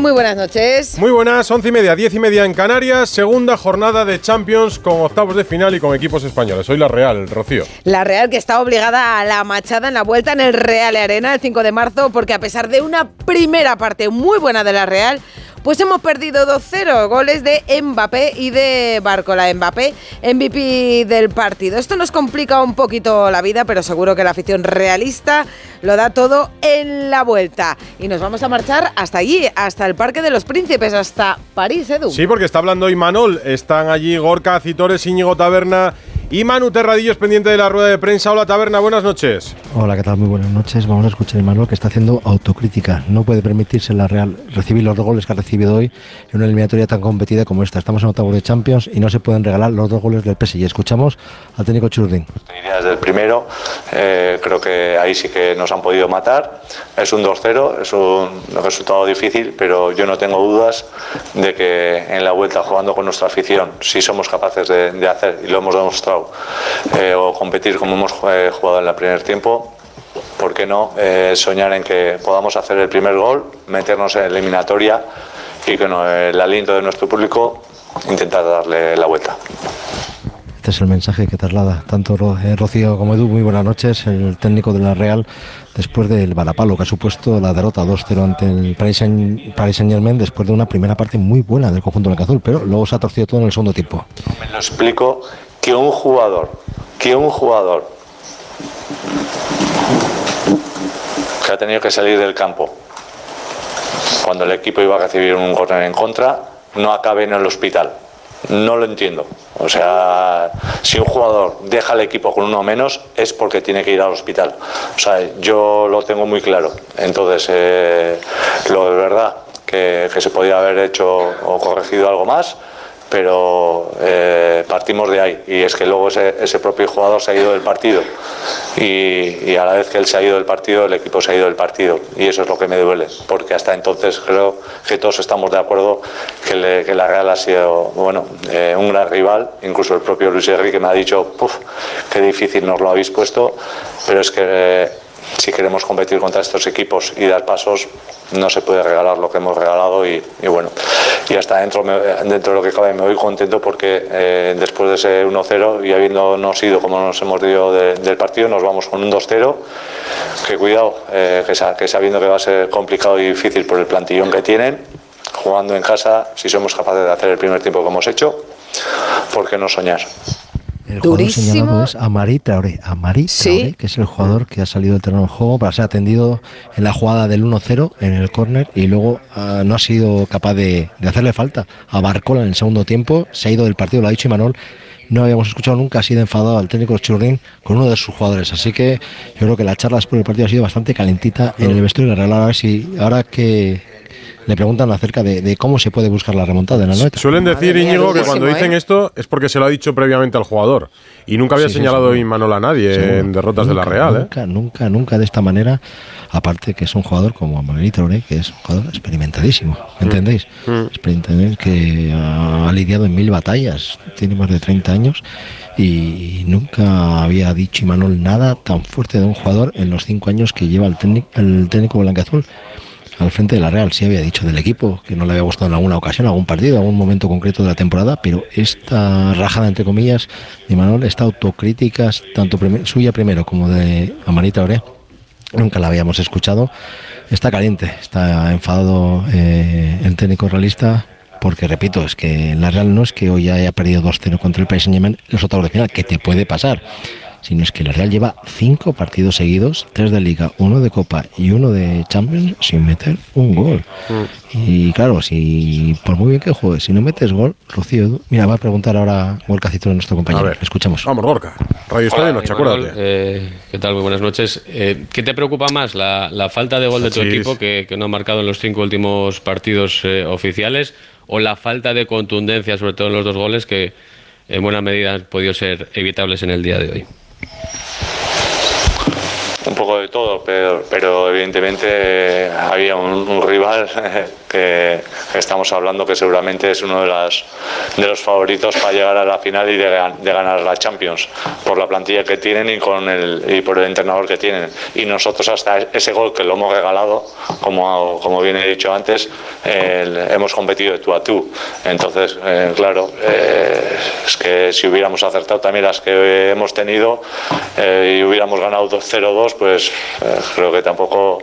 Muy buenas noches. Muy buenas, once y media, diez y media en Canarias, segunda jornada de Champions con octavos de final y con equipos españoles. Soy la Real, Rocío. La Real que está obligada a la machada en la vuelta en el Real Arena el 5 de marzo porque a pesar de una primera parte muy buena de la Real, pues hemos perdido 2-0, goles de Mbappé y de Barcola. Mbappé, MVP del partido. Esto nos complica un poquito la vida, pero seguro que la afición realista lo da todo en la vuelta. Y nos vamos a marchar hasta allí, hasta el Parque de los Príncipes, hasta París, Edu. Sí, porque está hablando Imanol. Están allí Gorka, Citores, Íñigo Taberna y Manu Terradillos pendiente de la rueda de prensa. Hola Taberna, buenas noches. Hola, ¿qué tal? Muy buenas noches. Vamos a escuchar a Imanol que está haciendo autocrítica. No puede permitirse la Real recibir los dos goles que ha recibido hoy en una eliminatoria tan competida como esta. Estamos en octavos de Champions y no se pueden regalar los dos goles del PSG. Escuchamos al técnico Churdín. Desde el primero, eh, creo que ahí sí que nos han podido matar. Es un 2-0, es un resultado difícil, pero yo no tengo dudas de que en la vuelta jugando con nuestra afición, si somos capaces de, de hacer, y lo hemos demostrado, eh, o competir como hemos eh, jugado en el primer tiempo, ¿por qué no eh, soñar en que podamos hacer el primer gol, meternos en eliminatoria y con el aliento de nuestro público intentar darle la vuelta? Este es el mensaje que traslada tanto eh, Rocío como Edu. Muy buenas noches. El técnico de la Real, después del balapalo que ha supuesto la derrota 2-0 ante el Paris Saint- Paris Saint-Germain, después de una primera parte muy buena del conjunto azul, pero luego se ha torcido todo en el segundo tiempo. Me lo explico que un jugador, que un jugador que ha tenido que salir del campo cuando el equipo iba a recibir un córner en contra, no acabe en el hospital. No lo entiendo. O sea, si un jugador deja el equipo con uno menos es porque tiene que ir al hospital. O sea, yo lo tengo muy claro. Entonces, eh, lo de verdad que, que se podía haber hecho o corregido algo más, pero eh, partimos de ahí. Y es que luego ese, propio jugador se ha ido del partido. Y, a la vez que él se ha ido del partido, el equipo se ha ido del partido. Y eso es lo que me duele, porque hasta entonces creo que todos estamos de acuerdo que la Real ha sido bueno, eh, un gran rival. Incluso el propio Luis Enrique me ha dicho, "Puf, qué difícil nos lo habéis puesto, pero es que eh, si queremos competir contra estos equipos y dar pasos, no se puede regalar lo que hemos regalado y, bueno, y hasta dentro, dentro de lo que cabe me voy contento porque eh, después de ese 1-0 y habiéndonos ido como nos hemos ido de- del partido, nos vamos con un 2-0, que cuidado, eh, que, que sabiendo que va a ser complicado y difícil por el plantillón que tienen, jugando en casa, si somos capaces de hacer el primer tiempo que hemos hecho, ¿por qué no soñar? El jugador Durísimo. señalado es Amari Traoré. Amari Sí. Traoré, que es el jugador que ha salido del terreno de juego para ser atendido en la jugada del 1-0 en el córner y luego ah, no ha sido capaz de, de hacerle falta a Barcola en el segundo tiempo. Se ha ido del partido, lo ha dicho Imanol. No habíamos escuchado nunca así de enfadado al técnico Churrín con uno de sus jugadores. Así que yo creo que la charla después del partido ha sido bastante calentita en el vestuario de la Real. A ver si ahora que le preguntan acerca de, de cómo se puede buscar la remontada en la noche. Suelen decir, mía, Íñigo, que cuando ¿eh? dicen esto es porque se lo ha dicho previamente al jugador. Y nunca había Sí, señalado sí. Imanol a nadie Sí, en derrotas de la nunca, Real. ¿eh? Nunca, nunca, nunca de esta manera. Aparte que es un jugador como Manuel Traoré, que es un jugador experimentadísimo, ¿me ¿entendéis? Experimentadísimo, que ha lidiado en mil batallas, tiene más de 30 años y nunca había dicho Imanol nada tan fuerte de un jugador en los cinco años que lleva el, técnico el técnico blanqueazul al frente de la Real. Sí había dicho del equipo que no le había gustado en alguna ocasión, algún partido, algún momento concreto de la temporada, pero esta rajada, entre comillas, de Manuel, esta autocrítica, tanto suya primero como de Amarita Ore, nunca la habíamos escuchado. Está caliente, está enfadado eh, el técnico realista. Porque repito, es que la Real no es que hoy haya perdido 2-0 contra el Paris Saint-Germain los octavos de final, que te puede pasar, sino es que la Real lleva cinco partidos seguidos, tres de Liga, uno de Copa y uno de Champions sin meter un gol. Y claro, si por muy bien que juegues, si no metes gol, Rocío, mira, va a preguntar ahora Gorka Citro, nuestro compañero. A ver. Escuchamos. Vamos, Gorka. Radio Estadio Noche, acuérdate. eh, ¿Qué tal? Muy buenas noches. Eh, ¿Qué te preocupa más? ¿La, la falta de gol de tu Sí, equipo que no ha marcado en los cinco últimos partidos eh, oficiales? o la falta de contundencia, sobre todo en los dos goles, que en buena medida han podido ser evitables en el día de hoy? Un poco de todo, pero, pero evidentemente había un, un rival que estamos hablando que seguramente es uno de, las, de los favoritos para llegar a la final y de, de ganar la Champions, por la plantilla que tienen y, con el, y por el entrenador que tienen. Y nosotros hasta ese gol que lo hemos regalado, como, como bien he dicho antes, eh, hemos competido de tú a tú. Entonces, eh, claro, eh, es que si hubiéramos acertado también las que hemos tenido eh, y hubiéramos ganado 2-0-2, pues eh, creo que tampoco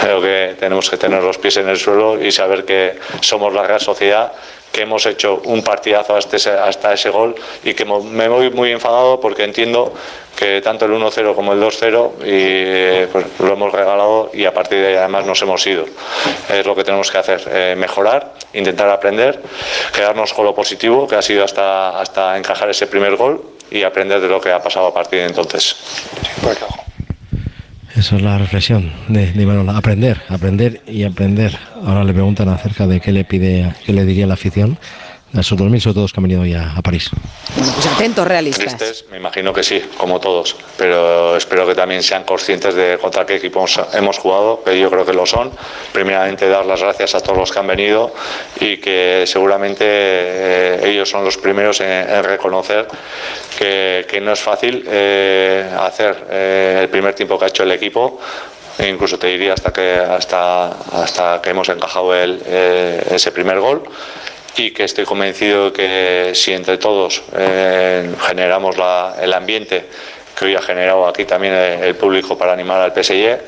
creo que tenemos que tener los pies en el suelo y saber que somos la Real Sociedad que hemos hecho un partidazo hasta ese, hasta ese gol y que me voy muy enfadado porque entiendo que tanto el 1-0 como el 2-0 y eh, pues, lo hemos regalado y a partir de ahí además nos hemos ido. Es lo que tenemos que hacer, eh, mejorar, intentar aprender, quedarnos con lo positivo que ha sido hasta, hasta encajar ese primer gol y aprender de lo que ha pasado a partir de entonces. Esa es la reflexión de, de. Aprender, aprender y aprender. Ahora le preguntan acerca de qué le pide, qué le diría la afición esos 2.000, sobre todo los que han venido ya a París. Bueno, pues atentos, realistas. Tristes, me imagino que sí, como todos, pero espero que también sean conscientes de contra qué equipos hemos jugado, que yo creo que lo son. Primeramente dar las gracias a todos los que han venido y que seguramente eh, ellos son los primeros en, en reconocer que, que no es fácil eh, hacer eh, el primer tiempo que ha hecho el equipo. E incluso te diría hasta que hasta hasta que hemos encajado el, eh, ese primer gol y que estoy convencido que si entre todos eh, generamos la- el ambiente que hoy ha generado aquí también el, el público para animar al PSG,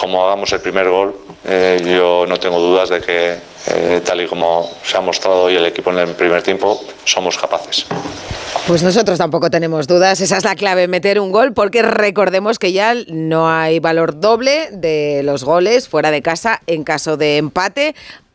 como hagamos el primer gol, eh, yo no tengo dudas de que eh, tal y como se ha mostrado hoy el equipo en el primer tiempo, somos capaces. Pues nosotros tampoco tenemos dudas, esa es la clave, meter un gol, porque recordemos que ya no hay valor doble de los goles fuera de casa en caso de empate.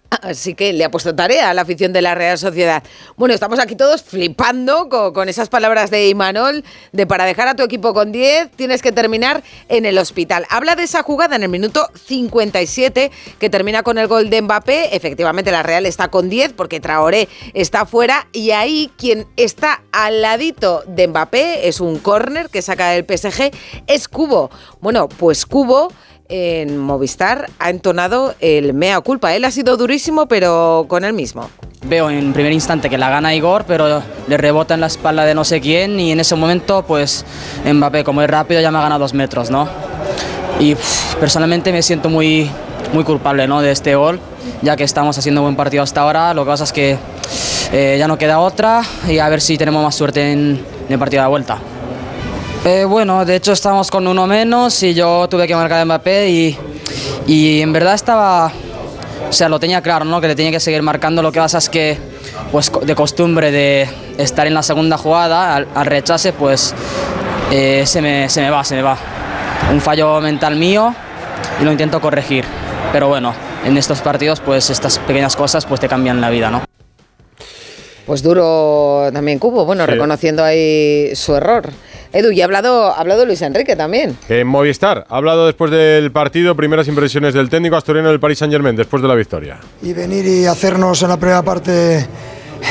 Así que le ha puesto tarea a la afición de la Real Sociedad. Bueno, estamos aquí todos flipando con, esas palabras de Imanol de para dejar a tu equipo con 10 tienes que terminar en el hospital. Habla de esa jugada en el minuto 57 que termina con el gol de Mbappé. Efectivamente, la Real está con 10 porque Traoré está fuera y ahí quien está al ladito de Mbappé es un córner que saca el PSG, es Cubo. Bueno, pues Cubo en Movistar ha entonado el mea culpa. Él ha sido durísimo, pero con él mismo. Veo en primer instante que la gana Igor, pero le rebota en la espalda de no sé quién y en ese momento, pues Mbappé, como es rápido, ya me ha ganado dos metros, ¿no? Y pff, personalmente me siento muy, muy culpable, ¿no? De este gol, ya que estamos haciendo buen partido hasta ahora. Lo que pasa es que eh, ya no queda otra y a ver si tenemos más suerte en, en el partido de la vuelta. Eh, bueno, de hecho estamos con uno menos y yo tuve que marcar a Mbappé y, y en verdad estaba, o sea, lo tenía claro, ¿no? Que le tenía que seguir marcando. Lo que pasa es que, pues de costumbre de estar en la segunda jugada, al, al rechace, pues eh, se, me, se me va, se me va. Un fallo mental mío y lo intento corregir. Pero bueno, en estos partidos, pues estas pequeñas cosas, pues te cambian la vida, ¿no? Pues duro también Cubo, bueno, Sí. reconociendo ahí su error. Edu, y ha hablado, ha hablado Luis Enrique también. En Movistar, ha hablado después del partido, primeras impresiones del técnico asturiano del Paris Saint Germain, después de la victoria. y venir y hacernos en la primera parte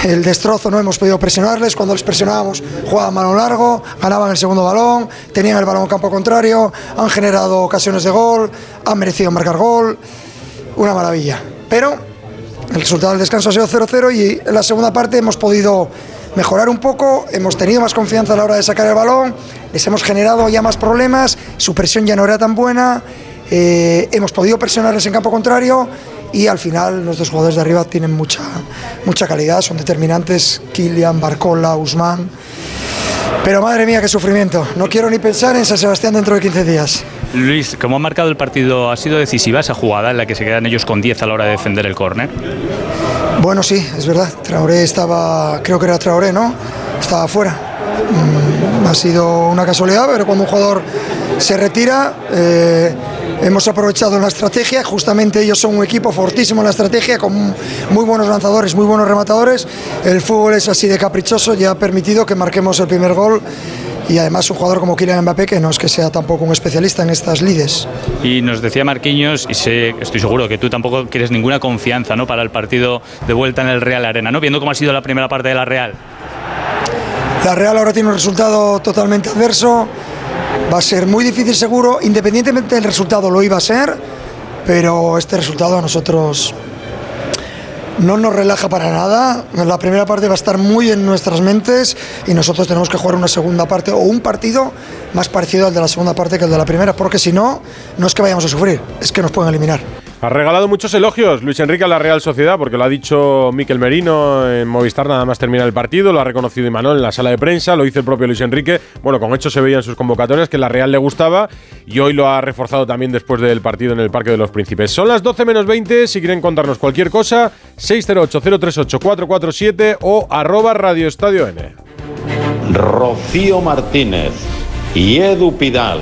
el destrozo, no hemos podido presionarles, cuando les presionábamos jugaban balón largo, ganaban el segundo balón, tenían el balón en campo contrario, han generado ocasiones de gol, han merecido marcar gol, una maravilla. Pero el resultado del descanso ha sido 0-0 y en la segunda parte hemos podido mejorar un poco, hemos tenido más confianza a la hora de sacar el balón, les hemos generado ya más problemas, su presión ya no era tan buena, eh, hemos podido presionarles en campo contrario y al final nuestros jugadores de arriba tienen mucha, mucha calidad, son determinantes, Kilian, Barcola, Usman. Pero madre mía, qué sufrimiento. No quiero ni pensar en San Sebastián dentro de 15 días. Luis, ¿cómo ha marcado el partido? ¿Ha sido decisiva esa jugada en la que se quedan ellos con 10 a la hora de defender el córner? Bueno, sí, es verdad. Traoré estaba, creo que era Traoré, ¿no? Estaba fuera. Mm, ha sido una casualidad, pero cuando un jugador se retira, eh, hemos aprovechado la estrategia. Justamente ellos son un equipo fortísimo en la estrategia, con muy buenos lanzadores, muy buenos rematadores. El fútbol es así de caprichoso y ha permitido que marquemos el primer gol y además un jugador como Kylian Mbappé que no es que sea tampoco un especialista en estas lides. Y nos decía Marquinhos, y sé, estoy seguro que tú tampoco quieres ninguna confianza ¿no? para el partido de vuelta en el Real Arena, ¿no? viendo cómo ha sido la primera parte de la Real. La Real ahora tiene un resultado totalmente adverso, va a ser muy difícil seguro, independientemente del resultado lo iba a ser, pero este resultado a nosotros no nos relaja para nada. La primera parte va a estar muy en nuestras mentes y nosotros tenemos que jugar una segunda parte o un partido más parecido al de la segunda parte que el de la primera, porque si no, no es que vayamos a sufrir, es que nos pueden eliminar. Ha regalado muchos elogios Luis Enrique a la Real Sociedad, porque lo ha dicho Miquel Merino en Movistar, nada más termina el partido, lo ha reconocido Imanol en la sala de prensa, lo dice el propio Luis Enrique. Bueno, con hecho se veía en sus convocatorias que la Real le gustaba y hoy lo ha reforzado también después del partido en el Parque de los Príncipes. Son las 12 menos 20, si quieren contarnos cualquier cosa, 608-038-447 o arroba Radio Estadio N. Rocío Martínez y Edu Pidal.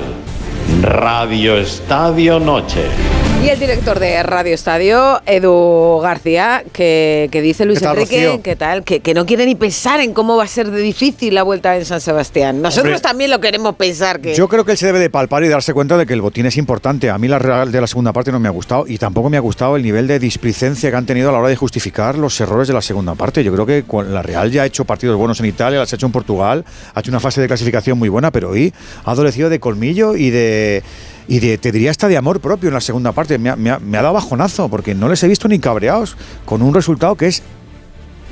Radio Estadio Noche. Y el director de Radio Estadio, Edu García, que, que dice Luis ¿Qué tal, Enrique? ¿qué tal? Que, que no quiere ni pensar en cómo va a ser de difícil la vuelta en San Sebastián. Nosotros Hombre, también lo queremos pensar. Que Yo creo que él se debe de palpar y darse cuenta de que el botín es importante. A mí la Real de la segunda parte no me ha gustado y tampoco me ha gustado el nivel de displicencia que han tenido a la hora de justificar los errores de la segunda parte. Yo creo que la Real ya ha hecho partidos buenos en Italia, las ha hecho en Portugal, ha hecho una fase de clasificación muy buena, pero hoy ha adolecido de colmillo y de y de, te diría hasta de amor propio en la segunda parte. Me ha, me ha- me ha dado bajonazo porque no les he visto ni cabreados con un resultado que es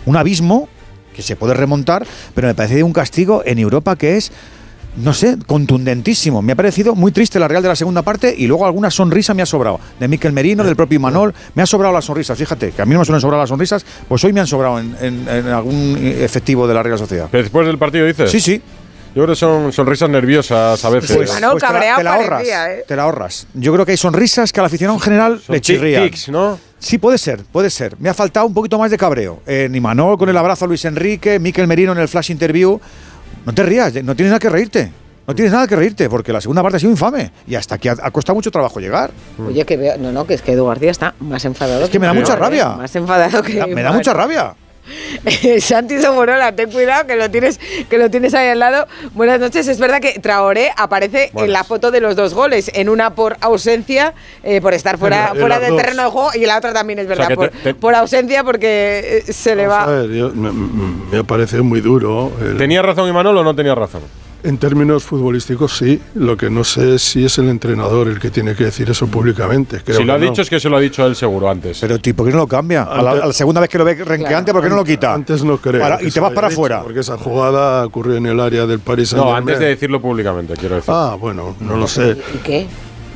un abismo que se puede remontar, pero me parece un castigo en Europa que es, no sé, contundentísimo. Me ha parecido muy triste la Real de la segunda parte y luego alguna sonrisa me ha sobrado. De Miquel Merino, del propio Manol, me ha sobrado las sonrisas. Fíjate, que a mí no me suelen sobrar las sonrisas, pues hoy me han sobrado en, en- en algún efectivo de la Real Sociedad. Después del partido dices. Sí, sí. Yo creo que son sonrisas nerviosas a veces. Pues, Bueno, pues te, la, cabreado te la ahorras. parecía, ¿eh? Te la ahorras. Yo creo que hay sonrisas que al aficionado en general Son le chirrían. tics, ¿no? Sí, puede ser, puede ser. Me ha faltado un poquito más de cabreo. Eh, ni Manol con el abrazo a Luis Enrique, Miquel Merino en el flash interview. No te rías, no tienes nada que reírte. No tienes nada que reírte, porque la segunda parte ha sido infame. Y hasta aquí ha, ha costado mucho trabajo llegar. Oye, que veo, no, no, que es que Edu García está más enfadado. Es que me da mucha ¿eh? rabia. Más enfadado que. Me da- me da mucha rabia. Santi Somorola, ten cuidado que lo tienes, que lo tienes ahí al lado. Buenas noches. Es verdad que Traoré aparece en la foto de los dos goles, en una por ausencia, eh, por estar fuera, En la- en fuera del dos. terreno de juego, y la otra también es verdad, por, te- te- por ausencia porque eh, se le va. a ver, yo- me, me ha parecido muy duro. el- ¿Tenía razón Imanol o no tenía razón? En términos futbolísticos, sí. Lo que no sé es si es el entrenador el que tiene que decir eso públicamente. Creo si lo ha no. dicho es que se lo ha dicho él seguro antes. Pero, tío, ¿por qué no lo cambia? A la, Antes- a la segunda vez que lo ve renqueante, ¿por qué no lo quita? Antes no creo. Para- y te vas para afuera. Porque esa jugada ocurrió en el área del Paris no, Saint-Germain. antes de decirlo públicamente, quiero decir. Ah, bueno, no lo sé. ¿Y qué?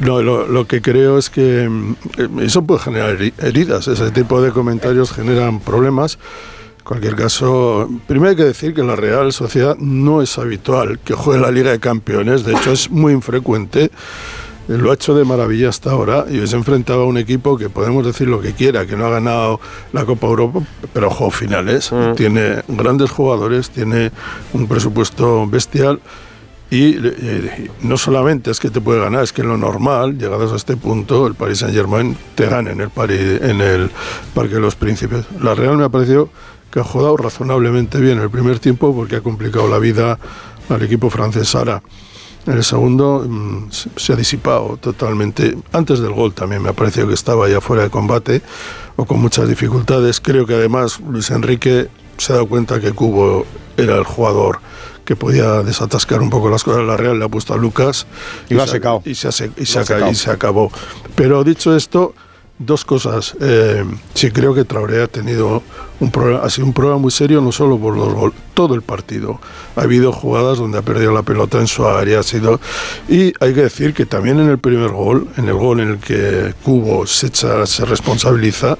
No, lo, lo que creo es que mm, eh, eso puede generar heri- heridas. Ese tipo de comentarios generan problemas. Cualquier caso, primero hay que decir que la Real Sociedad no es habitual que juegue la Liga de Campeones. De hecho, es muy infrecuente. Eh, Lo ha hecho de maravilla hasta ahora y se enfrentaba a un equipo que podemos decir lo que quiera, que no ha ganado la Copa Europa, pero jugó finales. Tiene grandes jugadores, tiene un presupuesto bestial y eh, no solamente es que te puede ganar, es que lo normal, llegados a este punto, el Paris Saint Germain te gana en el, París, en el Parque de los Príncipes. La Real me ha parecido que ha jugado razonablemente bien el primer tiempo porque ha complicado la vida al equipo francés Sara. En el segundo mm, se ha disipado totalmente. Antes del gol también me ha parecido que estaba ya fuera de combate o con muchas dificultades. Creo que además Luis Enrique se ha dado cuenta que Cubo era el jugador que podía desatascar un poco las cosas. La Real le ha puesto a Lucas Y lo ha se secado. Y se, y se secado. y se acabó. Pero dicho esto, dos cosas. Eh, sí creo que Traoré ha tenido un problema, ha sido un problema muy serio, no solo por los goles, todo el partido. Ha habido jugadas donde ha perdido la pelota en su área, ha sido. Y hay que decir que también en el primer gol, en el gol en el que Cubo se echa, se responsabiliza,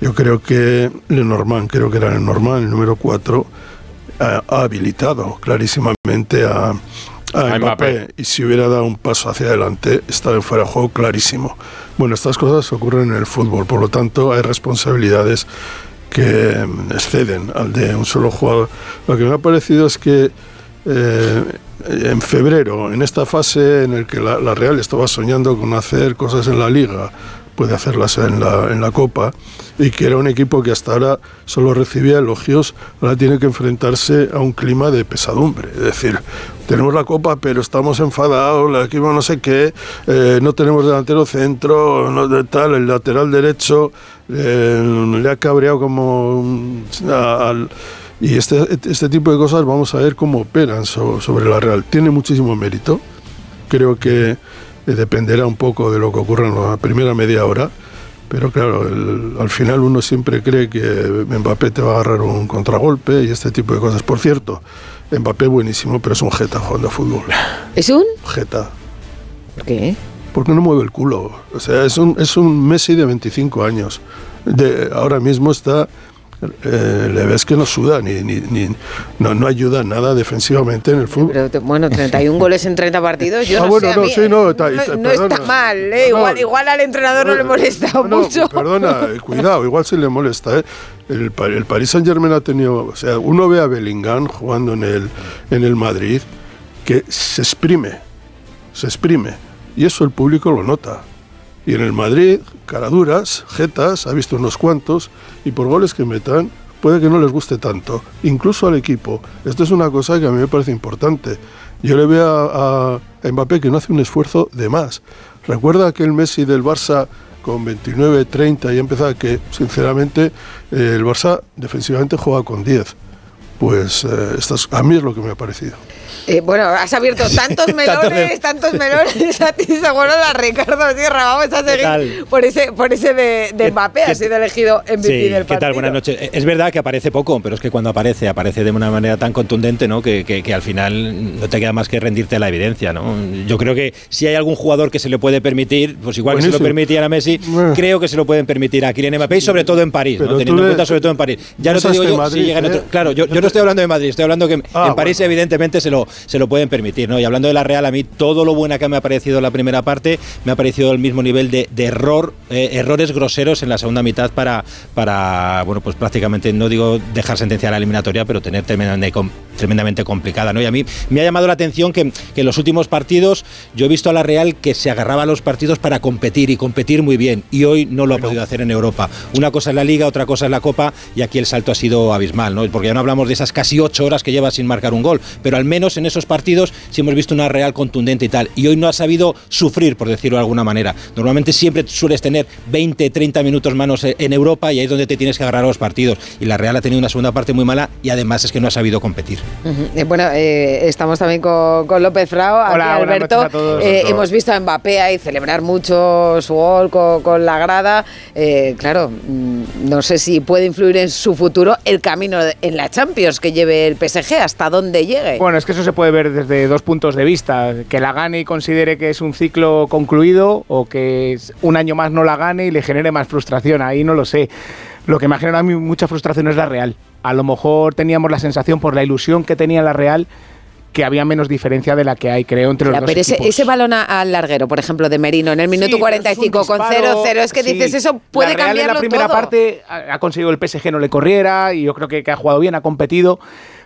yo creo que Lenormand, creo que era Lenormand, el número 4, ha, ha habilitado clarísimamente a, a Mbappé. Y si hubiera dado un paso hacia adelante, estaba en fuera de juego clarísimo. Bueno, estas cosas ocurren en el fútbol, por lo tanto hay responsabilidades que mm, exceden al de un solo jugador. Lo que me ha parecido es que eh, en febrero, en esta fase en la que la, la Real estaba soñando con hacer cosas en la liga, puede hacerlas en la, en la Copa, y que era un equipo que hasta ahora solo recibía elogios, ahora tiene que enfrentarse a un clima de pesadumbre. Es decir, tenemos la Copa, pero estamos enfadados, el equipo no sé qué, eh, no tenemos delantero centro, no, de tal, el lateral derecho eh, le ha cabreado como al... Y este, este tipo de cosas vamos a ver cómo operan so- sobre la Real. Tiene muchísimo mérito. Creo que dependerá un poco de lo que ocurra en la primera media hora. Pero claro, el- al final uno siempre cree que Mbappé te va a agarrar un contragolpe y este tipo de cosas. Por cierto, Mbappé buenísimo, pero es un jeta jugando a fútbol. ¿Es un? Jeta. ¿Por qué? Porque no mueve el culo. O sea, es un, es un Messi de 25 años. De, ahora mismo está. Eh, le ves que no suda, ni, ni, ni- no, no ayuda nada defensivamente en el fútbol. Pero, te- bueno, 31 goles en 30 partidos, yo Ah, no bueno, sé, no, mí, sí, no, está- no, está- no está perdona. mal, ¿eh? Igual, igual al entrenador no le molesta mucho. Perdona, eh, cuidado, igual se le molesta. ¿eh? El, el Paris Saint Germain ha tenido. O sea, uno ve a Bellingham jugando en el, en el Madrid que se exprime, se exprime. Y eso el público lo nota. Y en el Madrid, caraduras, jetas, ha visto unos cuantos, y por goles que metan, puede que no les guste tanto, incluso al equipo. Esto es una cosa que a mí me parece importante. Yo le veo a, Mbappé que no hace un esfuerzo de más. Recuerda aquel Messi del Barça con 29, 30 y empezaba que, sinceramente, eh, el Barça defensivamente juega con 10. Pues eh, a mí es lo que me ha parecido. Eh, bueno, has abierto tantos melones, tantos melones a ti, seguro la Ricardo Sierra. Vamos a seguir por ese, por ese de, de Mbappé, ha sido elegido MVP Sí, del ¿qué partido. tal? Buenas noches. Eh, Es verdad que aparece poco, pero es que cuando aparece, aparece de una manera tan contundente, ¿no? Que, que- que al final no te queda más que rendirte a la evidencia, ¿no? Yo creo que si hay algún jugador que se le puede permitir, pues igual que se lo permitían a Messi, creo que se lo pueden permitir a Kylian Mbappé y sobre todo en París, ¿no? Teniendo en cuenta sobre todo en París. Ya no te digo que yo Madrid, si llega en otro- ¿eh? Claro, yo, yo no estoy hablando de Madrid, estoy hablando que Ah, en París evidentemente se lo, se lo pueden permitir, ¿no? Y hablando de la Real, a mí todo lo buena que me ha parecido la primera parte, me ha parecido el mismo nivel de, de error, eh, errores groseros en la segunda mitad para, para, bueno, pues prácticamente, no digo dejar sentenciar la eliminatoria, pero tener tremendamente, com- tremendamente complicada, ¿no? Y a mí me ha llamado la atención que, que en los últimos partidos yo he visto a la Real que se agarraba a los partidos para competir y competir muy bien, y hoy no lo ha podido hacer en Europa. Una cosa es la Liga, otra cosa es la Copa, y aquí el salto ha sido abismal, ¿no? Porque ya no hablamos de esas casi ocho horas que lleva sin marcar un gol, pero al menos en esos partidos sí hemos visto una Real contundente y tal, y hoy no ha sabido sufrir, por decirlo de alguna manera. Normalmente siempre sueles tener 20, 30 minutos manos en Europa y ahí es donde te tienes que agarrar a los partidos. Y la Real ha tenido una segunda parte muy mala y además es que no ha sabido competir. Eh, Bueno, eh, estamos también con, con López Frao, aquí Hola, buenas Alberto. noches a todos. Eh, Alberto. hemos visto a Mbappé ahí celebrar mucho su gol con, con la grada. Eh, claro, mm, no sé si puede influir en su futuro el camino en la Champions que lleve el PSG, hasta dónde llegue. Bueno, es que eso se puede ver desde dos puntos de vista. Que la gane y considere que es un ciclo concluido o que un año más no la gane y le genere más frustración. Ahí no lo sé. Lo que me ha generado a mí mucha frustración es la Real. A lo mejor teníamos la sensación por la ilusión que tenía la Real que había menos diferencia de la que hay, creo, entre los Ya, dos pero ese, equipos. ese balón al larguero, por ejemplo, de Merino, en el minuto Sí, pero es un 45 con disparo, 0-0, es que sí. dices eso puede la Real cambiarlo en la primera todo. parte ha ha conseguido el PSG no le corriera y yo creo que, que ha jugado bien, ha competido.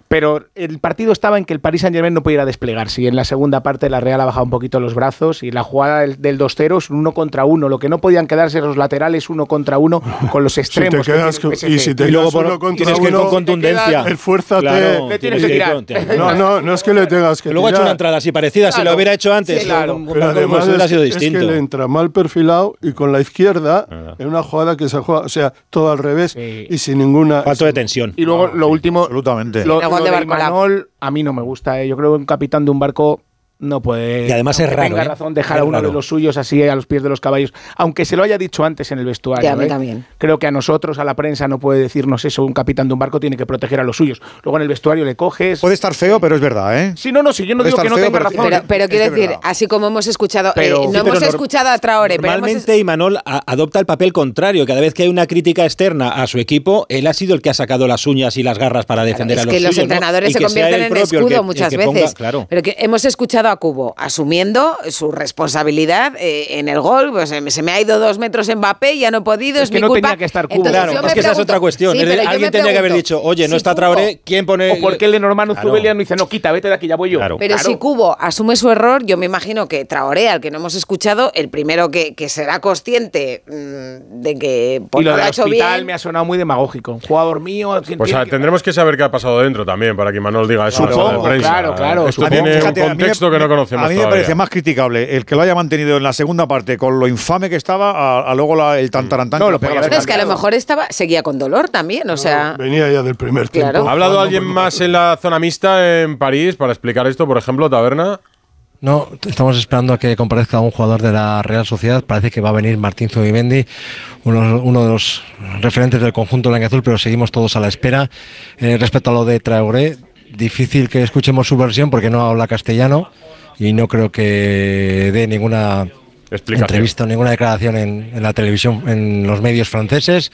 Pero el partido estaba en que el Paris Saint Germain no pudiera desplegarse. Y en la segunda parte la Real ha bajado un poquito los brazos. Y la jugada del, del 2-0 es un uno contra uno. Lo que no podían quedarse los laterales uno contra uno con los extremos. que quedas tiene el con- y si te Y luego quedas por- uno contra tienes que ir con contundencia. esfuérzate. Claro, Le tienes que tirar. No, no, no es que le tengas que Luego ha hecho tirar. una entrada así parecida, si lo hubiera hecho antes, Claro, un- un pero además es, sido es distinto. que le entra mal perfilado y con la izquierda en una jugada que se juega, o sea, todo al revés y sin ninguna... Falto de tensión. Y luego lo último, Absolutamente. lo, De a mí no me gusta. ¿eh? Yo creo que un capitán de un barco no puede. Y además es raro, Tenga ¿eh? razón dejar Es a uno raro. de los suyos así a los pies de los caballos. Aunque se lo haya dicho antes en el vestuario. Ya, a mí ¿eh? también. Creo que a nosotros, a la prensa, no puede decirnos eso. Un capitán de un barco tiene que proteger a los suyos. Luego en el vestuario le coges. Puede estar feo, pero es verdad, ¿eh? Sí, no, no, sí, yo no Puede digo que no feo, tenga pero- razón. Pero, quiero de decir, verdad. así como hemos escuchado, Pero- eh, no hemos escuchado a Traore, pero hemos Normalmente Imanol a- adopta el papel contrario. Cada vez que hay una crítica externa a su equipo, él ha sido el que ha sacado las uñas y las garras para defender a los que los suyos, entrenadores se convierten en escudo muchas veces. Pero que hemos escuchado a Cubo, asumiendo su responsabilidad eh, en el gol. Pues, eh, se me ha ido dos metros Mbappé, ya no he podido, es, Es que mi no culpa. tenía que estar Cubo. Entonces, Claro, es que esa es otra cuestión. Sí, Alguien tenía que haber dicho, oye, no si está Traoré, ¿quién pone...? ¿O por qué el de Norman Claro. Zubelia no dice, no, quita, vete de aquí, ya voy yo? Pero Claro. si Cubo asume su error, yo me imagino que Traoré, al que no hemos escuchado, el primero que, que será consciente mm, de que pues, y lo no ha del hecho hospital bien. me ha sonado muy demagógico. Un jugador mío... Pues tendremos que saber qué ha pasado dentro también para que Manuel diga eso. en claro, claro, Esto tiene un contexto que no conocemos A mí me todavía. parece más criticable el que lo haya mantenido en la segunda parte con lo infame que estaba a, a luego la- el tantarantán. No, que lo haber Es que a lo mejor estaba, seguía con dolor también, o sea... Venía ya del primer tiempo. Claro. ¿Ha hablado alguien más en la zona mixta en París para explicar esto? Por ejemplo, Taberna. No, estamos esperando a que comparezca un jugador de la Real Sociedad. Parece que va a venir Martín Zubimendi, uno, uno de los referentes del conjunto blanquiazul, pero seguimos todos a la espera. Eh, respecto a lo de Traoré, difícil que escuchemos su versión porque no habla castellano y no creo que dé ninguna entrevista o ninguna declaración en, en la televisión, en los medios franceses.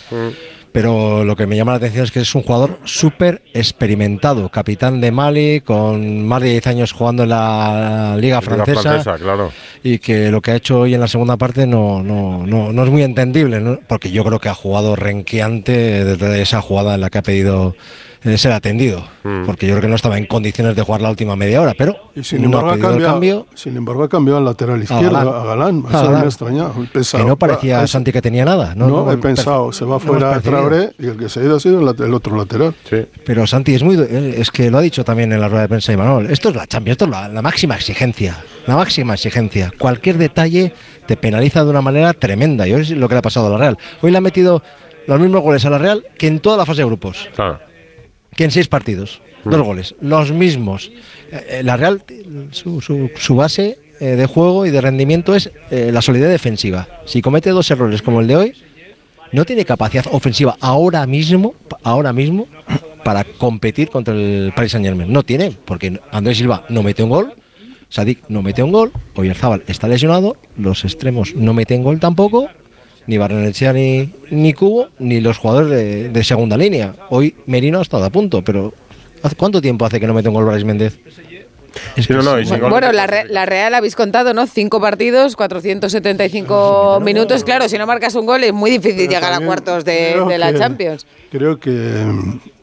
Pero lo que me llama la atención es que es un jugador súper experimentado, capitán de Mali, con más de 10 años jugando en la Liga Liga Francesa, francesa, claro. y que lo que ha hecho hoy en la segunda parte no, no, no, no es muy entendible, ¿no? porque yo creo que ha jugado renqueante desde esa jugada en la que ha pedido eh, ser atendido, Mm. porque yo creo que no estaba en condiciones de jugar la última media hora, pero Y sin no embargo, ha cambio. sin embargo, ha cambiado al lateral izquierdo, Galán. a Galán. A Eso me Galán. ha extrañado. Que no parecía ah, Santi que tenía nada. No, No, No, he pensado, se va fuera percibido. Y el que se ha ido ha sido el, otro lateral. Sí. Pero Santi es muy eh, es que lo ha dicho también en la rueda de prensa Imanol. Esto es la Champions, esto es la, la máxima exigencia, la máxima exigencia. Cualquier detalle te penaliza de una manera tremenda. Y hoy es lo que le ha pasado a la Real. Hoy le ha metido los mismos goles a la Real que en toda la fase de grupos, Claro. que en seis partidos, dos goles, los mismos. Eh, eh, la Real, su, su- su base eh, de juego y de rendimiento es eh, la solidez defensiva. Si comete dos errores como el de hoy, no tiene capacidad ofensiva ahora mismo, ahora mismo, para competir contra el Paris Saint Germain. No tiene, porque Andrés Silva no mete un gol, Sadik no mete un gol, Oyarzábal está lesionado, los extremos no meten gol tampoco, ni Barrenechea ni, ni Cubo, ni los jugadores de, segunda línea. Hoy Merino ha estado a punto, pero ¿hace ¿cuánto tiempo hace que no mete un gol Brais Méndez? Es Sí, no, no, y sin gol- Bueno, la, Re- la Real habéis contado, ¿no? Cinco partidos, 475 minutos. Claro, si no marcas un gol es muy difícil Pero llegar a cuartos de, la que- Champions. Creo que eh,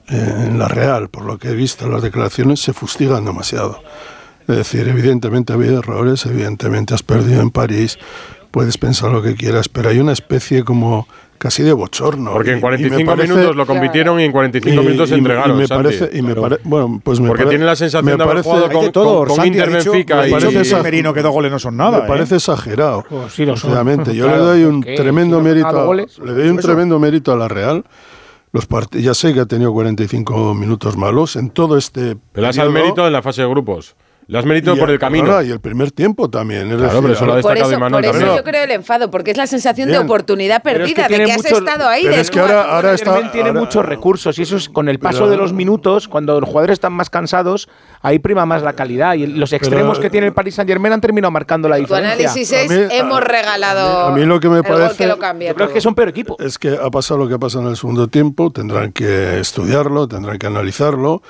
en la Real, por lo que he visto las declaraciones, se fustigan demasiado. Es decir, evidentemente ha habido errores, evidentemente has perdido en París, puedes pensar lo que quieras, pero hay una especie como casi de bochorno. Porque en y me 45 parece- minutos lo compitieron y en 45 y- minutos se entregaron. Y me Santi. parece, y me Claro. pare- bueno, pues me Porque pare- tiene la sensación me de haber parece- jugado con, todo. con- con Inter Benfica me y, parece ese Merino que dos goles no son nada. Me ¿eh? parece exagerado. Pues sí lo son. Yo Claro, le doy un tremendo si no mérito. goles, le doy un eso. tremendo mérito a la Real. Los part- ya sé que ha tenido 45 minutos malos en todo este. Le das al periodo. mérito en la fase de grupos. Le das mérito Y por el camino. y el primer tiempo también. Es Claro, decir, pero eso lo ha ahora- Por destacado eso, Imanol por eso yo creo el enfado, porque es la sensación de Bien. oportunidad Pero es que perdida, de que has mucho- estado ahí. pero de es que ahora- ahora El está- Germain tiene ahora- muchos recursos y eso es con el paso Pero- de los minutos, cuando los jugadores están más cansados, ahí prima más la calidad. Y los extremos que tiene el Paris Saint Germain han terminado marcando la Tu diferencia. análisis es, mí- hemos a- regalado a mí lo que me parece- que lo cambia Yo creo todo. que son peor equipo. Es que ha pasado lo que ha pasado en el segundo tiempo, tendrán que estudiarlo, tendrán que analizarlo.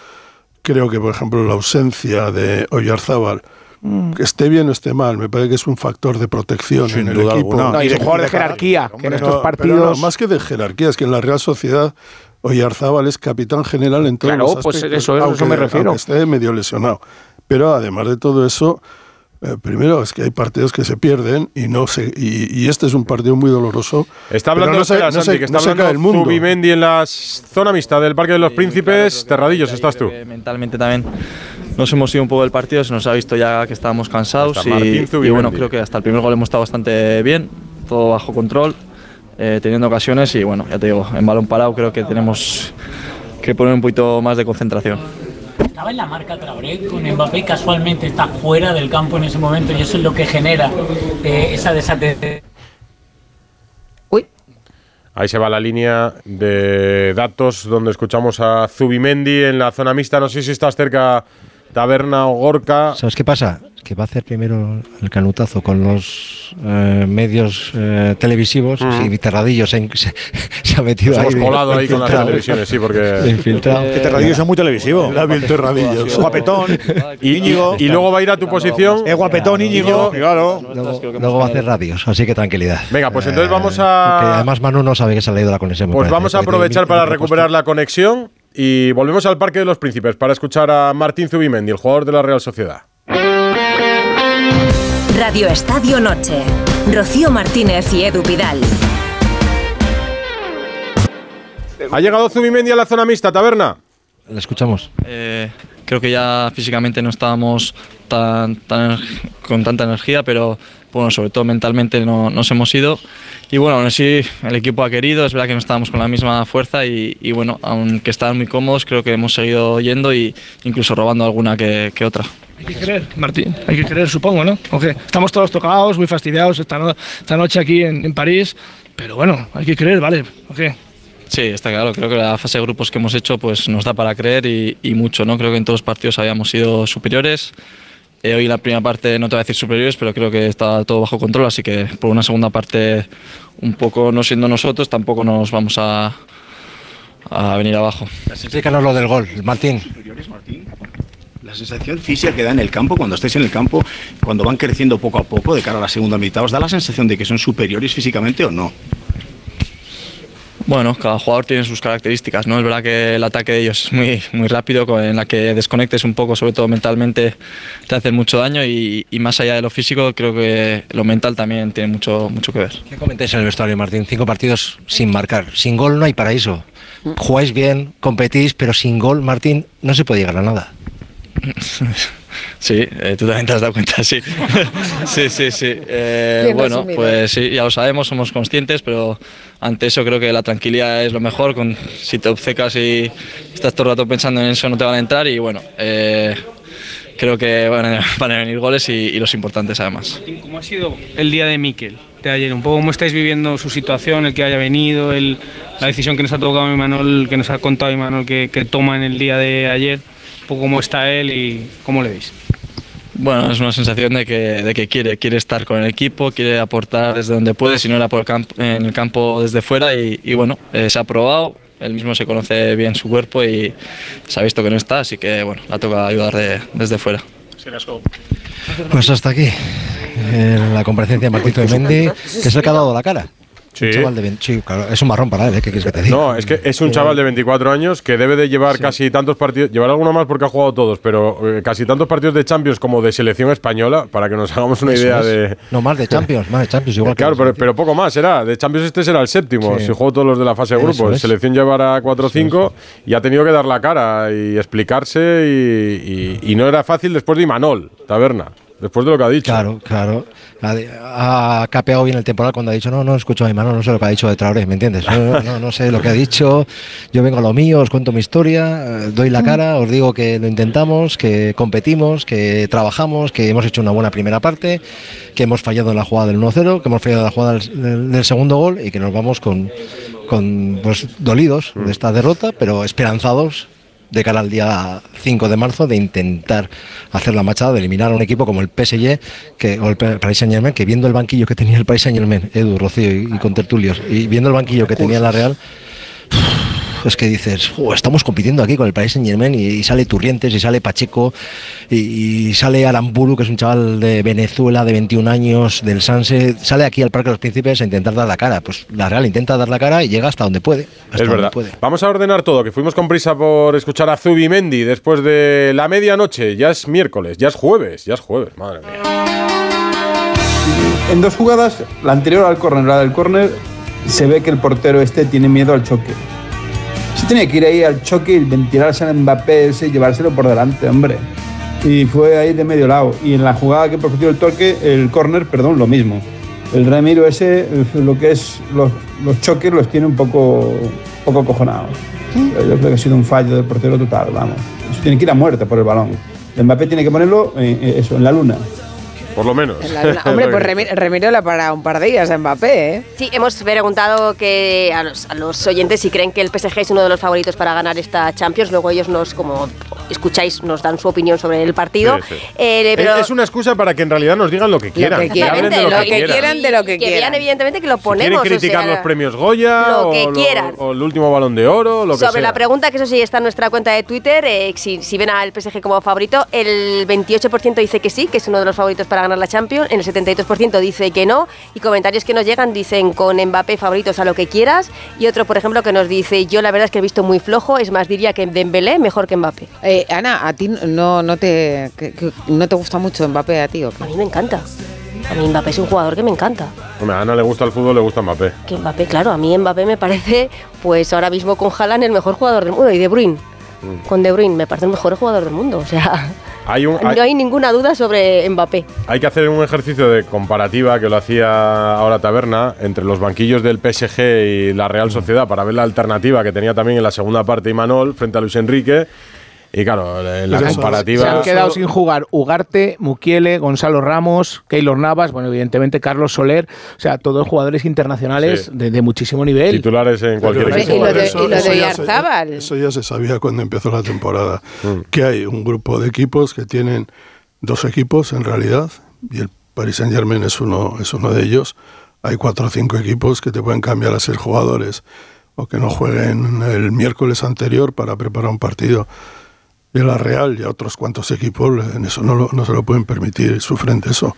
Creo que, por ejemplo, la ausencia de Oyarzábal, Mm. que esté bien o esté mal, me parece que es un factor de protección Sin en el duda equipo. alguna. No, y de- jugador de jerarquía, que en estos partidos. no, más que de jerarquía, es que en la Real Sociedad Oyarzábal es capitán general en todos Claro, los pues aspectos. eso es, a eso aunque- me refiero. aunque esté medio lesionado. Pero además de todo eso, eh, primero es que hay partidos que se pierden y no se y, y este es un partido muy doloroso. Está hablando, no se, espera, no Santi, se- que no está se cae el hablando mundo. Zubimendi en la zona mixta del Parque de los Príncipes. Terradillos, estás tú. Mentalmente también nos hemos ido un poco del partido, se nos ha visto ya que estábamos cansados y, y bueno, creo que hasta el primer gol hemos estado bastante bien, todo bajo control, eh, teniendo ocasiones y bueno, ya te digo, en balón parado creo que tenemos que poner un poquito más de concentración. Estaba en la marca Traoré con Mbappé y casualmente está fuera del campo en ese momento y eso es lo que genera eh, esa desatención. Uy, Ahí se va la línea de datos donde escuchamos a Zubimendi en la zona mixta. No sé si estás cerca Taberna o Gorka. ¿Sabes qué pasa? Que va a hacer primero el canutazo con los eh, medios eh, televisivos y Terradillo se, se- se ha metido Nos ahí. hemos colado ahí con las televisiones, sí, porque. Infiltrado. Que Terradillos es muy televisivo. David Terradillos. Guapetón. Y, Íñigo. y luego va a ir a tu posición. Es guapetón, Íñigo. Claro. Luego, luego va a hacer radios, así que tranquilidad. Venga, pues entonces vamos Que a. además Manu no sabe que se ha leído la conexión. Pues parece, vamos a aprovechar para recuperar la conexión y volvemos al Parque de los Príncipes para escuchar a Martín Zubimendi, el jugador de la Real Sociedad. Radio Estadio Noche. Rocío Martínez y Edu Pidal. Ha llegado Zubimendi a la zona mixta, taberna. Le escuchamos. Eh, creo que ya físicamente no estábamos tan, tan- con tanta energía, pero bueno, sobre todo mentalmente no, nos hemos ido. Y bueno, aún así el equipo ha querido, es verdad que no estábamos con la misma fuerza y, y bueno, aunque estaban muy cómodos, creo que hemos seguido yendo y incluso robando alguna que, que otra. Hay que creer, Martín, hay que creer, supongo, ¿no? Aunque estamos todos tocados, muy fastidiados esta, no- esta noche aquí en, en París, pero bueno, hay que creer, ¿vale? ¿ok? Sí, está claro. Creo que la fase de grupos que hemos hecho pues nos da para creer y, y mucho. ¿no? Creo que en todos los partidos habíamos sido superiores. Eh, hoy la primera parte no te voy a decir superiores, pero creo que está todo bajo control. Así que por una segunda parte, un poco no siendo nosotros, tampoco nos vamos a, a venir abajo. Explícanos lo del gol, Martín. La sensación física que da en el campo, cuando estáis en el campo, cuando van creciendo poco a poco de cara a la segunda mitad, ¿os da la sensación de que son superiores físicamente o no? Bueno, cada jugador tiene sus características, ¿no? Es verdad que el ataque de ellos es muy, muy rápido, en la que desconectes un poco, sobre todo mentalmente, te hace mucho daño y, y más allá de lo físico, creo que lo mental también tiene mucho, mucho que ver. ¿Qué comentáis en el vestuario, Martín? Cinco partidos sin marcar. Sin gol no hay paraíso. Jugáis bien, competís, pero sin gol, Martín, no se puede llegar a nada. Sí, eh, tú también te has dado cuenta, sí. sí, sí, sí. Eh, bueno, resumido. pues sí, ya lo sabemos, somos conscientes, pero ante eso creo que la tranquilidad es lo mejor. Con, si te obcecas y estás todo el rato pensando en eso, no te van a entrar y bueno, eh, creo que van a, van a venir goles y, y los importantes además. ¿Cómo ha sido el día de Miquel, de ayer? Un poco cómo estáis viviendo su situación, el que haya venido, el- la decisión que nos ha tocado Imanol, que nos ha contado Imanol que, que toma en el día de ayer, un poco cómo está él y cómo le veis. Bueno, es una sensación de que, de que quiere, quiere estar con el equipo, quiere aportar desde donde puede, si no era por el camp- en el campo desde fuera y, y bueno, eh, se ha probado, él mismo se conoce bien su cuerpo y se ha visto que no está, así que bueno, la toca ayudar de- desde fuera. Pues hasta aquí. eh, la comparecencia de Martín Mendy, que es el que ha dado la cara. Sí. Un chaval de 20 sí, claro, es un marrón para él, ¿eh? ¿qué quieres que te diga? No, es que es un chaval de 24 años que debe de llevar casi tantos partidos, llevar alguno más porque ha jugado todos, pero eh, casi tantos partidos de Champions como de selección española, para que nos hagamos una Eso idea es. de... No, más de Champions, más de Champions, igual que Claro, los pero, pero poco más será. De Champions este será el séptimo. Sí. Si jugó todos los de la fase de grupos. Selección llevará 4 o 5 y ha tenido que dar la cara y explicarse y, y- y no era fácil después de Imanol, Taberna. Después de lo que ha dicho. Claro, claro. Ha, ha capeado bien el temporal cuando ha dicho, no, no escucho a mi mano, no sé lo que ha dicho de Traoré, ¿me entiendes? No, no, no sé lo que ha dicho, yo vengo a lo mío, os cuento mi historia, eh, doy la cara, os digo que lo intentamos, que competimos, que trabajamos, que hemos hecho una buena primera parte, que hemos fallado en la jugada del 1-0, que hemos fallado en la jugada del, del- del segundo gol y que nos vamos con, con pues, dolidos de esta derrota, pero esperanzados de cara al día 5 de marzo de intentar hacer la machada, de eliminar a un equipo como el PSG que, o el Paris Saint Germain, que viendo el banquillo que tenía el Paris Saint Germain, Edu, Rocío y, y con tertulios, y viendo el banquillo que tenía la Real, es que dices, "Jo, estamos compitiendo aquí con el Paris Saint Germain y, y sale Turrientes y sale Pacheco y, y sale Aramburu, que es un chaval de Venezuela de 21 años, del Sanse, sale aquí al Parque de los Príncipes a intentar dar la cara. Pues la Real intenta dar la cara y llega hasta donde puede. Hasta Es donde verdad. puede. Vamos a ordenar todo, que fuimos con prisa por escuchar a Zubimendi después de la medianoche. Ya es miércoles, ya es jueves, ya es jueves, madre mía. En dos jugadas, la anterior al córner, la del córner, se ve que el portero este tiene miedo al choque. Se tenía que ir ahí al choque y ventilarse al Mbappé ese y llevárselo por delante, hombre. Y fue ahí de medio lado. Y en la jugada que propiciou el toque, el córner, perdón, lo mismo. El Ramiro ese, eh, lo que es los, los choques, los tiene un poco, poco acojonados. Yo creo que ha sido un fallo del portero total, vamos. Eso tiene que ir a muerte por el balón. El Mbappé tiene que ponerlo en, en eso, en la luna. Por lo menos. En la luna. Hombre, pues Remi- Remiro la para un par de días a Mbappé, ¿eh? Sí, hemos preguntado que a los, a los oyentes si creen que el PSG es uno de los favoritos para ganar esta Champions. Luego ellos nos, como escucháis, nos dan su opinión sobre el partido. Sí, sí. Eh, pero- Es una excusa para que en realidad nos digan lo que quieran. que quieran. hablen de lo, Lo que, que quieran. quieran, de lo que que quieran. vean evidentemente que lo Si ponemos. quieren criticar o sea, los premios Goya lo que o, quieran. o el último balón de oro, lo que Sobre sea. la pregunta, que eso sí está en nuestra cuenta de Twitter, eh, si, si ven al PSG como favorito, el 28% dice que sí, que es uno de los favoritos para ganar la Champions, el 72% dice que no, y comentarios que nos llegan dicen con Mbappé favoritos a lo que quieras, y otro, por ejemplo, que nos dice, yo la verdad es que he visto muy flojo, es más, diría que Dembélé mejor que Mbappé. Eh, Ana, ¿a ti no, no, te, que- que no te gusta mucho Mbappé a ti o qué? A mí me encanta. A mí Mbappé es un jugador que me encanta. Hombre, a Ana le gusta el fútbol, le gusta Mbappé. Que Mbappé, claro, a mí Mbappé me parece, pues ahora mismo con Haaland el mejor jugador del mundo, y De Bruyne. Mm. Con De Bruyne me parece el mejor jugador del mundo, o sea, Hay, un, hay, no hay ninguna duda sobre Mbappé. hay que hacer un ejercicio de comparativa que lo hacía ahora Taberna entre los banquillos del PSG y la Real Sociedad para ver la alternativa que tenía también en la segunda parte Imanol frente a Luis Enrique. Y claro, la Pues comparativa. Se han quedado sin jugar Ugarte, Mukiele, Gonzalo Ramos, Keylor Navas, bueno, evidentemente Carlos Soler, o sea, todos jugadores internacionales Sí. de, de muchísimo nivel. Titulares en cualquier Pero equipo. Y lo de, Eso- y lo eso de ya se- Yarzábal. Eso ya se sabía cuando empezó la temporada. Mm. Que hay un grupo de equipos que tienen dos equipos en realidad, y el Paris Saint Germain es uno, es uno de ellos. Hay cuatro o cinco equipos que te pueden cambiar a ser jugadores o que no jueguen el miércoles anterior para preparar un partido. Y la Real y a otros cuantos equipos en eso no, lo- no se lo pueden permitir, sufren de eso.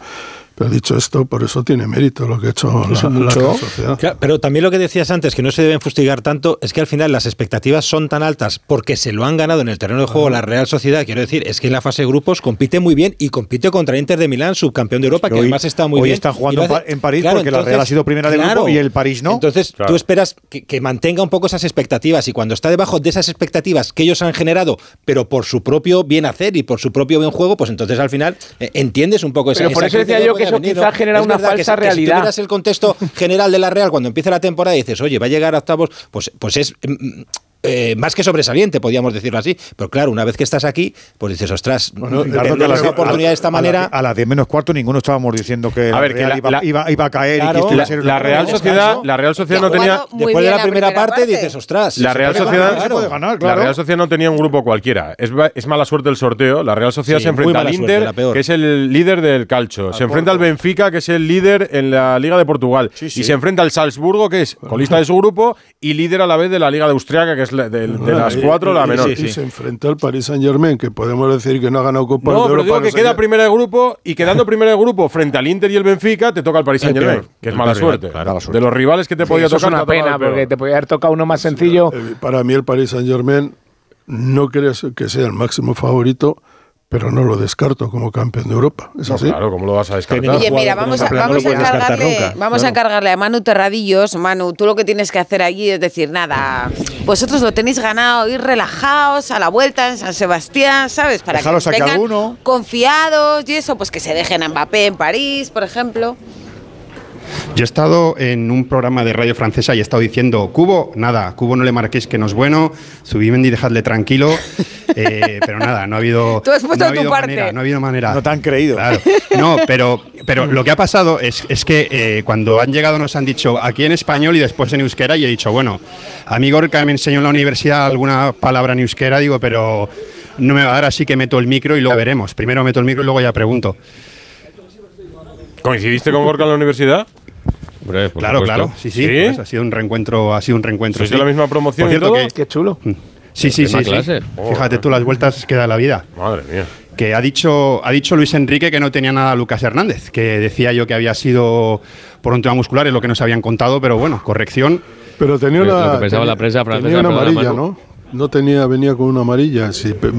Pero dicho esto, por eso tiene mérito lo que ha hecho la, la Sociedad. Claro, pero también lo que decías antes, que no se deben fustigar tanto, es que al final las expectativas son tan altas porque se lo han ganado en el terreno de juego la Real Sociedad. Quiero decir, es que en la fase de grupos compite muy bien y compite contra Inter de Milán, subcampeón de Europa, que Hoy- además está muy hoy bien. están jugando en Pa- en París porque la Real ha sido primera de grupo y el París no. Entonces Claro. tú esperas que, que mantenga un poco esas expectativas y cuando está debajo de esas expectativas que ellos han generado, pero por su propio bien hacer y por su propio buen juego, pues entonces al final eh, entiendes un poco esa Pero por esa eso decía yo que puede eso venir, quizá ¿no? genera Es una que falsa si- que Si realidad. tuvieras el contexto general de la Real cuando empieza la temporada y dices, oye, va a llegar a octavos, pues, pues es mm, eh, más que sobresaliente, podríamos decirlo así. Pero claro, una vez que estás aquí, pues dices, ostras, Bueno, perder Ricardo, que a las- esa oportunidad de esta la- manera. A las 10 menos cuarto ninguno estábamos diciendo que A la ver, que Real la- iba, la- iba- iba a caer Claro, y que esto iba la, a ser la Real Sociedad, la Real Sociedad no tenía Después de la primera, parte, dices, ostras. la Real puede Sociedad, ganar, claro. la Real Sociedad no tenía un grupo cualquiera. Es, es mala suerte el sorteo. La Real Sociedad Sí, se enfrenta al Inter, la peor. que es el líder del calcio. se enfrenta al Benfica, que es el líder en la Liga de Portugal. Y se enfrenta al Salzburgo, que es colista de su grupo y líder a la vez de la Liga de Austriaca, que es la- de, de las Y- cuatro la y- menor. Y, se enfrentó al Paris Saint Germain, que podemos decir que no ha ganado Copa No, de pero Europa. digo no que queda primera de grupo y quedando primera de grupo frente al Inter y el Benfica, te toca el Paris El Saint Germain, peor. que es mala rival, suerte. claro. De los rivales que te Sí, podía eso tocar. es una pena, porque te podía haber tocado uno más sencillo. Eh, Para mí el Paris Saint Germain no creo que sea el máximo favorito, pero no lo descarto como campeón de Europa. ¿Es No, así? claro, ¿cómo lo vas a descartar? Oye, mira, vamos a, vamos a encargarle, vamos a encargarle a Manu Terradillos. Manu, tú lo que tienes que hacer allí es decir, nada, vosotros lo tenéis ganado, ir relajados a la vuelta en San Sebastián, ¿sabes? Para Dejaros que vengan confiados y eso, pues que se dejen a Mbappé en París, por ejemplo. Yo he estado en un programa de radio francesa y he estado diciendo, Cubo, nada, Cubo no le marquéis que no es bueno, Zubimendi dejadle tranquilo, eh, pero nada, no ha habido, Tú has puesto no ha tu habido parte. manera, no ha habido manera. No te han creído. Claro. No, pero, pero lo que ha pasado es, es que eh, cuando han llegado nos han dicho aquí en español y después en euskera y he dicho, bueno, a mí Gorka me enseñó en la universidad alguna palabra en euskera, digo, pero no me va a dar así que meto el micro y luego veremos. Primero meto el micro y luego ya pregunto. ¿Coincidiste con Gorka en la universidad? Claro, supuesto. claro, sí, sí, ¿Sí? pues ha sido un reencuentro, ha sido un reencuentro. ¿Sois sí. de la misma promoción Por y cierto todo? que- Qué chulo. Sí, sí, sí, sí. Fíjate tú las vueltas que da la vida. Madre mía. Que ha dicho, ha dicho Luis Enrique que no tenía nada a Lucas Hernández, que decía yo que había sido por un tema muscular, es lo que nos habían contado, pero bueno, corrección. Pero tenía Lo una, que pensaba tenía- la prensa francesa, tenía una amarilla. ¿no? No tenía, venía con una amarilla, sí, pe-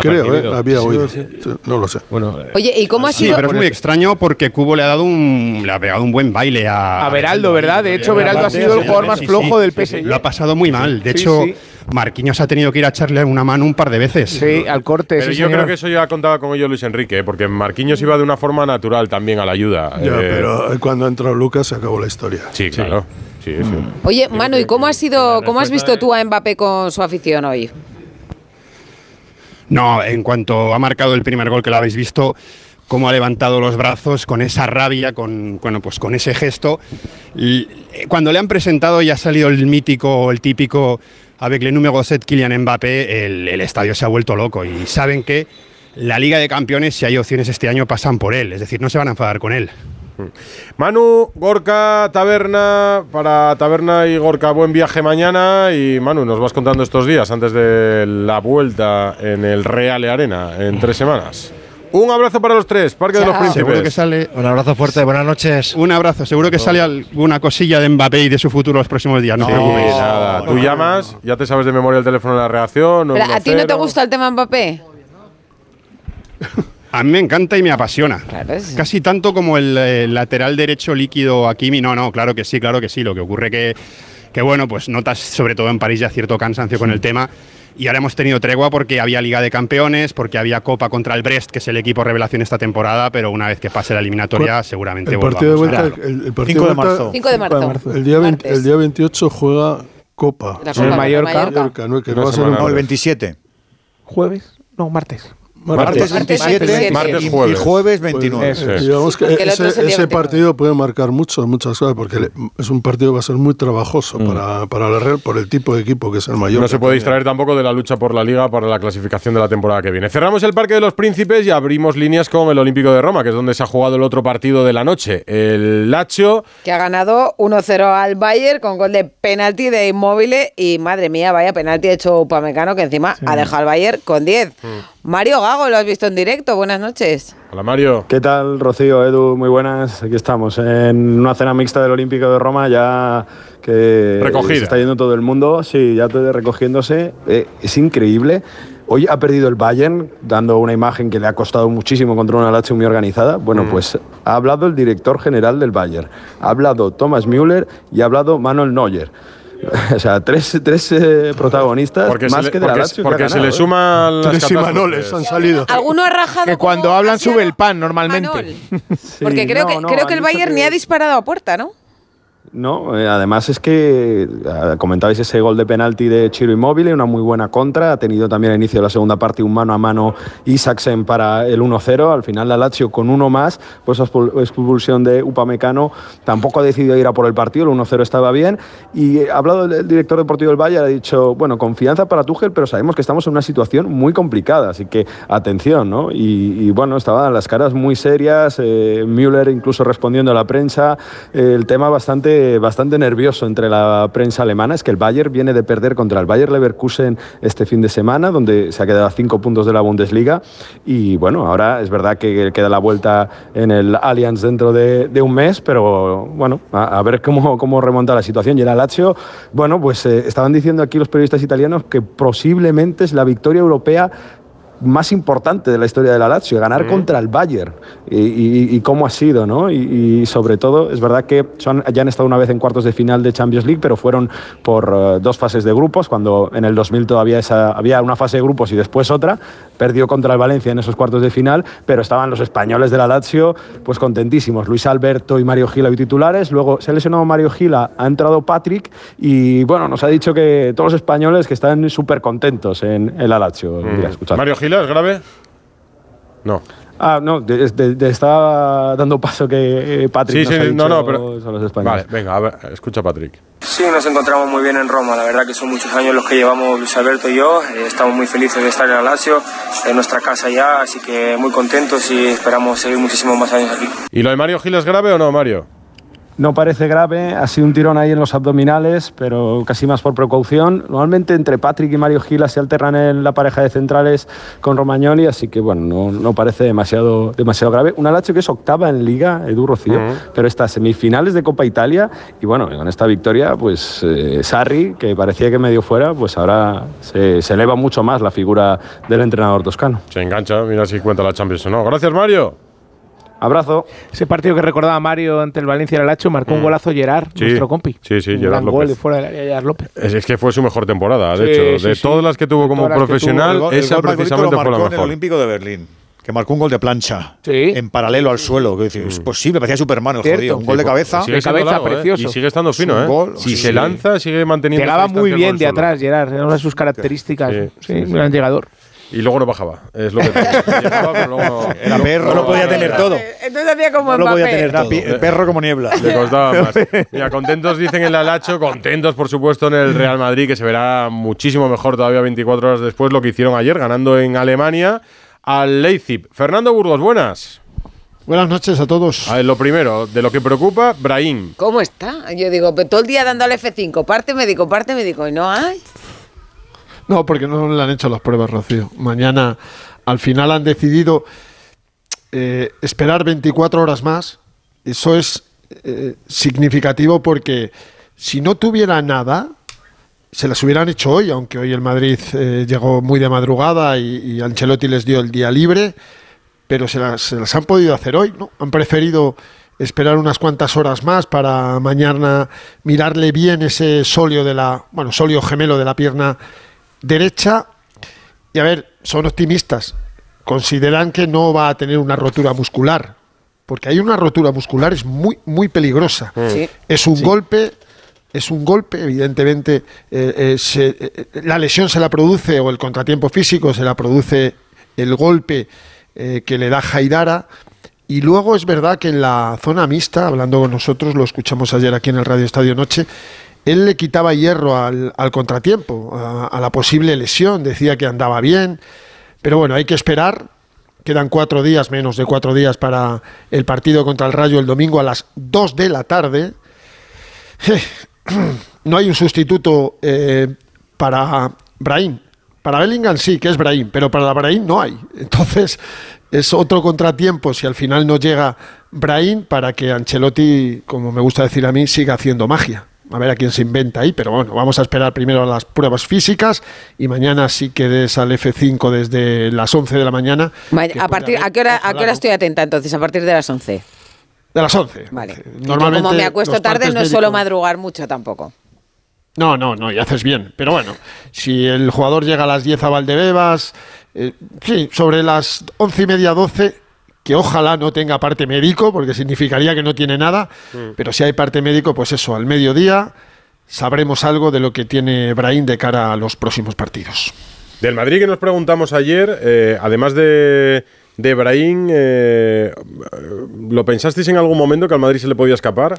creo, ¿eh? había Sí, oído. sí. No lo sé. Bueno, Oye, ¿y cómo ha Sí, sido? pero es muy extraño porque Cubo le ha dado un, le ha pegado un buen baile a, A Beraldo, ¿verdad? De hecho, Beraldo ha sido el jugador más flojo del PSG. Lo ha pasado muy mal. De Sí, hecho, sí. Marquinhos ha tenido que ir a echarle una mano un par de veces. Sí, al corte. Pero yo creo que eso ya contaba con ello Luis Enrique, ¿eh? porque Marquinhos iba de una forma natural también a la ayuda. Ya, eh, pero cuando entró Lucas se acabó la historia. Sí, claro. Sí, sí. Oye, Manu, ¿y cómo ha sido, cómo has visto tú a Mbappé con su afición hoy? No, en cuanto ha marcado el primer gol que lo habéis visto, cómo ha levantado los brazos con esa rabia, con, bueno, pues con ese gesto. Y, eh, cuando le han presentado ya ha salido el mítico, el típico, avec le número 7 Kylian Mbappé, el, el estadio se ha vuelto loco y saben que la Liga de Campeones, si hay opciones este año, pasan por él. Es decir, no se van a enfadar con él. Manu, Gorka, Taberna, para Taberna y Gorka, buen viaje mañana. Y Manu, nos vas contando estos días antes de la vuelta en el Real Arena en tres semanas. Un abrazo para los tres, Parque de los Príncipes. Seguro que sale. Un abrazo fuerte, buenas noches. Un abrazo, seguro que sale alguna cosilla de Mbappé y de su futuro los próximos días. No Sí, nada. Tú llamas, ya te sabes de memoria el teléfono de la reacción. Pero, ¿A ti no te 1-0. gusta el tema Mbappé? A mí me encanta y me apasiona. es- Casi tanto como el, eh, lateral derecho líquido Hakimi. No, no, claro que sí, claro que sí. Lo que ocurre que, que bueno, pues notas sobre todo en París ya cierto cansancio con el tema. Y ahora hemos tenido tregua porque había Liga de Campeones, porque había Copa contra el Brest, que es el equipo revelación esta temporada, pero una vez que pase la eliminatoria seguramente El partido de vuelta, a- el, el partido 5 de vuelta- marzo. 5 de marzo. El día, 20 el día 28 juega Copa. La Copa contra Mallorca. Mallorca, ¿no? Que no va a ser un- No, el 27. ¿Jueves? No, martes. Martes 27 Martes, y- y jueves. jueves 29. Pues, eh, digamos que Porque el ese, otro es el día ese 29. partido puede marcar mucho, muchas cosas, porque le- es un partido que va a ser muy trabajoso para, para la Real por el tipo de equipo que es el mayor. No se puede distraer tampoco de la lucha por la Liga para la clasificación de la temporada que viene. Cerramos el Parque de los Príncipes y abrimos líneas con el Olímpico de Roma, que es donde se ha jugado el otro partido de la noche. El Lazio Que ha ganado 1-0 al Bayern con gol de penalti de Inmóvil y madre mía, vaya penalti hecho Upamecano que encima ha dejado al Bayern con 10. Mario Gago, lo has visto en directo. Buenas noches. Hola Mario. ¿Qué tal, Rocío, Edu? Muy buenas. Aquí estamos en una cena mixta del Olímpico de Roma, ya que Recogida. se está yendo todo el mundo. Sí, ya recogiéndose. Eh, es increíble. Hoy ha perdido el Bayern, dando una imagen que le ha costado muchísimo contra una Lazio muy organizada. Bueno, Mm. pues ha hablado el director general del Bayern, ha hablado Thomas Müller y ha hablado Manuel Neuer. O sea, tres, tres eh, protagonistas Porque, más se le, que de la porque- Lazio. porque se ganado, le ¿eh? suman las Tres. Imanoles han salido. ¿Alguno ha rajado? Que cuando hablan sube el pan normalmente. Manol? Sí, Porque creo, no, que, no, creo que el Bayern que- ni ha disparado a puerta, ¿no? No, eh, además es que eh, comentabais ese gol de penalti de Chiro Inmóvil, una muy buena contra. Ha tenido también al inicio de la segunda parte un mano a mano Isaksen para el 1-0. Al final la Lazio con uno más, pues expul- expulsión de Upamecano. Tampoco ha decidido ir a por el partido, el 1-0 estaba bien. Y eh, ha hablado el, director deportivo del Bayern, ha dicho, bueno, confianza para Tuchel, pero sabemos que estamos en una situación muy complicada, así que atención, ¿no? Y, y, bueno, estaban las caras muy serias, eh, Müller incluso respondiendo a la prensa, el tema bastante, bastante nervioso entre la prensa alemana es que el Bayern viene de perder contra el Bayern Leverkusen este fin de semana, donde se ha quedado a cinco puntos de la Bundesliga. Y bueno, ahora es verdad que queda la vuelta en el Allianz dentro de, un mes, pero bueno, a, a ver cómo, cómo remonta la situación. Y el Lazio, bueno, pues eh, estaban diciendo aquí los periodistas italianos que posiblemente es la victoria europea más importante de la historia de la Lazio, ganar contra el Bayern y, y- y cómo ha sido, ¿no? Y, y sobre todo, es verdad que son, ya han estado una vez en cuartos de final de Champions League, pero fueron por eh, dos fases de grupos, cuando en el 2000 todavía esa, había una fase de grupos y después otra, perdió contra el Valencia en esos cuartos de final, pero estaban los españoles de la Lazio pues contentísimos, Luis Alberto y Mario Gila hoy titulares, luego se ha lesionado Mario Gila, ha entrado Patrick y bueno, nos ha dicho que todos los españoles que están súper contentos en, en la Lazio. Escuchad. Mario Gila, ¿es grave? No. Ah, no, de- de- estaba dando paso que eh, Patrick Sí, nos ha sí, dicho no, no, pero. son los españoles. Vale, venga, a ver, escucha Patrick. Sí, nos encontramos muy bien en Roma. La verdad que son muchos años los que llevamos Luis Alberto y yo. Eh, estamos muy felices de estar en la Lazio, en nuestra casa ya, así que muy contentos y esperamos seguir muchísimos más años aquí. ¿Y lo de Mario Gila es grave o no, Mario? No parece grave, ha sido un tirón ahí en los abdominales, pero casi más por precaución. Normalmente entre Patrick y Mario Gila se alternan en la pareja de centrales con Romagnoli, así que bueno, no, no parece demasiado, demasiado grave. Una Lazio que es octava en Liga, Edu Rocío, pero está semifinales de Copa Italia y bueno, con esta victoria, pues eh, Sarri, que parecía que medio fuera, pues ahora se, se eleva mucho más la figura del entrenador toscano. Se engancha, mira si cuenta la Champions o no. Gracias, Mario. Abrazo. Ese partido que recordaba Mario ante el Valencia del Lacho marcó un Mm. golazo Gerard, Sí. nuestro compi. Sí, sí, un Gerard gran gol López. de fuera del área Gerard López. Es, es que fue su mejor temporada, de Sí, hecho. sí, de sí. todas las que tuvo como profesional, El gol- el esa gol bonito precisamente lo fue la marcó en el mejor. Olímpico de Berlín. Que marcó un gol de plancha en paralelo al suelo. Que dice, Es posible, parecía Superman el Cierto. jodido. Un gol de Sí, cabeza. ¿eh? Y sigue estando fino, ¿eh? gol, si sí, se lanza, sigue manteniendo. Llegaba muy bien de el atrás, Gerard, era una de sus características. Sí, sí, sí. un gran llegador. Y luego no bajaba. Es lo que tenía. Llegaba, pero luego no- Era perro, no no podía tener todo. Entonces hacía como No lo podía tener todo. Era perro como niebla. Le costaba más. Mira, contentos dicen en la Lacho, contentos por supuesto en el Real Madrid, que se verá muchísimo mejor todavía 24 horas después lo que hicieron ayer, ganando en Alemania al Leipzig. Fernando Burgos, buenas. Buenas noches a todos. A ver, lo primero, de lo que preocupa, Brahim. ¿Cómo está? Yo digo, pero todo el día dándole F5, parte médico, parte médico, y no hay. No, porque no le han hecho las pruebas, Rocío. Mañana, al final, han decidido eh, esperar 24 horas más. Eso es eh, significativo porque si no tuviera nada, se las hubieran hecho hoy, aunque hoy el Madrid eh, llegó muy de madrugada y, Ancelotti les dio el día libre, pero se las, se las han podido hacer hoy, ¿no? Han preferido esperar unas cuantas horas más para mañana mirarle bien ese solio de la, bueno, solio gemelo de la pierna derecha. Y a ver, son optimistas. Consideran que no va a tener una rotura muscular. Porque hay una rotura muscular, es muy, muy peligrosa. Sí. Es un golpe, es un golpe, evidentemente, eh, eh, se- eh, la lesión se la produce, o el contratiempo físico se la produce el golpe que le da Haidara. Y luego es verdad que en la zona mixta, hablando con nosotros, lo escuchamos ayer aquí en el Radio Estadio Noche, él le quitaba hierro al, al contratiempo, a, la posible lesión, decía que andaba bien, pero bueno, hay que esperar. Quedan cuatro días, menos de cuatro días para el partido contra el Rayo el domingo a las 2 de la tarde. No hay un sustituto eh, para Brahim. Para Bellingham sí, que es Brahim, pero para Brahim no hay. Entonces es otro contratiempo si al final no llega Brahim para que Ancelotti, como me gusta decir a mí, siga haciendo magia. A ver a quién se inventa ahí, pero bueno, vamos a esperar primero las pruebas físicas y mañana sí que des al F5 desde las 11 de la mañana. Ma- a, partir, haber, ¿a, qué hora, ¿A qué hora estoy atenta entonces? A partir de las 11. De las 11. Vale. Y Normalmente como me acuesto tarde, no médicos- madrugar mucho tampoco. No, no, no, y haces bien. Pero bueno, si el jugador llega a las 10 a Valdebebas, eh, sí, sobre las once y media, 12, que ojalá no tenga parte médico, porque significaría que no tiene nada, Mm. pero si hay parte médico, pues eso, al mediodía sabremos algo de lo que tiene Brahim de cara a los próximos partidos. Del Madrid que nos preguntamos ayer, eh, además de, de Brahim, eh, ¿lo pensasteis en algún momento que al Madrid se le podía escapar?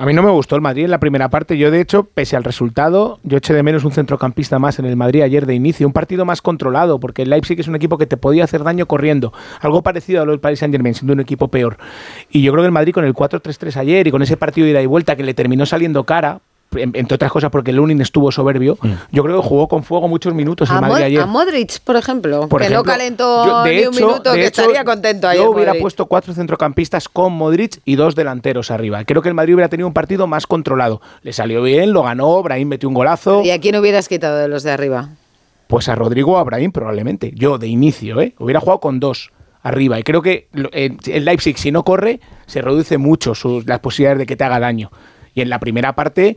A mí no me gustó el Madrid en la primera parte. Yo, de hecho, pese al resultado, yo eché de menos un centrocampista más en el Madrid ayer de inicio. Un partido más controlado, porque el Leipzig es un equipo que te podía hacer daño corriendo. Algo parecido a lo del Paris Saint-Germain, siendo un equipo peor. Y yo creo que el Madrid con el 4-3-3 ayer y con ese partido de ida y vuelta que le terminó saliendo cara, entre otras cosas porque el Lunin estuvo soberbio, yo creo que jugó con fuego muchos minutos el A, Madrid ayer. a Modric, por ejemplo, Por que ejemplo, no calentó yo, de ni un hecho- minuto, de que hecho, estaría contento ayer. Yo hubiera Modric. puesto cuatro centrocampistas con Modric y dos delanteros arriba. Creo que el Madrid hubiera tenido un partido más controlado. Le salió bien, lo ganó, Brahim metió un golazo. ¿Y a quién hubieras quitado de los de arriba? Pues a Rodrigo o a Brahim probablemente. Yo de inicio, ¿eh? Hubiera jugado con dos arriba. Y creo que lo- el Leipzig, si no corre, se reduce mucho sus, las posibilidades de que te haga daño. Y en la primera parte,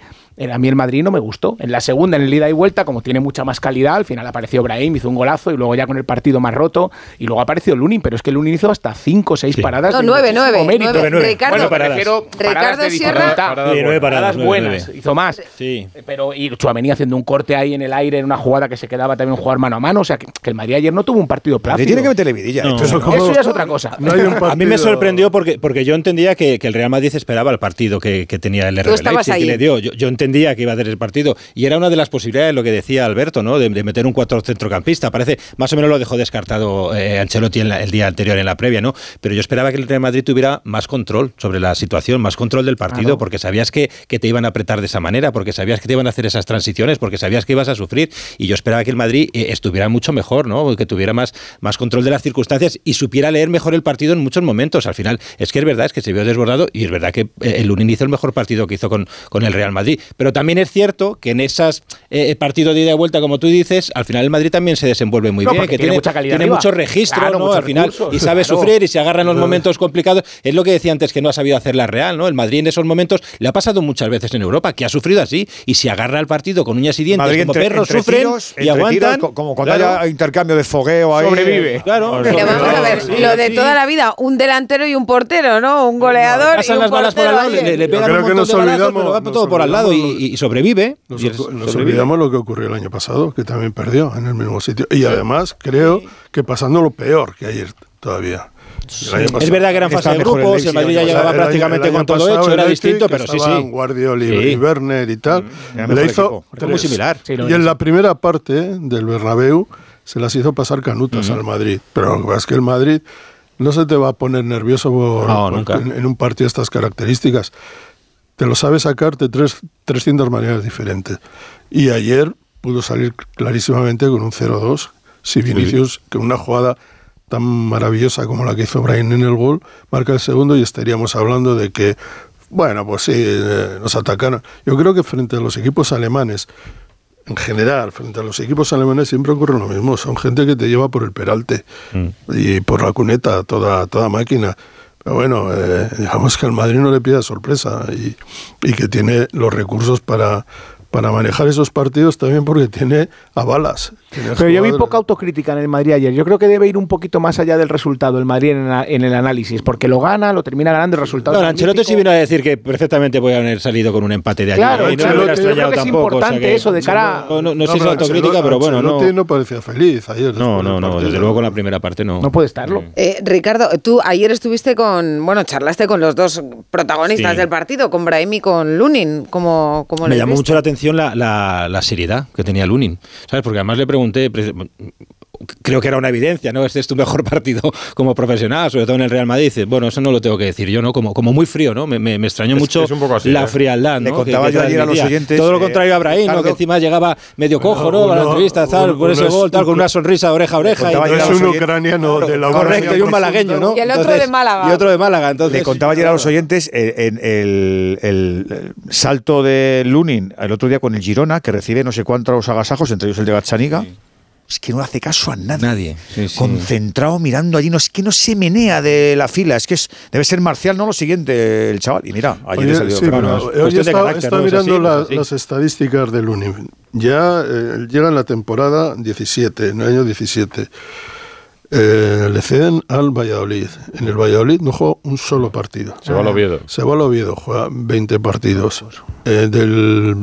a mí el Madrid no me gustó. En la segunda, en el ida y vuelta, como tiene mucha más calidad, al final apareció Brahim, hizo un golazo y luego ya con el partido más roto. Y luego apareció Lunin, pero es que Lunin hizo hasta cinco o seis paradas. No, de nueve, muchísimo nueve, mérito. nueve. Ricardo- Bueno, paradas. Ricardo paradas Sierra- dificultad. Sí, nueve paradas, nueve, buenas. nueve. Hizo más. Sí. Pero y Chouameni haciendo un corte ahí en el aire en una jugada que se quedaba también un jugar mano a mano. O sea, que, que el Madrid ayer no tuvo un partido plácido. tiene que meterle vidilla. No. Esto es como- Eso ya es otra cosa. a mí me sorprendió porque, porque yo entendía que, que el Real Madrid esperaba el partido que, que tenía el RB estabas Leipzig y ahí. le dio. Yo, yo entendía que iba a hacer el partido y era una de las posibilidades, lo que decía Alberto, ¿no? de, de meter un cuatro centrocampista. Parece, más o menos lo dejó descartado eh, Ancelotti en la- el día anterior en la previa, ¿no? Pero yo esperaba que el Real Madrid tuviera más control sobre la situación, más control del partido, Claro. porque sabías que, que te iban a apretar de esa manera, porque sabías que te iban a hacer esas transiciones, porque sabías que ibas a sufrir. Y yo esperaba que el Madrid eh, estuviera mucho mejor, ¿no? Que tuviera más, más control de las circunstancias y supiera leer mejor el partido en muchos momentos. Al final, es que es verdad, es que se vio desbordado y es verdad que eh, el Lunin hizo el mejor partido que hizo con, con el Real Madrid. Pero también es cierto que en esas eh, partidos de ida y vuelta, como tú dices, al final el Madrid también se desenvuelve muy No, bien, que tiene tiene, mucha calidad tiene mucho registro, Claro, ¿no? muchos Al final, recursos, y sabe claro. sufrir y se agarra en los momentos complicados. Es lo que decía antes que no ha sabido hacer la Real, ¿no? El Madrid en esos momentos le ha pasado muchas veces en Europa, que ha sufrido así y se agarra al partido con uñas y dientes, Madrid como entre- perros entre sufren tiros, y aguantan. tiros, como cuando haya intercambio de fogueo ahí, Sobrevive. Claro. Pero vamos a ver, lo de toda la vida, un delantero y un portero, ¿no? Un goleador y Pasan un las balas por al lado, le, le pegan un montón nos de balazos, olvidamos- pero va todo por al lado. Y, y, y sobrevive. Nos, y nos sobrevive. olvidamos lo que ocurrió el año pasado, que también perdió en el mismo sitio. Y además creo que pasando lo peor que ayer todavía. Año Es verdad que era en fase de grupos, el Madrid ya llegaba prácticamente con todo hecho, era distinto, pero sí, sí. Guardiol y, Sí. y Werner y tal. Era le hizo muy similar. Sí, y en la primera parte del Bernabéu se las hizo pasar canutas al Madrid. Pero lo que pasa es que el Madrid no se te va a poner nervioso por- No, por- nunca. En, en un partido de estas características. Te lo sabe sacar de tres, 300 maneras diferentes. Y ayer pudo salir clarísimamente con un 0-2. Si Vinicius, que una jugada tan maravillosa como la que hizo Brian en el gol, marca el segundo y estaríamos hablando de que, bueno, pues sí, eh, nos atacaron. Yo creo que frente a los equipos alemanes, en general, frente a los equipos alemanes siempre ocurre lo mismo. Son gente que te lleva por el peralte y por la cuneta, toda, toda máquina. Pero bueno, eh, digamos que al Madrid no le pida sorpresa y, y que tiene los recursos para, para manejar esos partidos también porque tiene a balas. Tiene Pero yo vi poca autocrítica en el Madrid ayer. Yo creo que debe ir un poquito más allá del resultado el Madrid en, la- en el análisis, porque lo gana, lo termina ganando el resultado. No, Ancelotti sí vino a decir que perfectamente podía haber salido con un empate de ayer. Claro, y no hubiera yo creo extrañado que es tampoco. o sea importante que- eso de cara- No, no, no sé si es autocrítica, pero bueno, no. Ancelotti no parecía feliz ayer. No, no, no, desde luego con la primera parte no. No puede estarlo. Eh, Ricardo, tú ayer estuviste con, bueno, charlaste con los dos protagonistas Sí. del partido, con Brahim y con Lunin, como, como Me llamó viste? mucho la atención la, la- seriedad que tenía Lunin, ¿sabes? Porque además le pregunté, pre- creo que era una evidencia, ¿no? Este es tu mejor partido como profesional, sobre todo en el Real Madrid. Dices, bueno, eso no lo tengo que decir yo, ¿no? Como, como muy frío, ¿no? Me, me- me extrañó Es- mucho es un poco así, la ¿eh? frialdad, ¿no? Le contaba que, que yo ayer a los oyentes, Todo lo contrario a Brahim, ¿no? Ricardo- Que encima llegaba medio cojo, ¿no? a la uno- entrevista, tal, uno- por ese uno es gol, tal, con una sonrisa de oreja a oreja. Es un ucraniano de la Correcto, y un malagueño, ¿no? Y el otro de Málaga. Y otro de Málaga, entonces. Le contaba ayer a los oyentes eh, en el, el- el salto de Lunin el otro día con el Girona, que recibe no sé cuántos agasajos, entre ellos el de Gazzaniga. Es que no hace caso a nadie. Nadie. Sí, sí. Concentrado mirando allí. No, es que no se menea de la fila. Es que es, debe ser marcial, no lo siguiente, el chaval. Y mira, ayer Oye, le salió sí, fenómeno. pero Es hoy cuestión de estaba, carácter, estaba ¿no? Es así, mirando la- las estadísticas del Uni. Ya eh, llega en la temporada 17, en el año 17. Eh, le ceden al Valladolid. En el Valladolid no juega un solo partido. Se va al Oviedo. Se va al Oviedo, juega 20 partidos. Eh, del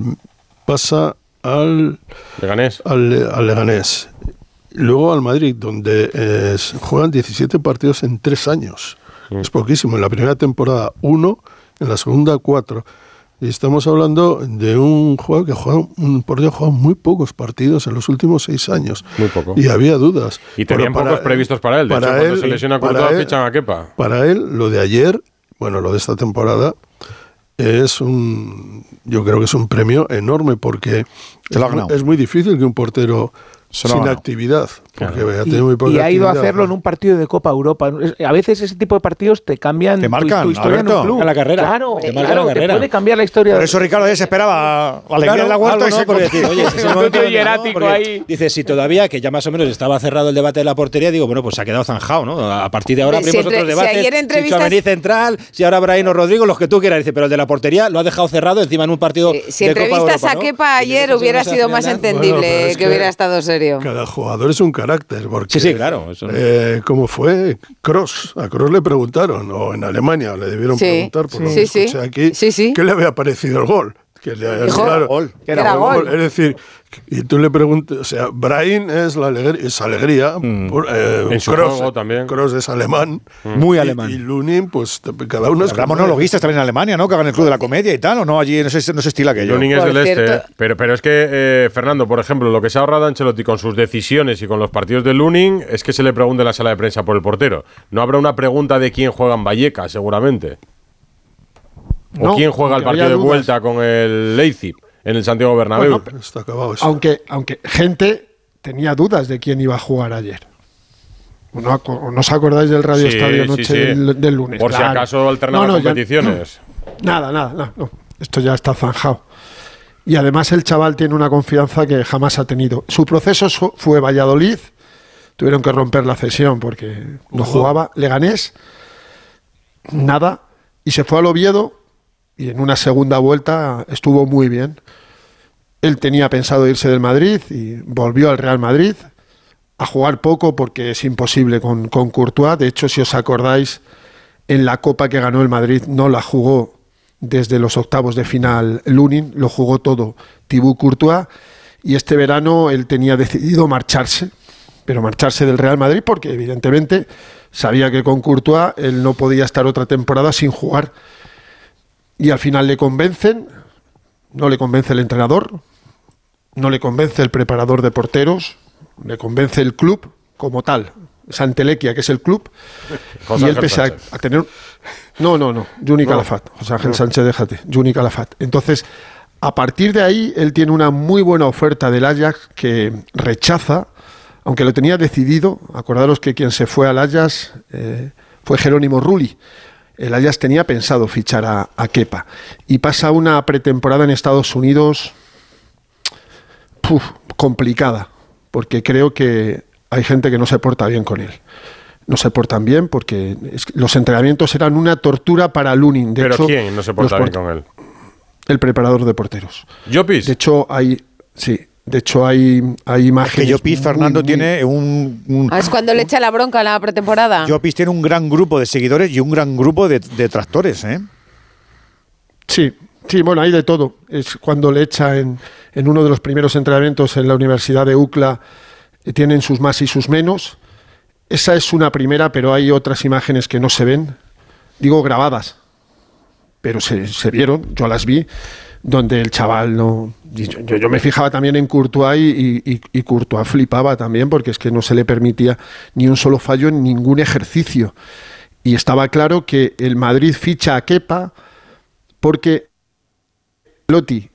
pasa al Leganés. al, al Leganés. Luego al Madrid, donde eh, juegan 17 partidos en tres años. Es poquísimo. En la primera temporada, uno. En la segunda, cuatro. Y estamos hablando de un jugador que juega, un portero jugado muy pocos partidos en los últimos seis años. Muy poco. Y había dudas. Y tenían pocos previstos para él. De hecho, cuando se lesiona para Courtois, él- fichan a Kepa. Para él, lo de ayer, bueno, lo de esta temporada, es un. Yo creo que es un premio enorme porque es muy difícil que un portero Sin actividad, porque Y, tenido muy poca y ha ido a hacerlo en un partido de Copa Europa. A veces ese tipo de partidos te cambian Te tu- marcan, tu, historia en un club. A la carrera. Claro, Te claro, la te carrera. puede cambiar la historia. Por eso Ricardo ya se esperaba la alegría Claro, de la y no, se porque decir, oye, ese es el Un momento ¿no? ahí. Dice, si todavía, que ya más o menos estaba cerrado el debate de la portería, digo, bueno, pues se ha quedado zanjado, ¿no? A partir de ahora Si abrimos entre- otros si debates. ayer Si entrevistas- Tchouaméni central, si ahora Brahim o Rodrigo, los que tú quieras. Dice, pero el de la portería lo ha dejado cerrado encima en un partido Eh, Si de Copa entrevistas Europa, a. Kepa ayer luego hubiera sido más entendible que, hubiera estado serio. Cada jugador es un carácter. Porque, Sí, sí, claro, eso no. eh, ¿Cómo fue? Cross. A Cross le preguntaron, o en Alemania le debieron Sí, preguntar, por lo que sí. escuché aquí, Sí, sí. ¿qué le había parecido el gol? Que le, claro, que era gol. Es decir, y tú le preguntas, o sea, Brain es la alegría, es alegría, por- eh, En su Kroos- juego también. Kroos es alemán. Muy y- alemán. Y, Lunin, pues te- cada uno es Habrá es. monologuistas también en Alemania, ¿no? Que hagan el club de la comedia y tal, o no, allí no se, no se estila aquello. Lunin es Por del este, cierto- ¿eh? pero, pero es que, eh, Fernando, por ejemplo, lo que se ha ahorrado Ancelotti con sus decisiones y con los partidos de Lunin es que se le pregunte en la sala de prensa por el portero. No habrá una pregunta de quién juega en Vallecas, seguramente. O No, quién juega el partido de vuelta con el Leipzig en el Santiago Bernabéu. Bueno, Está acabado eso. Aunque, aunque gente tenía dudas de quién iba a jugar ayer. ¿O no, no os acordáis del Radio Sí, Estadio Noche sí. Del, del lunes? por si acaso alternaba No, no, ya- competiciones. Nada, nada, no. Esto ya está zanjado. Y además el chaval tiene una confianza que jamás ha tenido. Su proceso fue Valladolid. Tuvieron que romper la cesión porque no jugaba. Leganés, nada. Y se fue al Oviedo y en una segunda vuelta estuvo muy bien. Él tenía pensado irse del Madrid y volvió al Real Madrid a jugar poco porque es imposible con, con Courtois. De hecho, si os acordáis, en la Copa que ganó el Madrid no la jugó desde los octavos de final Lunin, lo jugó todo Thibaut Courtois y este verano él tenía decidido marcharse, pero marcharse del Real Madrid porque evidentemente sabía que con Courtois él no podía estar otra temporada sin jugar y al final le convencen, no le convence el entrenador, no le convence el preparador de porteros, le convence el club como tal, Santelequia, que es el club, José y él pese a, a tener... No, no, no, Juni No. Calafat, José Ángel No. Sánchez, déjate, Juni Calafat. Entonces, a partir de ahí, él tiene una muy buena oferta del Ajax que rechaza, aunque lo tenía decidido, acordaros que quien se fue al Ajax eh, fue Jerónimo Rulli, el Ajax tenía pensado fichar a, a Kepa y pasa una pretemporada en Estados Unidos puf, complicada, porque creo que hay gente que no se porta bien con él. No se portan bien porque es los entrenamientos eran una tortura para Lunin. De ¿Pero hecho, quién no se porta bien con él? El preparador de porteros. ¿Llopis? De hecho, hay. Sí, de hecho, hay, hay Que imágenes. Llopis, muy, Fernando, muy- tiene un, un- Ah, es cuando le echa la bronca a la pretemporada. Llopis tiene un gran grupo de seguidores y un gran grupo de detractores, ¿eh? Sí, sí, bueno, hay de todo. Es cuando le echa en, en uno de los primeros entrenamientos en la Universidad de UCLA, eh, tienen sus más y sus menos. Esa es una primera, pero hay otras imágenes que no se ven, digo grabadas, pero se, se vieron, yo las vi, donde el chaval no... Yo, yo- yo me fijaba también en Courtois y, y, y Courtois flipaba también porque es que no se le permitía ni un solo fallo en ningún ejercicio. Y estaba claro que el Madrid ficha a Kepa porque Lotti,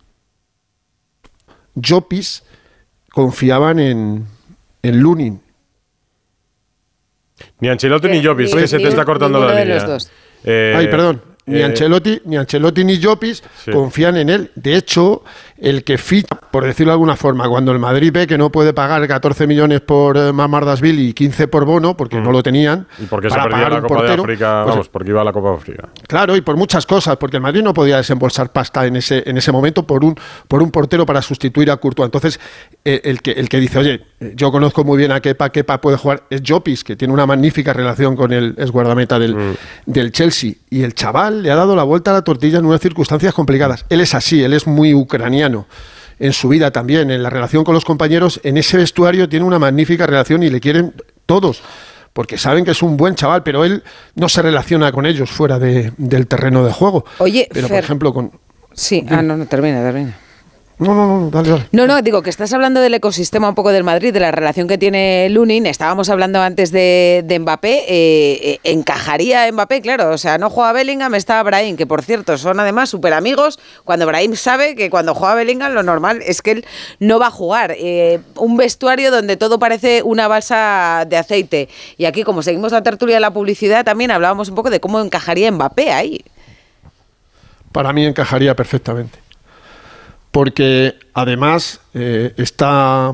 Jopis confiaban en, en Lunin. Ni Ancelotti ni Llopis, ni- que se te ni- está cortando la línea. Eh, Ay, perdón. Ni eh, Ancelotti, ni Ancelotti ni Jopis Sí. confían en él. De hecho, el que ficha, por decirlo de alguna forma, cuando el Madrid ve que no puede pagar 14 millones por eh, Mamardasville y 15 por Bono, porque no lo tenían, Mm. Y porque se para perdía pagar la un Copa portero, de África, pues, vamos, porque iba a la Copa de África. Claro, y por muchas cosas, porque el Madrid no podía desembolsar pasta en ese, en ese momento por un, por un portero para sustituir a Courtois. Entonces, eh, el, que, el que dice, oye, yo conozco muy bien a Kepa, Kepa puede jugar, es Jopis, que tiene una magnífica relación con el es guardameta del, Mm. del Chelsea. Y el chaval le ha dado la vuelta a la tortilla en unas circunstancias complicadas. Él es así, él es muy ucraniano. En su vida también, en la relación con los compañeros, en ese vestuario tiene una magnífica relación y le quieren todos porque saben que es un buen chaval, pero él no se relaciona con ellos fuera de- del terreno de juego. Oye, pero por ejemplo con Sí, ah, no, no, termina, termina. No, no, no, dale, dale. No, no, digo que estás hablando del ecosistema un poco del Madrid, de la relación que tiene Lunin. Estábamos hablando antes de, de Mbappé. eh, eh, encajaría Mbappé, claro. O sea, no juega Bellingham, está Brahim, que por cierto son además súper amigos. Cuando Brahim sabe que cuando juega Bellingham lo normal es que él no va a jugar. Eh, un vestuario donde todo parece una balsa de aceite. Y aquí, como seguimos la tertulia de la publicidad, también hablábamos un poco de cómo encajaría Mbappé ahí. Para mí encajaría perfectamente. Porque además eh, está,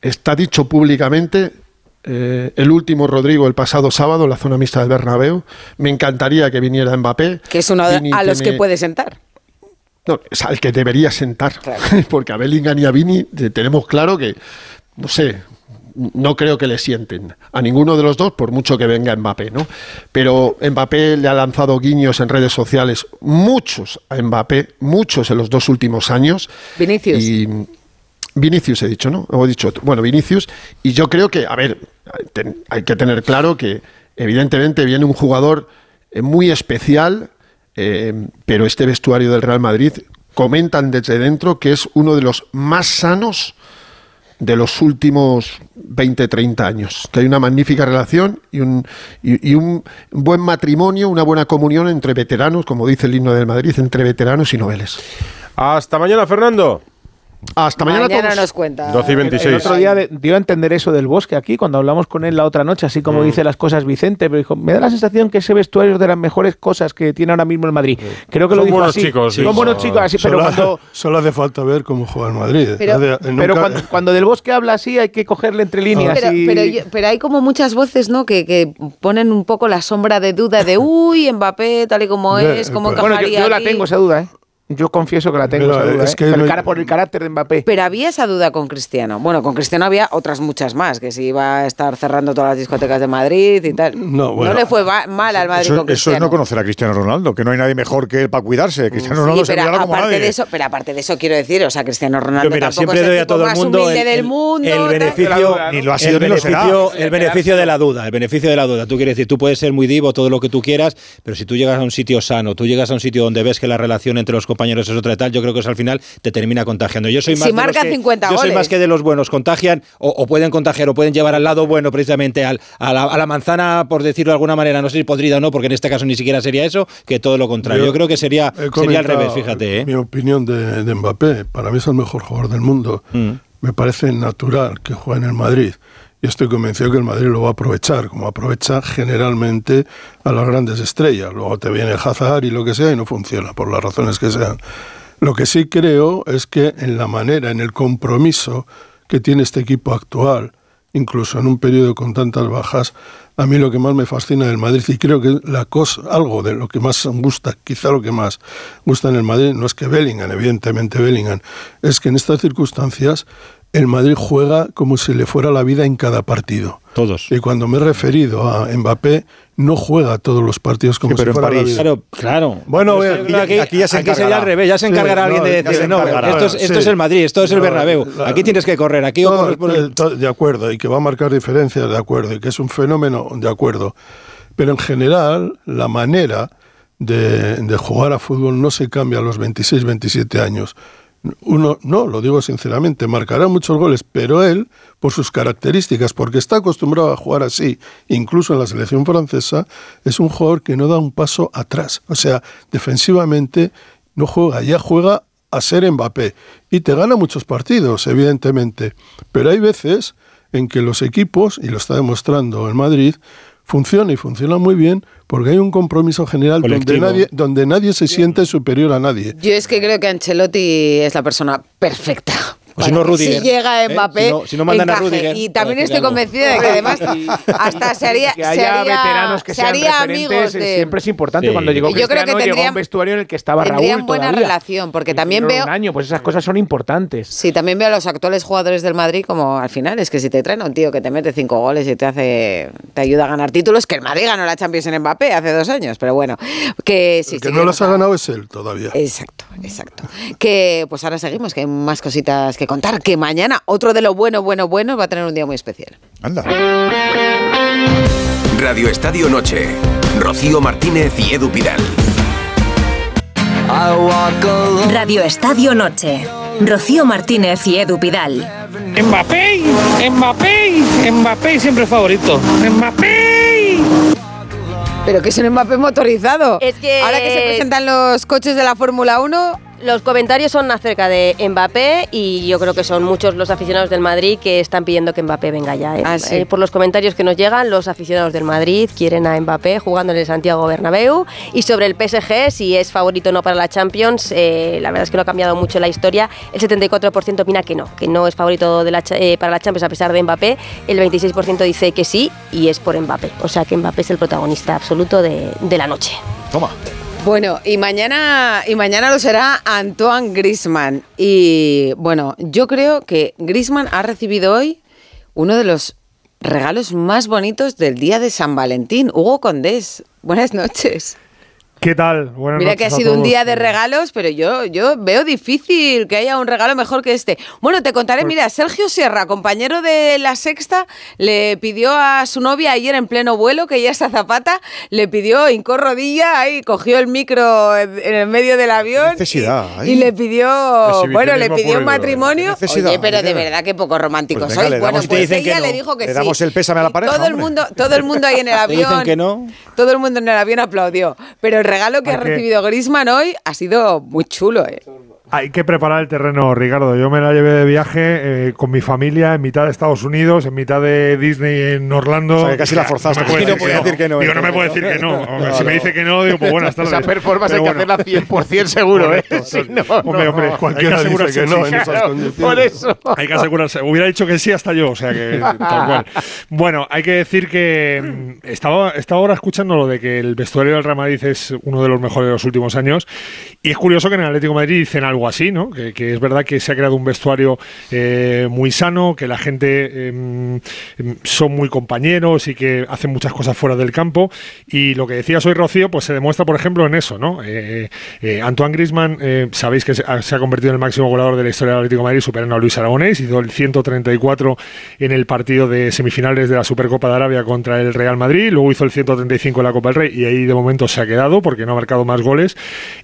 está dicho públicamente eh, el último Rodrigo el pasado sábado en la zona mixta del Bernabéu. Me encantaría que viniera Mbappé. Que es uno de- a los que puede sentar. No, es al que debería sentar. Porque a Bellingham y a Vini eh, tenemos claro que, no sé, no creo que le sienten a ninguno de los dos, por mucho que venga Mbappé, ¿no? Pero Mbappé le ha lanzado guiños en redes sociales, muchos a Mbappé, muchos en los dos últimos años. Vinicius. Y Vinicius he dicho, ¿no? He dicho, bueno, Vinicius. Y yo creo que, a ver, ten- hay que tener claro que evidentemente viene un jugador eh, muy especial, eh, pero este vestuario del Real Madrid comentan desde dentro que es uno de los más sanos de los últimos 20, 30 años. Que hay una magnífica relación y un, y, un buen matrimonio, una buena comunión entre veteranos, como dice el himno del Madrid, entre veteranos y noveles. Hasta mañana, Fernando. Hasta mañana, Mañana todos. nos cuenta. 12 y El 26. otro día de- dio a entender eso del bosque aquí, cuando hablamos con él la otra noche, así como Mm. dice las cosas Vicente, pero dijo, me da la sensación que ese vestuario es de las mejores cosas que tiene ahora mismo el Madrid. Creo que Son lo dijo buenos así. chicos, sí. Son buenos chicos así, pero solo, cuando, solo hace falta ver cómo juega el Madrid. Pero- pero cuando, cuando del bosque habla así hay que cogerle entre líneas. Pero, y- pero, yo- pero hay como muchas voces, ¿no? Que, que ponen un poco la sombra de duda de, uy, Mbappé, tal y como es, cómo pero- bueno, yo, yo la aquí". tengo esa duda, ¿eh? Yo confieso que la tengo Pero, esa duda, es ¿eh? que por, el no- cara- por el carácter de Mbappé. Pero había esa duda con Cristiano. Bueno, con Cristiano había otras muchas más, que si iba a estar cerrando todas las discotecas de Madrid y tal. No, bueno. le fue mal al Madrid Eso, con eso es Cristiano. no conocer a Cristiano Ronaldo, que no hay nadie mejor que él para cuidarse. Cristiano Sí, Ronaldo se pero como aparte nadie. de eso, pero aparte de eso quiero decir, o sea, Cristiano Ronaldo mira, tampoco siempre es el doy a tipo todo el más mundo humilde el- del el- mundo. el beneficio, Ni lo ha sido el ni lo será. beneficio, el beneficio de la duda, el beneficio de la duda. Tú quieres decir, tú puedes ser muy divo, todo lo que tú quieras, pero si tú llegas a un sitio sano, tú llegas a un sitio donde ves que la relación entre los compañeros es otra y tal, yo creo que eso al final te termina contagiando. Yo soy Si más de los marca que- 50 yo soy goles. más que de los buenos, contagian o, o pueden contagiar o pueden llevar al lado bueno precisamente al, a, la, a la manzana, por decirlo de alguna manera, no sé si podrida o no, porque en este caso ni siquiera sería eso, que todo lo contrario. Yo, creo que sería, sería al revés, fíjate. ¿eh? Mi opinión de, de Mbappé, para mí es el mejor jugador del mundo. Mm. Me parece natural que juegue en el Madrid. Y estoy convencido que el Madrid lo va a aprovechar, como aprovecha generalmente a las grandes estrellas. Luego te viene Hazard y lo que sea y no funciona, por las razones que sean. Lo que sí creo es que en la manera, en el compromiso que tiene este equipo actual, incluso en un periodo con tantas bajas, a mí lo que más me fascina del Madrid y creo que la cosa, algo de lo que más gusta, quizá lo que más gusta en el Madrid, no es que Bellingham, evidentemente Bellingham, es que en estas circunstancias el Madrid juega como si le fuera la vida en cada partido. Todos. Y cuando me he referido a Mbappé, no juega todos los partidos como Sí, pero si en fuera la París. vida. Claro, claro. Bueno, eh, aquí, aquí ya se aquí sería encargará. al revés, ya se Sí, encargará alguien no, de decir, no, esto, es, esto Sí. es el Madrid, esto es el Bernabéu. la- aquí tienes que correr, aquí o No, corres por el- eh, to- de acuerdo, y que va a marcar diferencias, de acuerdo, y que es un fenómeno, de acuerdo. Pero en general, la manera de, de jugar a fútbol no se cambia a los 26, 27 años. Uno, no, lo digo sinceramente, marcará muchos goles, pero él, por sus características, porque está acostumbrado a jugar así, incluso en la selección francesa, es un jugador que no da un paso atrás. O sea, defensivamente no juega, ya juega a ser Mbappé. Y te gana muchos partidos, evidentemente. Pero hay veces en que los equipos, y lo está demostrando el Madrid, funciona y funciona muy bien porque hay un compromiso general donde nadie, donde nadie se siente superior a nadie. Yo es que creo que Ancelotti es la persona perfecta. O si no, Rudiger, Si llega ¿eh? Mbappé, Si no- si no mandan a encaje. Rudiger Y también estoy convencida de que además hasta se haría, que se haya haría- veteranos que se sean haría amigos eh, de... siempre es importante. Sí. Cuando llegó Yo creo que Cristiano llegó a tendrían- un vestuario en el que estaba Tendrían Raúl buena todavía. relación, porque también veo... un año, pues esas cosas son importantes. Sí, también veo a los actuales jugadores del Madrid como al final es que si te traen a un tío que te mete cinco goles y te hace te ayuda a ganar títulos, que el Madrid ganó la Champions en Mbappé hace dos años, pero bueno, que sí, El que sí, no las ha ganado es él todavía. Exacto, exacto. Que pues ahora seguimos, que hay más cositas que contar, que mañana otro de lo bueno, bueno, bueno va a tener un día muy especial. Anda. Radio Estadio Noche. Rocío Martínez y Edu Pidal. Radio Estadio Noche. Rocío Martínez y Edu Pidal. Mbappé, Mbappé, Mbappé siempre favorito. Mbappé. Pero que es un Mbappé motorizado. Es que- Ahora que se presentan los coches de la Fórmula 1, Los comentarios son acerca de Mbappé y yo creo que son muchos los aficionados del Madrid que están pidiendo que Mbappé venga ya. ¿eh? Ah, sí. Eh, por los comentarios que nos llegan, los aficionados del Madrid quieren a Mbappé jugando en el Santiago Bernabéu. Y sobre el PSG, si es favorito o no para la Champions, eh, la verdad es que no ha cambiado mucho la historia. El 74% opina que no, que no es favorito de la eh, para la Champions a pesar de Mbappé. El 26% dice que sí y es por Mbappé. O sea que Mbappé es el protagonista absoluto de, de la noche. Toma. Bueno, y mañana, y mañana lo será Antoine Grisman. Y bueno, yo creo que Grisman ha recibido hoy uno de los regalos más bonitos del día de San Valentín. Hugo Condés, buenas noches. ¿Qué tal? Buenas Mira que ha sido un día de regalos, pero yo, yo veo difícil que haya un regalo mejor que este. Bueno, te contaré, Pues mira, Sergio Sierra, compañero de La Sexta, le pidió a su novia ayer en pleno vuelo, que ella es azapata, le pidió, hincó rodilla, ahí cogió el micro en, el medio del avión. necesidad, y- le pidió, bueno, le pidió un matrimonio. Oye, pero de verdad que poco románticos Pues le Bueno, pues ella no. le dijo que Le sí. damos el pésame a la pareja, Todo el mundo, todo el mundo ahí en el Te avión. dicen que no. Todo el mundo en el avión aplaudió. Pero regalo que ha recibido Grisman hoy ha sido muy chulo, ¿eh? Hay que preparar el terreno, Ricardo. Yo me la llevé de viaje eh, con mi familia en mitad de Estados Unidos, en mitad de Disney en Orlando. O sea, que casi la forzaste. No me puede Y no decir que decir que no, Digo, no me puede decir que no. No, si me dice que no, digo, pues buenas tardes. Esa performance hay Pero que bueno. hacerla 100% seguro, ¿eh? Si no, Hombre, no, hombre, cualquiera Hay que dice que no en esas condiciones. Por eso. Hay que asegurarse. Hubiera dicho que sí hasta yo, o sea que tal cual. Bueno, hay que decir que mm, estaba, estaba ahora escuchando lo de que el vestuario del Real Madrid es uno de los mejores de los últimos años y es curioso que en el Atlético de Madrid dicen algo así, ¿no? Que, que es verdad que se ha creado un vestuario eh, muy sano, que la gente eh, son muy compañeros y que hacen muchas cosas fuera del campo y lo que decía hoy Rocío, pues se demuestra, por ejemplo, en eso, ¿no? Eh, eh, Antoine Griezmann, eh, sabéis que se ha, se ha convertido en el máximo goleador de la historia del Atlético de Madrid, superando a Luis Aragonés, hizo el 134 en el partido de semifinales de la Supercopa de Arabia contra el Real Madrid, luego hizo el 135 en la Copa del Rey y ahí de momento se ha quedado porque no ha marcado más goles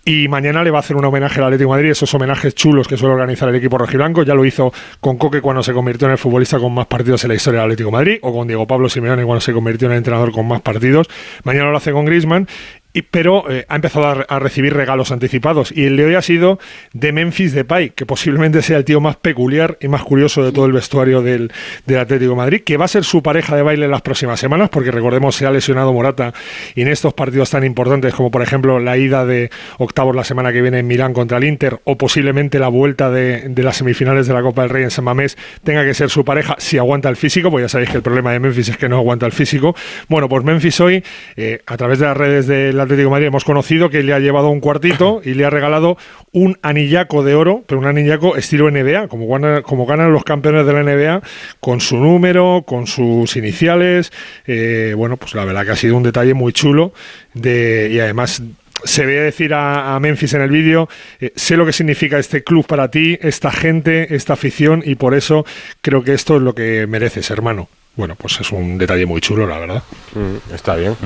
y mañana le va a hacer un homenaje al Atlético de Madrid, esos homenajes chulos que suele organizar el equipo rojiblanco, ya lo hizo con Coque cuando se convirtió en el futbolista con más partidos en la historia del Atlético Madrid o con Diego Pablo Simeone cuando se convirtió en el entrenador con más partidos, mañana lo hace con Griezmann y- pero eh, ha empezado a, re- a recibir regalos anticipados. Y el de hoy ha sido de Memphis Depay, que posiblemente sea el tío más peculiar y más curioso de todo el vestuario del, del Atlético de Madrid, que va a ser su pareja de baile en las próximas semanas, porque recordemos se ha lesionado Morata y en estos partidos tan importantes como por ejemplo la ida de octavos la semana que viene en Milán contra el Inter o posiblemente la vuelta de, de las semifinales de la Copa del Rey en San Mamés tenga que ser su pareja si aguanta el físico, pues ya sabéis que el problema de Memphis es que no aguanta el físico. Bueno, pues Memphis hoy, eh, a través de las redes del Atlético de Madrid, hemos conocido que le ha llevado un cuartito y le ha regalado un anillaco de oro, pero un anillaco estilo NBA, como, gana- como ganan los campeones de la NBA, con su número, con sus iniciales. Eh, bueno, pues la verdad que ha sido un detalle muy chulo y además se ve decir a, a Memphis en el vídeo, eh, sé lo que significa este club para ti, esta gente, esta afición, y por eso creo que esto es lo que mereces, hermano. Bueno, pues es un detalle muy chulo, la verdad. Mm, está bien.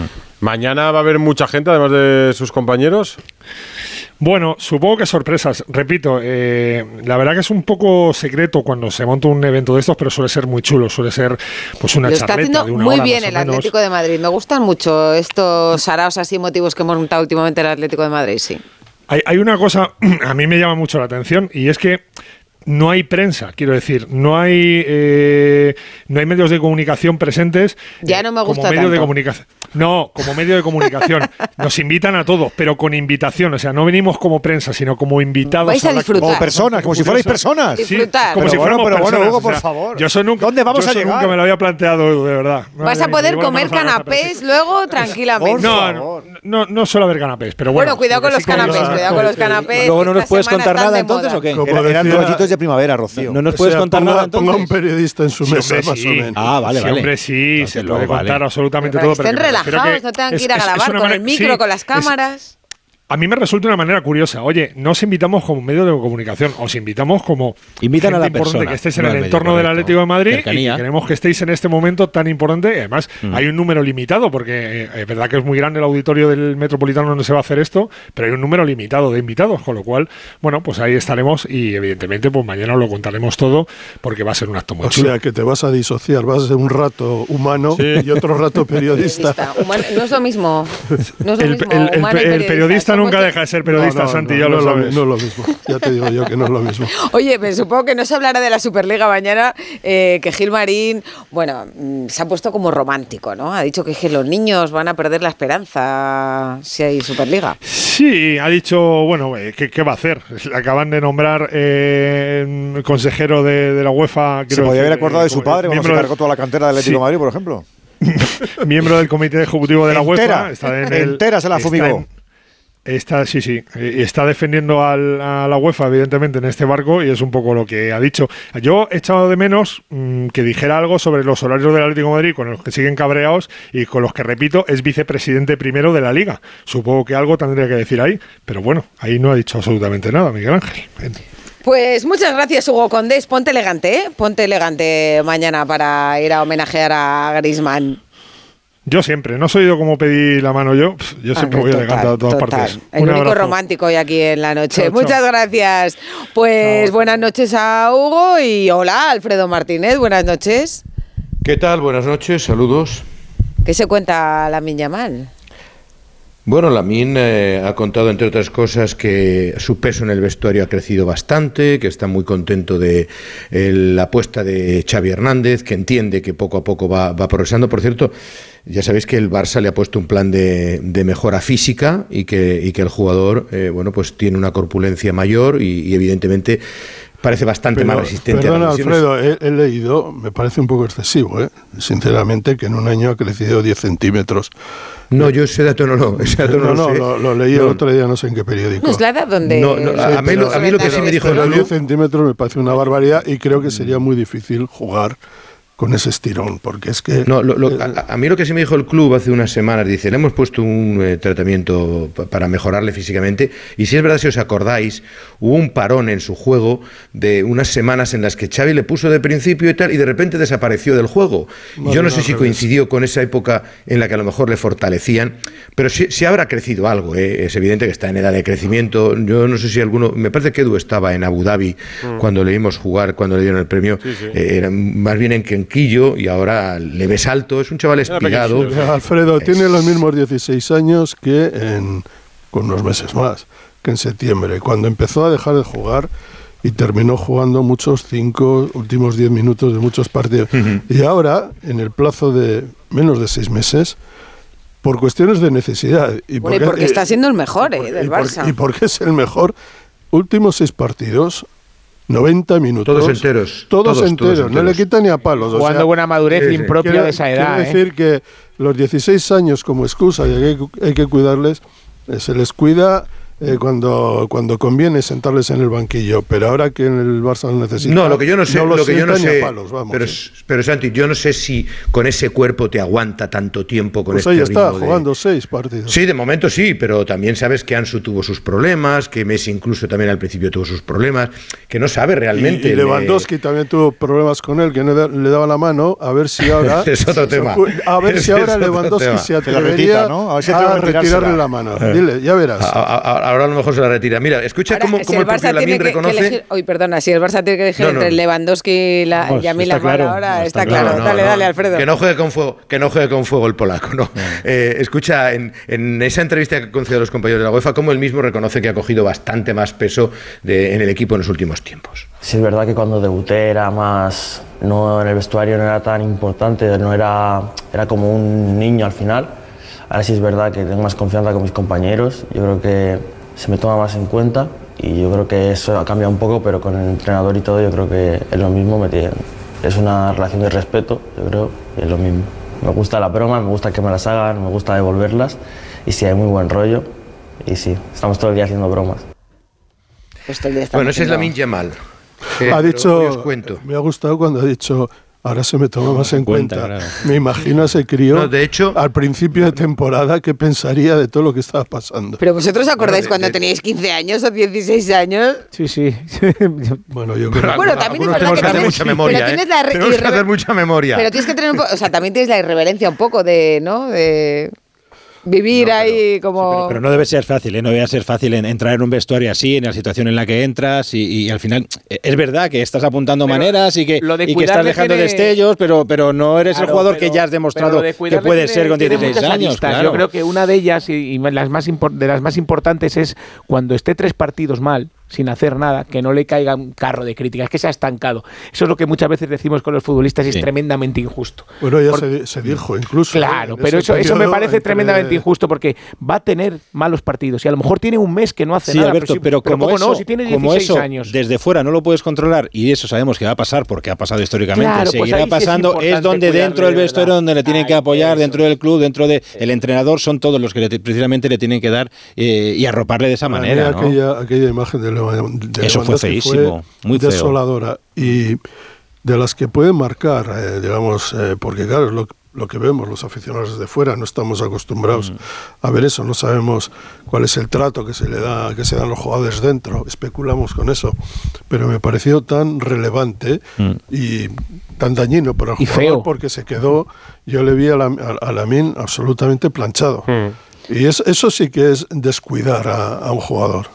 Mañana va a haber mucha gente, además de sus compañeros. Bueno, supongo que sorpresas. Repito, eh, la verdad que es un poco secreto cuando se monta un evento de estos, pero suele ser muy chulo. Suele ser pues una Lo está haciendo de una muy hora bien el menos. Atlético de Madrid. Me gustan mucho estos saraos así motivos que hemos montado últimamente el Atlético de Madrid, sí. Hay, hay una cosa, a mí me llama mucho la atención, y es que no hay prensa, quiero decir, no hay, eh, no hay medios de comunicación presentes. Ya eh, no me como gusta medio de tanto. comunicación. No, como medio de comunicación. Nos invitan a todos, pero con invitación. O sea, no venimos como prensa, sino como invitados. Vais a la- disfrutar. Como personas, como si fuerais personas. Sí, Disfrutar. como Pero si bueno, fuéramos pero bueno, personas, Hugo, o sea, por favor. Yo eso nunca, ¿Dónde vamos yo a llegar? nunca me lo había planteado, de verdad. Vas a poder comer a la canapés luego tranquilamente. No, no, no, no suele haber canapés, pero bueno. Bueno, cuidado con lo los canapés, cuidado con los canapés. Luego no nos puedes contar nada entonces o qué? Como Eran, rollitos de primavera, Rocío. No nos puedes contar nada entonces. ponga un periodista en su mesa, más o menos. Ah, vale, Sí, vale. hombre, sí, Entonces, se puede contar absolutamente Pero todo. pero estén refiero relajados, no tengan que es- ir a grabar con el micro, sí, con las cámaras. A mí me resulta una manera curiosa. Oye, no os invitamos como medio de comunicación, os invitamos como Invitan a la importante persona, que estéis en no el entorno del correcto. Atlético de Madrid y Cercanía. que queremos que estéis en este momento tan importante. Y además, hay un número limitado, porque eh, es verdad que es muy grande el auditorio del Metropolitano donde se va a hacer esto, pero hay un número limitado de invitados, con lo cual, bueno, pues ahí estaremos y evidentemente, pues mañana os lo contaremos todo, porque va a ser un acto muy O chulo. sea, que te vas a disociar, vas a ser un rato humano y otro rato periodista. Periodista. Humano- no es lo mismo. No es lo El, mismo. el- el- humano y el periodista Nunca de- deja de ser periodista, No, no, Santi, no, ya no lo sabes. No es lo mismo. Ya te digo yo que no es lo mismo. Oye, pero supongo que no se hablará de la Superliga mañana, eh, que Gil Marín, bueno, mm, se ha puesto como romántico, ¿no? Ha dicho que, que los niños van a perder la esperanza si hay Superliga. Sí, ha dicho, bueno, eh, ¿qué, qué va a hacer? Acaban de nombrar eh, consejero de, de la UEFA. Se podía haber acordado eh, de su padre cuando se miembro cargó toda la cantera del Sí. Atlético de Madrid, por ejemplo. miembro del comité ejecutivo de la Entera, UEFA. Está en el- entera se la está fumigó. Está, sí, sí. eh, Está defendiendo al- a la UEFA, evidentemente, en este barco y es un poco lo que ha dicho. Yo he echado de menos mm, que dijera algo sobre los horarios del Atlético de Madrid con los que siguen cabreados y con los que, repito, es vicepresidente primero de la Liga. Supongo que algo tendría que decir ahí, pero bueno, ahí no ha dicho absolutamente nada, Miguel Ángel. Pues muchas gracias, Hugo Condés. Ponte elegante, ¿eh? Ponte elegante mañana para ir a homenajear a Grisman. Yo siempre, no soy yo como pedí la mano yo, yo siempre voy elegante a todas partes. El Un único abrazo. romántico hoy aquí en la noche. Chao, chao. Muchas gracias. Pues buenas noches a Hugo y hola, Alfredo Martínez. Buenas noches. ¿Qué tal? Buenas noches, saludos. ¿Qué se cuenta la Miña Mal? Bueno, Lamin eh, ha contado, entre otras cosas, que su peso en el vestuario ha crecido bastante, que está muy contento de eh, la apuesta de Xavi Hernández, que entiende que poco a poco va, va progresando. Por cierto, ya sabéis que el Barça le ha puesto un plan de, mejora física y que, el jugador, eh, bueno, pues tiene una corpulencia mayor y evidentemente parece bastante Pero, más resistente a Perdona, las lesiones. Alfredo, he, he leído, me parece un poco excesivo, ¿eh? sinceramente, que en un año ha crecido 10 centímetros. No, yo ese dato no lo, ese dato no, no, lo no, sé. lo, lo leí el No. otro día, no sé en qué periódico. No es la edad donde. No, no, a- a mí lo- a mí lo que sí me dijo Pero Lulu- 10 centímetros me parece una barbaridad y creo que sería muy difícil jugar con ese estirón, porque es que... No, lo- lo- a, a mí lo que sí me dijo el club hace unas semanas, dice, le hemos puesto un eh, tratamiento pa- para mejorarle físicamente y si es verdad, si os acordáis, hubo un parón en su juego de unas semanas en las que Xavi le puso de principio y tal y de repente desapareció del juego. Yo no no, sé si revés. coincidió con esa época en la que a lo mejor le fortalecían, pero sí, sí habrá crecido algo, ¿eh? es evidente que está en edad de crecimiento. Yo no sé si alguno, me parece que Edu estaba en Abu Dhabi Mm. cuando le vimos jugar, cuando le dieron el premio, eh, era más bien en Y ahora le ves alto, es un chaval espigado. Alfredo tiene los mismos 16 años que en, con unos meses más, que en septiembre, cuando empezó a dejar de jugar y terminó jugando muchos cinco últimos 10 minutos de muchos partidos. Y ahora, en el plazo de menos de seis meses, por cuestiones de necesidad. Y Bueno, y porque está siendo el mejor eh, del y por- Barça. y porque es el mejor. Últimos seis partidos, 90 minutos. Todos enteros, Todos, todos, todos enteros. No le enteros. quita ni a palos. o Jugando sea, buena madurez quiero- impropia quiero- de esa edad, Quiero ¿eh? decir que los 16 años como excusa y hay que, hay que cuidarles, eh, se les cuida eh, cuando, cuando conviene sentarles en el banquillo, pero ahora que en el Barça lo necesita. No, lo que yo no sé, lo que yo no sé, palos, vamos. pero, pero Santi, yo no sé si con ese cuerpo te aguanta tanto tiempo con pues este ahí está, ritmo de- jugando seis partidos. Sí, de momento sí, pero también sabes que Ansu tuvo sus problemas, que Messi incluso también al principio tuvo sus problemas, que no sabe realmente. Y, y le- Lewandowski también tuvo problemas con él, que no le daba la mano, a ver si ahora... Es otro tema. A ver si ahora Lewandowski tema. se la atrevería retira, ¿no? A ver si atreve a a retirarle la mano. Dile, ya verás. A- a- a- ahora a lo mejor se la retira. Mira, escucha cómo, Si cómo el el propio Barça tiene Lamine que, que reconoce. elegir. Uy, perdona, si el Barça tiene que elegir No, no. entre Lewandowski y la Yamil está claro, ahora, está, No, claro. no, dale, no. dale, Alfredo. Que no juegue con fuego, que no juegue con fuego el polaco, no. Eh, escucha, en, en esa entrevista que concedió a los compañeros de la UEFA, cómo él mismo reconoce que ha cogido bastante más peso de- en el equipo en los últimos tiempos. Sí, es verdad que cuando debuté era más, no en el vestuario no era tan importante, no era, era como un niño al final. Ahora sí es verdad que tengo más confianza con mis compañeros, yo creo que se me toma más en cuenta y yo creo que eso ha cambiado un poco, pero con el entrenador y todo yo creo que es lo mismo, me tiene- es una relación de respeto, yo creo, y es lo mismo. Me gusta la broma, me gusta que me las hagan, me gusta devolverlas y sí, hay muy buen rollo y sí, estamos todo el día haciendo bromas. Pues día Bueno, ese es haciendo- Lamin Yamal. ha pero dicho, hoy os cuento. me ha gustado cuando ha dicho, ahora se me toma más en cuenta, cuenta. claro. Me imagino a ese crío No, de hecho, al principio de temporada que pensaría de todo lo que estaba pasando. Pero vosotros acordáis de- cuando de- teníais 15 años o 16 años. Sí, sí. bueno, yo creo Bueno, también es verdad tenemos que que hacer tienes- mucha memoria. pero tienes ¿eh? la Tenemos que hacer mucha memoria. Pero tienes que tener un poco, o sea, también tienes la irreverencia un poco de, ¿no? De vivir ahí como... Pero no debe ser fácil, ¿eh? no debe ser fácil en- entrar en un vestuario así, en la situación en la que entras y, y al final eh, es verdad que estás apuntando maneras y que, lo de y que estás dejando tiene- destellos, pero, pero no eres el jugador que ya has demostrado de que tiene- ser con tiene 16 muchas años. claro. Yo creo que una de ellas y, y las más de las más importantes es cuando esté tres partidos mal, sin hacer nada, que no le caiga un carro de críticas, que se ha estancado. Eso es lo que muchas veces decimos con los futbolistas y Sí. es tremendamente injusto. Bueno, ya se, se dijo incluso. Claro, pero eso, eso me parece entre- tremendamente injusto porque va a tener malos partidos y a lo mejor tiene un mes que no hace Sí, nada. Alberto, si- pero, como, ¿cómo eso, no, si tiene como 16 eso años. desde fuera no lo puedes controlar y eso sabemos que va a pasar porque ha pasado históricamente, Claro, pues seguirá sí es pasando, es, donde dentro del de vestuario donde le tienen que apoyar, dentro del club, dentro del entrenador, son todos los que le- precisamente le tienen que dar eh, y arroparle de esa manera. ¿no? aquella, aquella imagen de, Lewa- de Eso fue feísimo, muy feo. desoladora y de las que pueden marcar, eh, digamos, eh, porque claro, es lo, lo que vemos los aficionados de fuera, no estamos acostumbrados Mm. a ver eso, no sabemos cuál es el trato que se le da, que se dan los jugadores dentro, especulamos con eso, pero me pareció tan relevante y tan dañino para el Y jugador feo. porque se quedó, yo le vi a, la, a, a Lamine absolutamente planchado. Y es- eso sí que es descuidar a, a un jugador.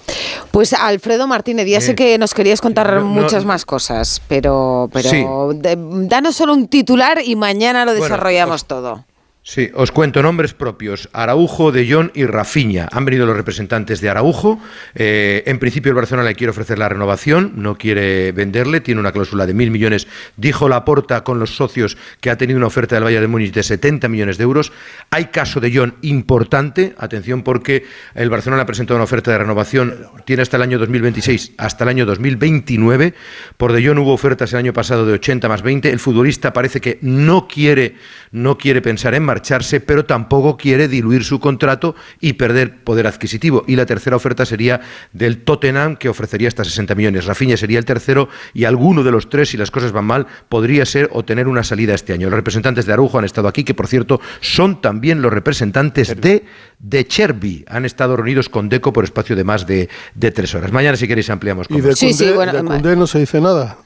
Pues Alfredo Martínez, ya sé que nos querías contar no, no, muchas más cosas, pero, pero Sí. de- danos solo un titular y mañana lo Bueno, desarrollamos todo. Sí, os cuento nombres propios. Araujo, De Jong y Rafinha. Han venido los representantes de Araujo. Eh, en principio el Barcelona le quiere ofrecer la renovación, no quiere venderle, tiene una cláusula de mil millones. Dijo Laporta con los socios que ha tenido una oferta del Bayern de Múnich de 70 millones de euros. Hay caso de Jong importante, atención porque el Barcelona ha presentado una oferta de renovación, tiene hasta el año 2026, hasta el año 2029. Por De Jong hubo ofertas el año pasado de 80 más 20. El futbolista parece que no quiere, no quiere pensar en marcharse, pero tampoco quiere diluir su contrato y perder poder adquisitivo. Y la tercera oferta sería del Tottenham, que ofrecería hasta 60 millones. Rafinha sería el tercero y alguno de los tres, si las cosas van mal, podría ser o tener una salida este año. Los representantes de Arujo han estado aquí, que por cierto son también los representantes de, de Cherby. Han estado reunidos con Deco por espacio de más de, de tres horas. Mañana, si queréis, ampliamos. Y de Koundé- de Koundé no se dice nada.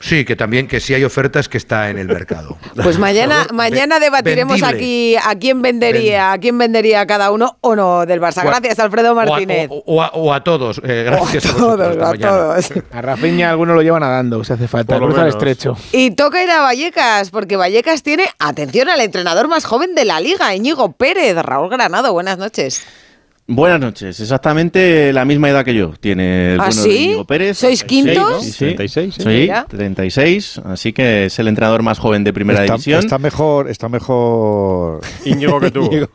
Sí, que también que si hay ofertas que está en el mercado. Pues mañana, mañana debatiremos vendible. aquí a quién vendería, a quién vendería cada uno o no del Barça. O Gracias, Alfredo O a- Martínez. O, o a, o a todos. eh, gracias a, todos, a todos. A Rafinha algunos lo llevan nadando, si hace falta. Cruza el menos. estrecho. Y toca ir a Vallecas, porque Vallecas tiene, atención, al entrenador más joven de la liga, Íñigo Pérez. Raúl Granado, buenas noches. Buenas noches, exactamente la misma edad que yo. Tiene el ¿Ah, bueno sí? Íñigo Pérez. ¿Sois quintos? Sí, sí. 36, sí. Sí, Mira. 36, así que es el entrenador más joven de primera está, división. está mejor, está mejor. Íñigo que tú. Íñigo.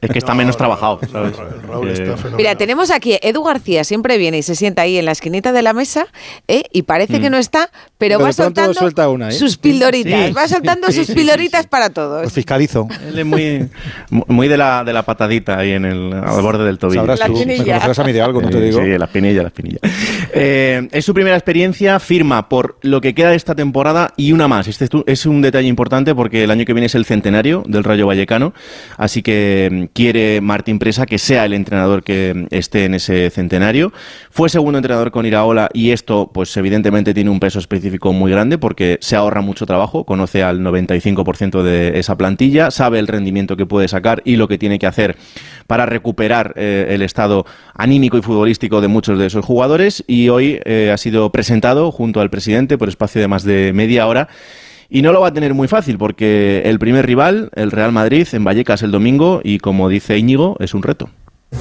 Es que está menos trabajado, ¿sabes? Raúl Que- está fenomenal. Mira, tenemos aquí a Edu García, siempre viene y se sienta ahí en la esquinita de la mesa ¿eh? y parece que no está, pero Pero va soltando suelta una, ¿eh? sus pildoritas, Sí. va soltando Sí, sus sí, sí, pildoritas para todos. Pues fiscalizo. Él es muy, muy de la, de la patadita ahí en el, al borde del tobillo. Sabrás La tú. Me espinilla. conocerás a mí de algo, no te digo. Sí, la espinilla, la espinilla. Eh, es su primera experiencia, firma por lo que queda de esta temporada y una más. Este es un detalle importante porque el año que viene es el centenario del Rayo Vallecano, así que mm, quiere Martín Presa que sea el entrenador que mm, esté en ese centenario. Fue segundo entrenador con Iraola y esto, pues evidentemente tiene un peso específico muy grande porque se ahorra mucho trabajo, conoce al 95% de esa plantilla, sabe el rendimiento que puede sacar y lo que tiene que hacer para recuperar eh, el estado anímico y futbolístico de muchos de esos jugadores y hoy eh, ha sido presentado junto al presidente por espacio de más de media hora y no lo va a tener muy fácil porque el primer rival, el Real Madrid, en Vallecas el domingo y como dice Íñigo, es un reto.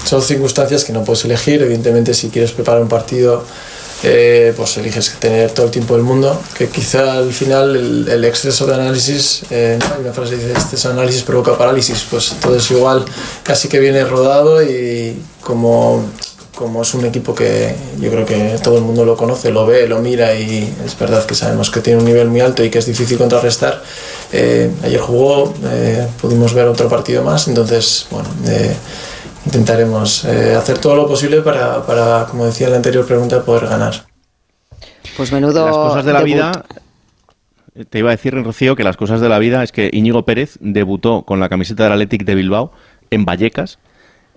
Son circunstancias que no puedes elegir. Evidentemente, si quieres preparar un partido, eh, pues eliges tener todo el tiempo del mundo. Que quizá al final el, el exceso de análisis, eh, ¿no? hay una frase que dice: exceso de análisis provoca parálisis. Pues todo es igual, casi que viene rodado y como. Como es un equipo que yo creo que todo el mundo lo conoce, lo ve, lo mira y es verdad que sabemos que tiene un nivel muy alto y que es difícil contrarrestar. Eh, ayer jugó, eh, pudimos ver otro partido más, entonces, bueno, eh, intentaremos eh, hacer todo lo posible para, para, como decía en la anterior pregunta, poder ganar. Pues menudo. Las cosas de la debut. vida. Te iba a decir, Rocío, que las cosas de la vida es que Íñigo Pérez debutó con la camiseta del Athletic de Bilbao en Vallecas.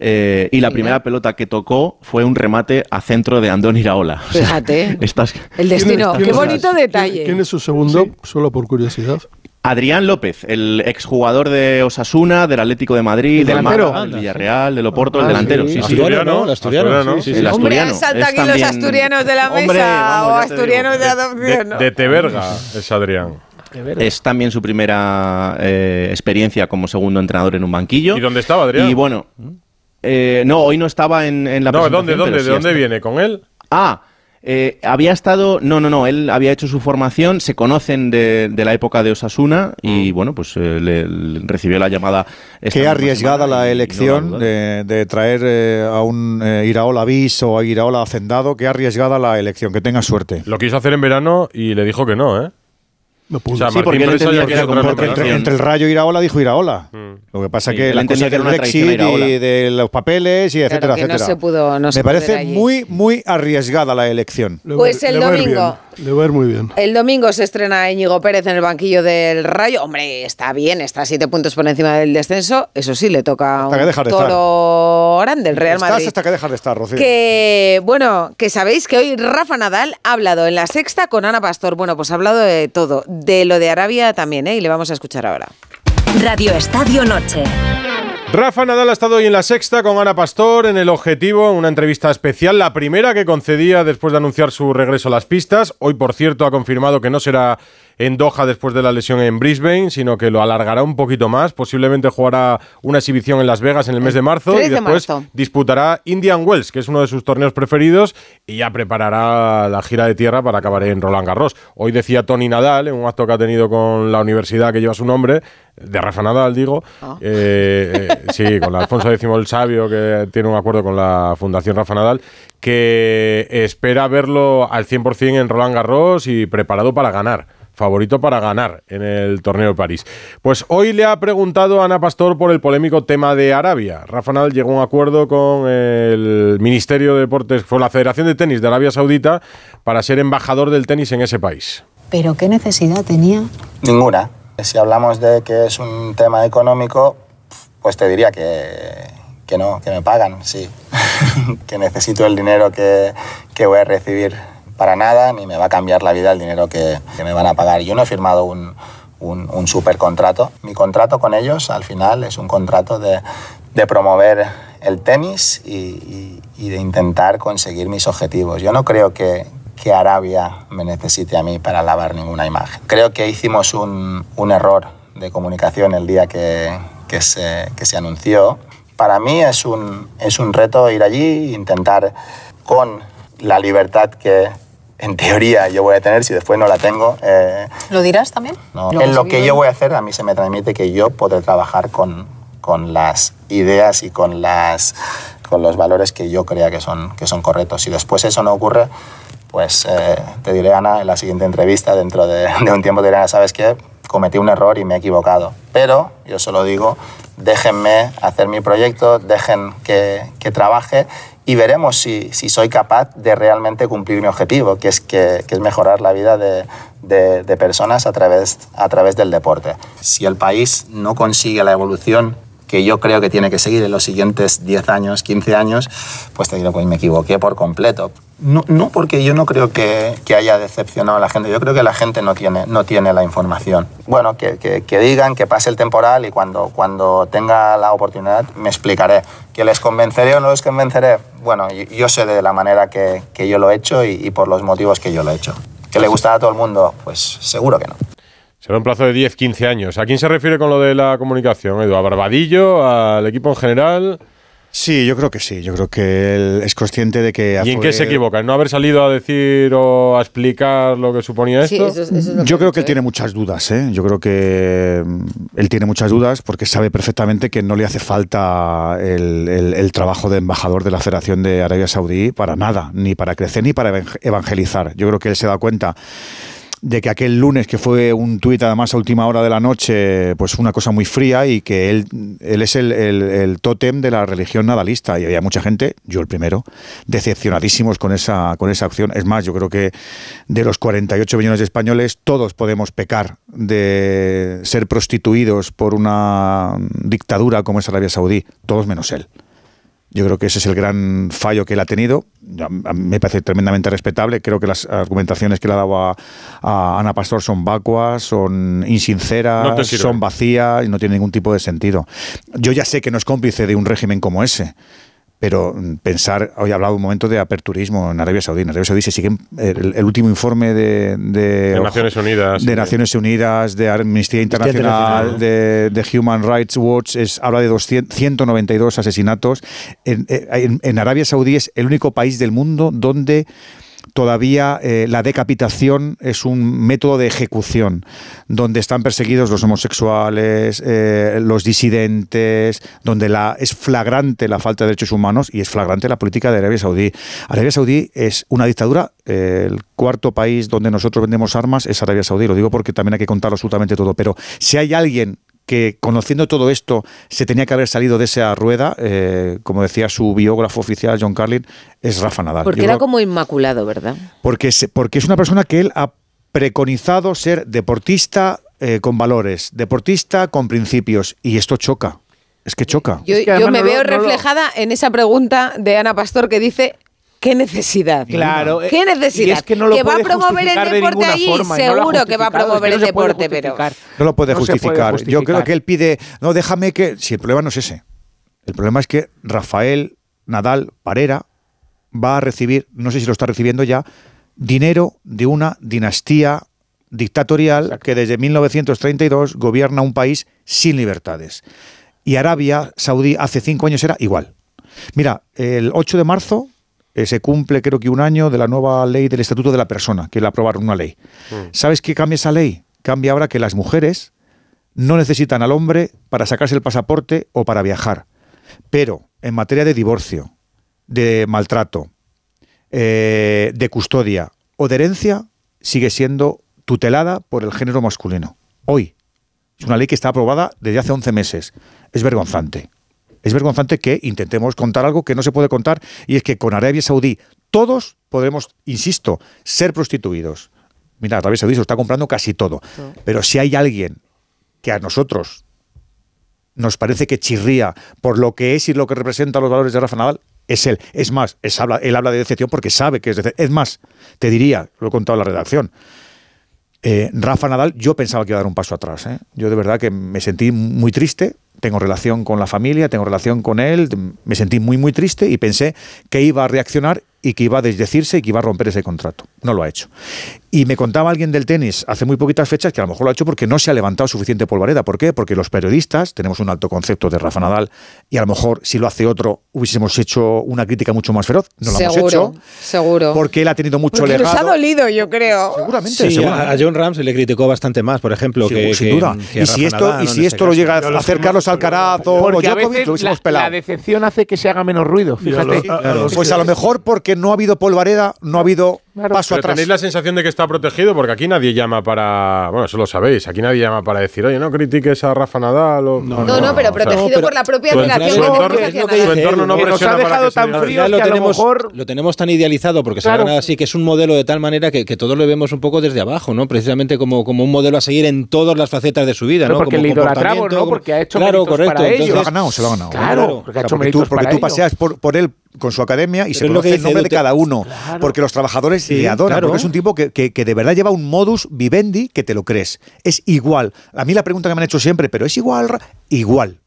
eh, y la primera pelota que tocó fue un remate a centro de Andón Iraola. O sea, Fíjate. estas- El destino, ¿Quién qué bonito detalle. ¿Quién es su segundo? Solo por curiosidad. Adrián López, el exjugador de Osasuna, del Atlético de Madrid, ¿El del delantero? Málaga, del Villarreal, del Oporto, el Ah, delantero. sí. Sí, sí. Asturiano, el asturiano, sí, sí, sí. El Hombre, Es aquí los también- asturianos de la mesa Hombre, vamos, o asturianos de adopción. ¿no? De Teberga es Adrián. Es también su primera eh, experiencia como segundo entrenador en un banquillo. ¿Y dónde estaba Adrián? Y bueno, eh, no, hoy no estaba en, en la No, presentación, ¿dónde, dónde, ¿de sí dónde está. viene? ¿Con él? Ah, eh, había estado, no, no, no, él había hecho su formación, se conocen de, de la época de Osasuna y bueno, pues eh, le, le recibió la llamada. Qué arriesgada semana la no elección de traer eh, a un eh, Iraola bis o a Iraola hacendado. Qué arriesgada la elección. Que tenga suerte. Lo quiso hacer en verano y le dijo que no, ¿eh? No O sea, Sí, porque él entendía que era como otra. Entre, entre el Rayo y Iraola dijo Iraola. Lo que pasa Sí, que la cosa que del Brexit y de los papeles y etcétera, que no etcétera. se pudo- no se Me parece allí. muy, muy arriesgada la elección. Le Pues el domingo. Le va a ir muy bien. El domingo se estrena Íñigo Pérez en el banquillo del Rayo. Hombre, está bien, está a siete puntos por encima del descenso. Eso sí, le toca Hasta que un dejas de estar. toro grande, el Real Estás Madrid. hasta que dejas de estar, Rocío. Que, bueno, que sabéis que hoy Rafa Nadal ha hablado en la sexta con Ana Pastor. Bueno, pues ha hablado de todo, de lo de Arabia también, ¿eh? Y le vamos a escuchar ahora. Radio Estadio Noche. Rafa Nadal ha estado hoy en la sexta con Ana Pastor en el objetivo, una entrevista especial, la primera que concedía después de anunciar su regreso a las pistas. Hoy, por cierto, ha confirmado que no será en Doha después de la lesión en Brisbane, sino que lo alargará un poquito más. Posiblemente jugará una exhibición en Las Vegas en el mes de marzo 3 y de después marzo. disputará Indian Wells, que es uno de sus torneos preferidos, y ya preparará la gira de tierra para acabar en Roland Garros. Hoy decía Tony Nadal, en un acto que ha tenido con la universidad que lleva su nombre, de Rafa Nadal, digo, eh, eh, sí, con Alfonso X el Sabio, que tiene un acuerdo con la Fundación Rafa Nadal, que espera verlo al 100% en Roland Garros y preparado para ganar favorito para ganar en el torneo de París. Pues hoy le ha preguntado a Ana Pastor por el polémico tema de Arabia. Rafa Nadal llegó a un acuerdo con el Ministerio de Deportes, fue la Federación de Tenis de Arabia Saudita, para ser embajador del tenis en ese país. ¿Pero qué necesidad tenía? Ninguna. Si hablamos de que es un tema económico, pues te diría que, que no, que me pagan, sí. que necesito el dinero que, que voy a recibir para nada, ni me va a cambiar la vida el dinero que, que me van a pagar. Yo no he firmado un, un, un super contrato. Mi contrato con ellos, al final, es un contrato de, de promover el tenis y, y- y de intentar conseguir mis objetivos. Yo no creo que, que Arabia me necesite a mí para lavar ninguna imagen. Creo que hicimos un, un error de comunicación el día que, que se, que se anunció. Para mí es un, es un reto ir allí e intentar con la libertad que en teoría yo voy a tener, si después no la tengo, eh, ¿Lo dirás también? no, Lo en lo que yo voy a hacer, a mí se me transmite que yo podré trabajar con, con las ideas y con, las, con los valores que yo crea que son, que son correctos. Si después eso no ocurre, pues eh, te diré, Ana, en la siguiente entrevista, dentro de, de un tiempo, te diré, Ana, ¿sabes qué? Cometí un error y me he equivocado. Pero yo solo digo, déjenme hacer mi proyecto, dejen que, que trabaje y veremos si, si soy capaz de realmente cumplir mi objetivo, que es, que, que es mejorar la vida de, de- personas a través, a través del deporte. Si el país no consigue la evolución que yo creo que tiene que seguir en los siguientes 10 años, 15 años, pues te digo, pues me equivoqué por completo. No, no porque yo no creo que, que haya decepcionado a la gente, yo creo que la gente no tiene, no tiene la información. Bueno, que, que- que digan, que pase el temporal y cuando, cuando tenga la oportunidad me explicaré. ¿Que les convenceré o no les convenceré? Bueno, yo, yo sé de la manera que, que yo lo he hecho y, y por los motivos que yo lo he hecho. ¿Que le gustará a todo el mundo? Pues seguro que no. Será un plazo de 10-15 años. ¿A quién se refiere con lo de la comunicación, Edu? ¿A Barbadillo? ¿Al equipo en general? Sí, yo creo que sí. Yo creo que él es consciente de que... ¿Y en fue- qué se equivoca? ¿En no haber salido a decir o a explicar lo que suponía esto? Yo creo que él tiene muchas dudas, ¿eh? Yo creo que mm, él tiene muchas dudas porque sabe perfectamente que no le hace falta el, el- el trabajo de embajador de la Federación de Arabia Saudí para nada, ni para crecer ni para evang- evangelizar. Yo creo que él se da cuenta de que aquel lunes, que fue un tuit además a última hora de la noche, pues una cosa muy fría y que él, él es el, el, tótem de la religión nadalista y había mucha gente, yo el primero, decepcionadísimos con esa, con esa acción. Es más, yo creo que de los 48 millones de españoles, todos podemos pecar de ser prostituidos por una dictadura como es Arabia Saudí, todos menos él. Yo creo que ese es el gran fallo que él ha tenido. A a mí me parece tremendamente respetable. Creo que las argumentaciones que le ha dado a, a Ana Pastor son vacuas, son insinceras, No son vacías y no tienen ningún tipo de sentido. Yo ya sé que no es cómplice de un régimen como ese. Pero mm, pensar, hoy he hablado un momento de aperturismo en Arabia Saudí. En Arabia Saudí se siguen el, el último informe de, de, De Naciones Unidas. de sí. Naciones Unidas, de Amnistía Internacional, Internacional. de, de Human Rights Watch, es, habla de 200, 192 asesinatos. En, eh, en- en Arabia Saudí es el único país del mundo donde todavía eh, la decapitación es un método de ejecución, donde están perseguidos los homosexuales, eh, los disidentes, donde la, es flagrante la falta de derechos humanos y es flagrante la política de Arabia Saudí. Arabia Saudí es una dictadura, eh, el cuarto país donde nosotros vendemos armas es Arabia Saudí, lo digo porque también hay que contar absolutamente todo, pero si hay alguien que conociendo todo esto se tenía que haber salido de esa rueda, eh, como decía su biógrafo oficial John Carlin, es Rafa Nadal. Porque Yo era creo- como inmaculado, ¿verdad? porque, se- porque es una persona que él ha preconizado ser deportista eh, con valores, deportista con principios, y esto choca. Es que choca. Yo, yo me veo reflejada en esa pregunta de Ana Pastor que dice. ¿Qué necesidad? Claro, ¿Qué eh, necesidad? es que no lo va a promover el de deporte ninguna allí, forma, no seguro que va a es promover que el no deporte, pero No lo puede No se puede justificar. Yo creo que él pide, no, déjame que... Si el problema no es ese. El problema es que Rafael Nadal Parera va a recibir, no sé si lo está recibiendo ya, dinero de una dinastía dictatorial que desde 1932 gobierna un país sin libertades. Y Arabia Saudí hace cinco años era igual. Mira, el 8 de marzo eh, se cumple creo que un año de la nueva ley del Estatuto de la Persona, que la aprobaron una ley. ¿Sabes qué cambia esa ley? Cambia ahora que las mujeres no necesitan al hombre para sacarse el pasaporte o para viajar. Pero en materia de divorcio, de maltrato, eh, de custodia o de herencia, sigue siendo tutelada por el género masculino. Hoy. Es una ley que está aprobada desde hace 11 meses. Es vergonzante. Es vergonzante que intentemos contar algo que no se puede contar y es que con Arabia Saudí todos podremos, insisto, ser prostituidos. Mira, Arabia Saudí se lo está comprando casi todo. Pero si hay alguien que a nosotros nos parece que chirría por lo que es y lo que representa los valores de Rafa Nadal, es él. Es más, es habla, él habla de decepción porque sabe que es decepción. Es más, te diría, lo he contado en la redacción, eh, Rafa Nadal, yo pensaba que iba a dar un paso atrás. ¿eh? Yo de verdad que me sentí muy triste. Tengo relación con la familia, tengo relación con él. Me sentí muy, muy triste y pensé que iba a reaccionar y que iba a desdecirse y que iba a romper ese contrato. No lo ha hecho. Y me contaba alguien del tenis hace muy poquitas fechas que a lo mejor lo ha hecho porque no se ha levantado suficiente polvareda. ¿Por qué? Porque los periodistas tenemos un alto concepto de Rafa Nadal y a lo mejor si lo hace otro hubiésemos hecho una crítica mucho más feroz. No lo hemos seguro, hecho. seguro. Porque él ha tenido mucho Porque nos ha legado. dolido, yo creo. Seguramente. Sí, a a John Ram se le criticó bastante más, por ejemplo, Sí, que, sin que- duda. que y a si esto, Nadal, y ¿no? si esto lo llega a hacer Carlos Alcaraz o Djokovic, lo hubiésemos pelado. la decepción hace que se haga menos ruido, fíjate. Pues a lo mejor porque no ha habido polvareda, no ha habido paso Pero atrás. tenéis la sensación de que está protegido porque aquí nadie llama para. Bueno, eso lo sabéis. Aquí nadie llama para decir, oye, no critiques a Rafa Nadal. O, no, No, no, pero protegido por la propia su relación entorno- que su tenemos entorno- su no Que nos ha para dejado que se tan lo que a lo tenemos, mejor- lo tenemos tan idealizado porque se Claro. ha ganado así, que es un modelo de tal manera que, que todos lo vemos un poco desde abajo, ¿no? Precisamente como, como un modelo a seguir en todas las facetas de su vida, Pero ¿no? porque como le idolatramos, ¿no? Porque ha hecho Claro, correcto. para. Se lo ha ganado, se lo ha ganado. Claro, porque ha hecho porque tú, porque paseas por, por él con su academia y se Pero conoce el nombre de cada uno. Claro. Porque los trabajadores Sí, le adoran, claro. porque es un tipo que, que- que de verdad lleva un modus vivendi que te lo crees. Es igual. A mí la pregunta que me han hecho siempre, pero es igual, igual.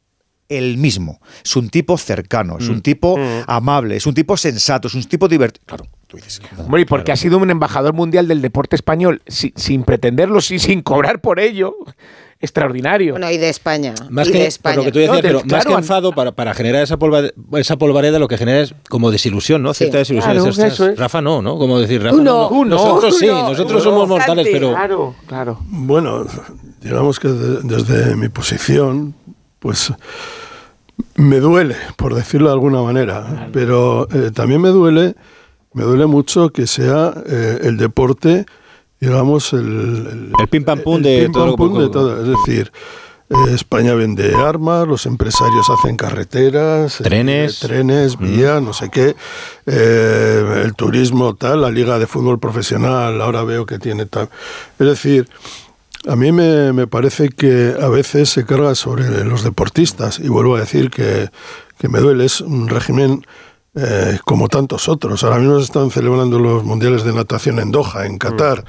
El mismo. Es un tipo cercano, es un tipo amable, es un tipo sensato, es un tipo divertido. Claro, tú dices. Hombre, y porque ha sido un embajador mundial del deporte español si- sin pretenderlo y sin cobrar por ello. Extraordinario. Bueno, y de España. Más y que de por España. lo que tú decías, No, del- pero más que claro, enfado para, para generar esa, polva- esa polvareda, lo que genera es como desilusión, ¿no? Cierta desilusión. Claro, Es, "Ostras, eso es. Rafa no, ¿no? Como decir, Rafa Uno, no, no. uno, Nosotros sí, nosotros uno. somos mortales, Santi. pero Claro, claro. Bueno, digamos que de- desde mi posición, pues me duele, por decirlo de alguna manera, pero eh, también me duele, me duele mucho que sea eh, el deporte, digamos, el, el pim pam pum de pim todo pam lo pum poco- de todo. Es decir, eh, España vende armas, los empresarios hacen carreteras, eh, Trenes. trenes, vías, no sé qué, eh, el turismo, tal, la liga de fútbol profesional, ahora veo que tiene tal. Es decir, a mí me, me parece que a veces se carga sobre los deportistas, y vuelvo a decir que, que me duele, es un régimen eh, como tantos otros. Ahora mismo se están celebrando los mundiales de natación en Doha, en Qatar,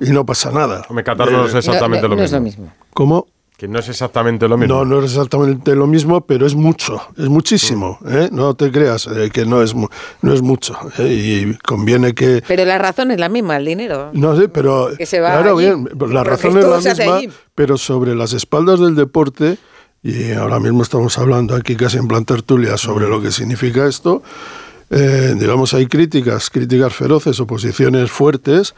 y no pasa nada. Hombre, Qatar no es exactamente No, lo no mismo. es lo mismo. ¿Cómo? Que no es exactamente lo mismo. No, no es exactamente lo mismo, pero es mucho, es muchísimo. ¿eh? No te creas eh, que no es, no es mucho. ¿eh? Y conviene que... Pero la razón es la misma, el dinero. No sé, pero Que se va claro, allí, bien, la razón es la misma, allí. pero sobre las espaldas del deporte, y ahora mismo estamos hablando aquí casi en plan tertulia sobre lo que significa esto, eh, digamos, hay críticas, críticas feroces, oposiciones fuertes,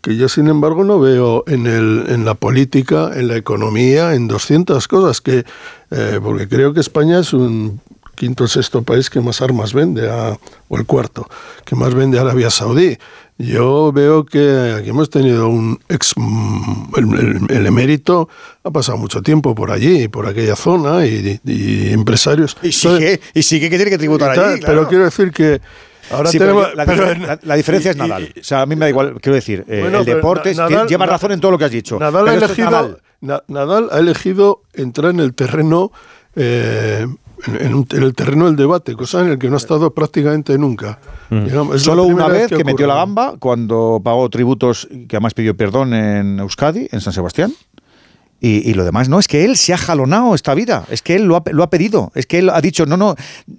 que yo sin embargo no veo en, el, en la política, en la economía, en 200 cosas, que, eh, porque creo que España es un quinto o sexto país que más armas vende, a- o el cuarto, que más vende a Arabia Saudí. Yo veo que aquí hemos tenido un ex, el, el- el emérito ha pasado mucho tiempo por allí, por aquella zona, y, y empresarios. Y sigue, y sigue que tiene que tributar Tal, allí. Pero quiero decir que ahora Sí, tenemos... la, pero difer- en- la- la diferencia es Nadal. o sea, a mí me da igual, quiero decir, eh, Bueno, el deporte lleva razón en todo lo que has dicho. Nadal ha, elegido, Nadal. Na- Nadal ha elegido entrar en el terreno eh, en, el terreno del debate, cosa en el que no ha estado prácticamente nunca. Digamos, la Solo una vez que, metió la gamba cuando pagó tributos que además pidió perdón en Euskadi, en San Sebastián. Y, y lo demás, no, es que él se ha jalonado esta vida, es que él lo ha, lo ha pedido, es que él ha dicho, no, no,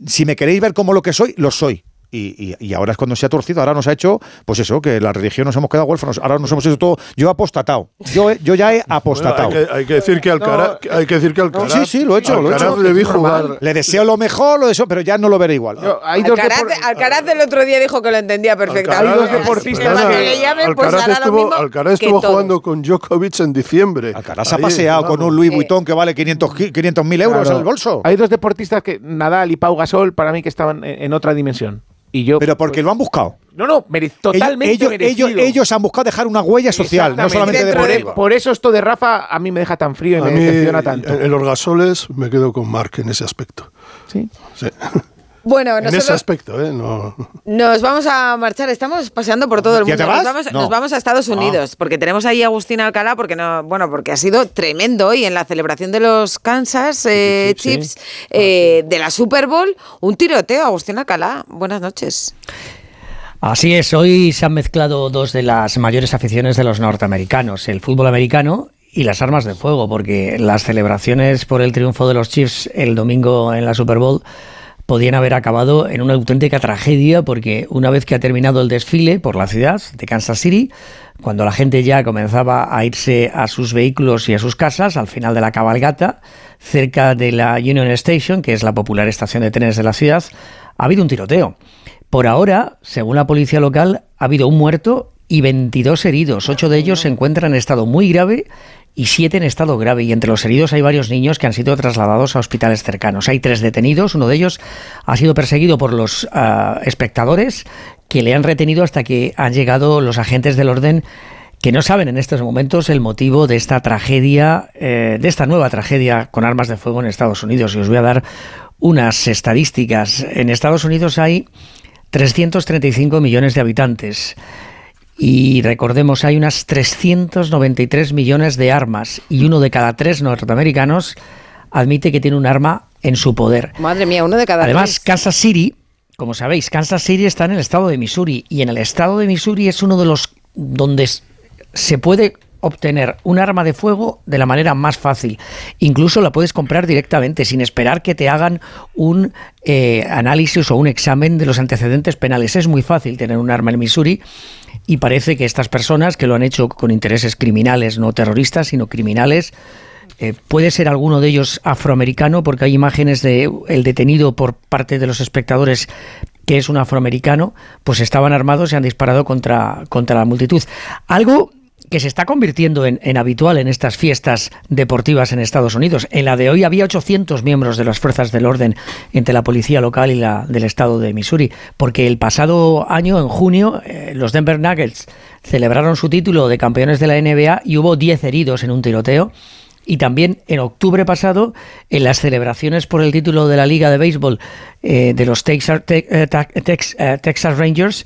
si me queréis ver como lo que soy, lo soy. Y, y- y ahora es cuando se ha torcido, ahora nos ha hecho, pues eso, que la religión nos hemos quedado huérfanos, ahora nos hemos hecho todo, yo he apostatado, yo, he- yo ya he apostatado. Bueno, hay, que, hay que decir que Alcaraz, hay que decir que Alcaraz, sí, sí, lo he hecho, lo he hecho. le vi Es normal. jugar. Le deseo lo mejor, lo deseo, pero ya no lo veré igual. Alcaraz, Alcaraz el otro día dijo que lo entendía perfectamente. Alcaraz- que llamen, pues Alcaraz estuvo, mismo Alcaraz que estuvo todos. jugando con Djokovic en diciembre. Alcaraz ha paseado con un Louis Vuitton que vale 500 mil euros Claro. en el bolso. Hay dos deportistas que Nadal y Pau Gasol para mí que estaban en, en otra dimensión. Y yo, Pero porque lo han buscado. No, no, mere- totalmente ellos, merecido. ellos, ellos han buscado dejar una huella social, no solamente Exactamente. por, por eso esto de Rafa a mí me deja tan frío y A me mí, decepciona tanto. en los gasoles me quedo con Marc en ese aspecto. Sí. Bueno, En ese aspecto, ¿eh? No. nos vamos a marchar. Estamos paseando por todo el ¿Ya mundo. te vas? Nos, vamos, No. nos vamos a Estados Ah. Unidos porque tenemos ahí a Agustín Alcalá porque no, bueno, porque ha sido tremendo hoy en la celebración de los Kansas eh, Chiefs eh, de la Super Bowl. Un tiroteo, Agustín Alcalá. Buenas noches. Así es, hoy se han mezclado dos de las mayores aficiones de los norteamericanos, el fútbol americano y las armas de fuego, porque las celebraciones por el triunfo de los Chiefs el domingo en la Super Bowl podían haber acabado en una auténtica tragedia, porque una vez que ha terminado el desfile por la ciudad de Kansas City, cuando la gente ya comenzaba a irse a sus vehículos y a sus casas, al final de la cabalgata, cerca de la Union Station, que es la popular estación de trenes de la ciudad, ha habido un tiroteo. Por ahora, según la policía local, ha habido un muerto y 22 heridos. Ocho de ellos se encuentran en estado muy grave y siete en estado grave. Y entre los heridos hay varios niños que han sido trasladados a hospitales cercanos. Hay tres detenidos. Uno de ellos ha sido perseguido por los ah, espectadores que le han retenido hasta que han llegado los agentes del orden que no saben en estos momentos el motivo de esta tragedia, eh, de esta nueva tragedia con armas de fuego en Estados Unidos. Y os voy a dar unas estadísticas. En Estados Unidos hay 335 millones de habitantes. Y recordemos, hay unas 393 millones de armas y uno de cada tres norteamericanos admite que tiene un arma en su poder. Madre mía, uno de cada Además, tres. Kansas City, como sabéis, Kansas City está en el estado de Missouri y en el estado de Missouri es uno de los donde se puede obtener un arma de fuego de la manera más fácil. Incluso la puedes comprar directamente sin esperar que te hagan un eh, análisis o un examen de los antecedentes penales. Es muy fácil tener un arma en Missouri y parece que estas personas que lo han hecho con intereses criminales, no terroristas, sino criminales, eh, puede ser alguno de ellos afroamericano, porque hay imágenes de el detenido por parte de los espectadores que es un afroamericano, pues estaban armados y han disparado contra, contra la multitud. Algo que se está convirtiendo en, en habitual en estas fiestas deportivas en Estados Unidos. En la de hoy había 800 miembros de las fuerzas del orden entre la policía local y la del estado de Missouri, porque el pasado año, en junio, eh, los Denver Nuggets celebraron su título de campeones de la NBA y hubo 10 heridos en un tiroteo. Y también en octubre pasado, en las celebraciones por el título de la Liga de Béisbol eh, de los eh, eh, Texas Rangers,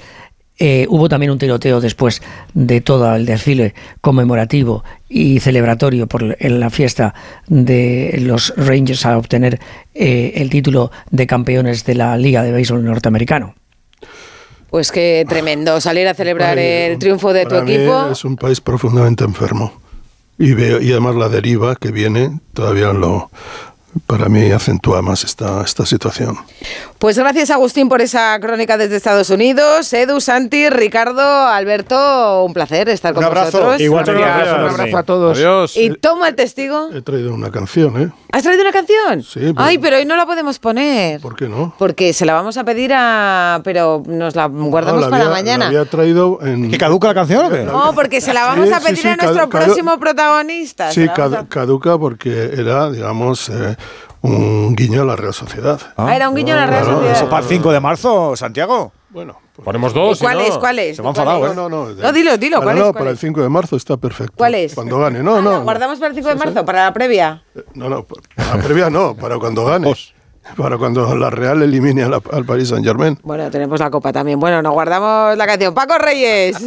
eh, hubo también un tiroteo después de todo el desfile conmemorativo y celebratorio por en la fiesta de los Rangers a obtener eh, el título de campeones de la Liga de Béisbol norteamericano. Pues qué tremendo salir a celebrar el triunfo de tu equipo. es un país profundamente enfermo. Y, veo, y además la deriva que viene todavía lo, para mí acentúa más esta, esta situación. Pues gracias Agustín por esa crónica desde Estados Unidos. Edu, Santi, Ricardo, Alberto, un placer estar con Un abrazo. vosotros. Igual, Muchas gracias. un abrazo a todos. Adiós. Y toma el testigo. He traído una canción, ¿eh? ¿Has traído una canción? Sí, pero- Ay, pero hoy no la podemos poner. ¿Por qué no? Porque se la vamos a pedir a... Pero nos la guardamos No, la para había- mañana. la había traído en... ¿Que caduca la canción o qué? No, porque se la vamos Sí, a pedir sí, a nuestro próximo protagonista. Sí, caduca porque era, digamos, eh, un guiño a la Real Sociedad. Ah, era un guiño a la Real Sociedad. eso Para el 5 de marzo, Santiago. Bueno. Ponemos dos, ¿Y cuál si no, es? ¿Cuál es? Se me han ¿Cuál enfadado? ¿eh? No, no, No, dilo, dilo, Para, ¿cuál no, es? ¿Cuál para el es? 5 de marzo está perfecto. ¿Cuál es? Cuando gane. No, Ah, no. ¿lo guardamos para el 5 de marzo, para la previa. No, no, para la previa no, para cuando gane. Para cuando la Real elimine la- al Paris Saint Germain. Bueno, tenemos la copa también. Bueno, nos guardamos la canción. Paco Reyes.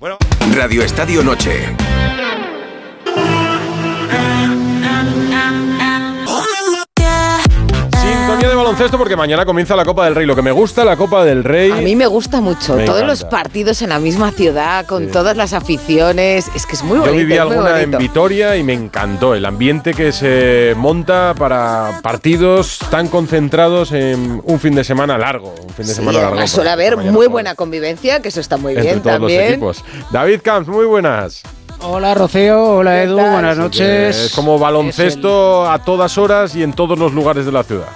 Radio Estadio Noche. Baloncesto porque mañana comienza la Copa del Rey. Lo que me gusta la Copa del Rey. A mí me gusta mucho. Me Todos los partidos en la misma ciudad, con todas las aficiones. Es que es muy bonito. Yo viví es alguna en. Vitoria y me encantó el ambiente que se monta para partidos tan concentrados en un fin de semana largo. Un fin de Sí, semana largo. suele haber muy buena convivencia, que eso está muy entre bien todos los también. equipos. David Camps, muy buenas. Hola Rocío, hola Edu, buenas Es noches. como baloncesto a todas horas y en todos los lugares de la ciudad.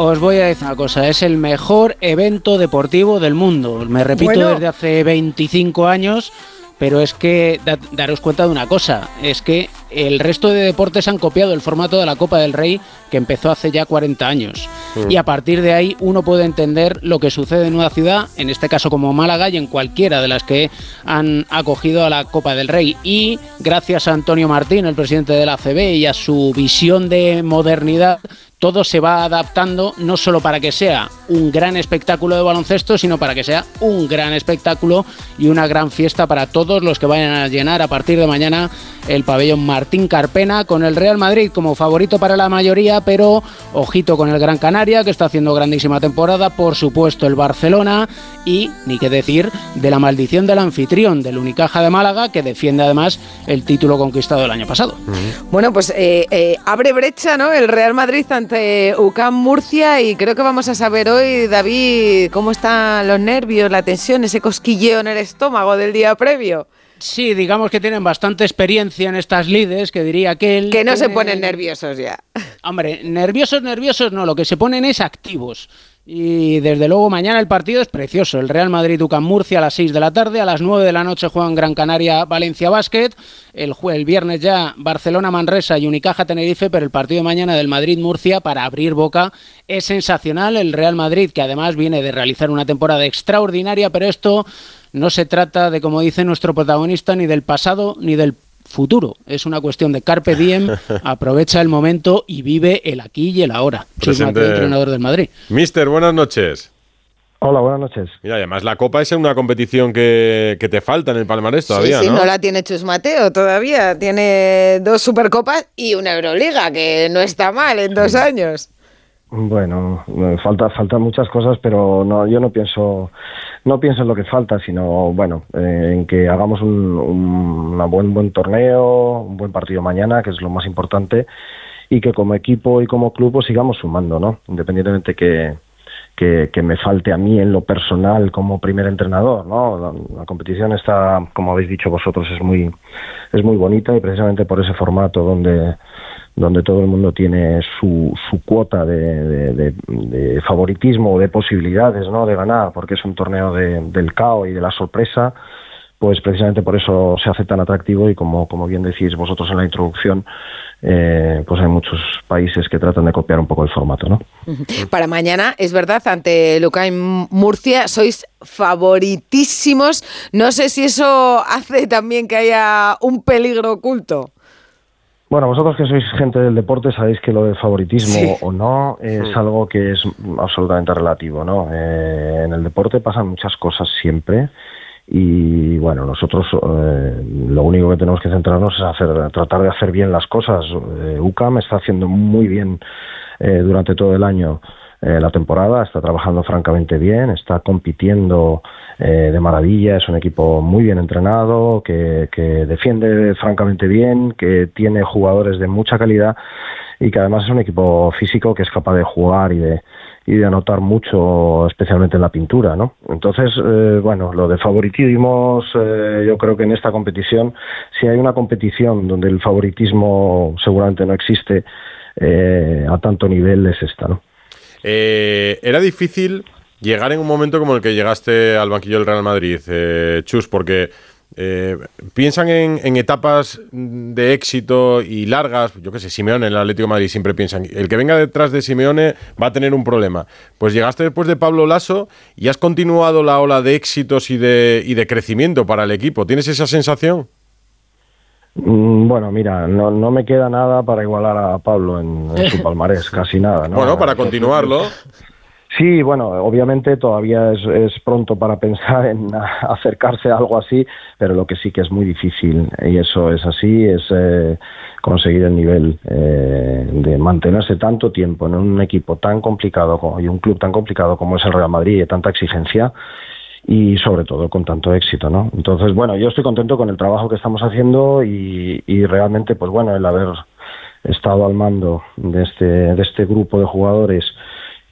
Os voy a decir una cosa, es el mejor evento deportivo del mundo. Me repito Bueno. desde hace 25 años, pero es que da- daros cuenta de una cosa, es que el resto de deportes han copiado el formato de la Copa del Rey que empezó hace ya 40 años. Mm. Y a partir de ahí uno puede entender lo que sucede en una ciudad, en este caso como Málaga y en cualquiera de las que han acogido a la Copa del Rey. Y gracias a Antonio Martín, el presidente de la ACB, y a su visión de modernidad, todo se va adaptando no solo para que sea un gran espectáculo de baloncesto, sino para que sea un gran espectáculo y una gran fiesta para todos los que vayan a llenar a partir de mañana el pabellón Martín Carpena con el Real Madrid como favorito para la mayoría, pero ojito con el Gran Canaria que está haciendo grandísima temporada, por supuesto el Barcelona y ni qué decir de la maldición del anfitrión del Unicaja de Málaga que defiende además el título conquistado el año pasado. Bueno, pues eh, eh, abre brecha, ¿no? El Real Madrid ante UCAM Murcia y creo que vamos a saber hoy, David, cómo están los nervios, la tensión, ese cosquilleo en el estómago del día previo. Sí, digamos que tienen bastante experiencia en estas lides, que diría que él... Que no se ponen nerviosos ya. Hombre, nerviosos, nerviosos no, lo que se ponen es activos. Y desde luego mañana el partido es precioso. El Real Madrid UCAM Murcia a las 6 de la tarde, a las 9 de la noche juegan Gran Canaria Valencia Basket, el, el viernes ya Barcelona Manresa y Unicaja Tenerife, pero el partido de mañana del Madrid Murcia para abrir boca es sensacional. El Real Madrid que además viene de realizar una temporada extraordinaria, pero esto no se trata de, como dice nuestro protagonista, ni del pasado ni del futuro. Es una cuestión de carpe diem, aprovecha el momento y vive el aquí y el ahora. Chus Presente. Mateo, entrenador del Madrid. Mister, buenas noches. Hola, buenas noches. Mira, además la Copa es una competición que, que te falta en el palmarés todavía, sí, sí, ¿no? no la tiene Chus Mateo todavía. Tiene dos Supercopas y una Euroliga, que no está mal en dos años. Bueno, eh, falta faltan muchas cosas, pero no, yo no pienso no pienso en lo que falta, sino bueno, eh, en que hagamos un, un buen buen torneo, un buen partido mañana, que es lo más importante, y que como equipo y como club pues, sigamos sumando, ¿no? Independientemente que, que, me falte a mí en lo personal como primer entrenador, ¿no? La, competición está, como habéis dicho vosotros, es muy es muy bonita y precisamente por ese formato donde donde todo el mundo tiene su, su cuota de, de- favoritismo o de posibilidades ¿no? de ganar, porque es un torneo de- del caos y de la sorpresa, pues precisamente por eso se hace tan atractivo y como, como bien decís vosotros en la introducción, eh, pues hay muchos países que tratan de copiar un poco el formato. ¿no? Para mañana, es verdad, ante Lucain Murcia, sois favoritísimos. No sé si eso hace también que haya un peligro oculto. Bueno, vosotros que sois gente del deporte sabéis que lo del favoritismo Sí. o no es Sí. algo que es absolutamente relativo, ¿no? Eh, en el deporte pasan muchas cosas siempre y bueno, nosotros eh, lo único que tenemos que centrarnos es hacer, tratar de hacer bien las cosas. Eh, UCAM está haciendo muy bien eh, durante todo el año eh, la temporada, está trabajando francamente bien, está compitiendo eh, de maravilla, es un equipo muy bien entrenado, que, que defiende francamente bien, que tiene jugadores de mucha calidad y que además es un equipo físico que es capaz de jugar y de, y de anotar mucho, especialmente en la pintura, ¿no? Entonces, eh, bueno, lo de favoritismos, eh, yo creo que en esta competición, si hay una competición donde el favoritismo seguramente no existe eh, a tanto nivel, es esta, ¿no? Eh, era difícil llegar en un momento como el que llegaste al banquillo del Real Madrid, eh, Chus, porque eh, piensan en, en etapas de éxito y largas. Yo qué sé, Simeone en el Atlético de Madrid siempre piensan, el que venga detrás de Simeone va a tener un problema. Pues llegaste después de Pablo Lasso y has continuado la ola de éxitos y de, y de crecimiento para el equipo. ¿Tienes esa sensación? Mm, Bueno, mira, no, no me queda nada para igualar a Pablo en, en su palmarés, casi nada. ¿no? Bueno, para continuarlo. Sí, bueno, obviamente todavía es, es pronto para pensar en acercarse a algo así, pero lo que sí que es muy difícil, y eso es así, es eh, conseguir el nivel eh, de mantenerse tanto tiempo en un equipo tan complicado como- y un club tan complicado como es el Real Madrid de tanta exigencia y sobre todo con tanto éxito, ¿no? Entonces, bueno, yo estoy contento con el trabajo que estamos haciendo y, y realmente, pues bueno, el haber estado al mando de este, de este grupo de jugadores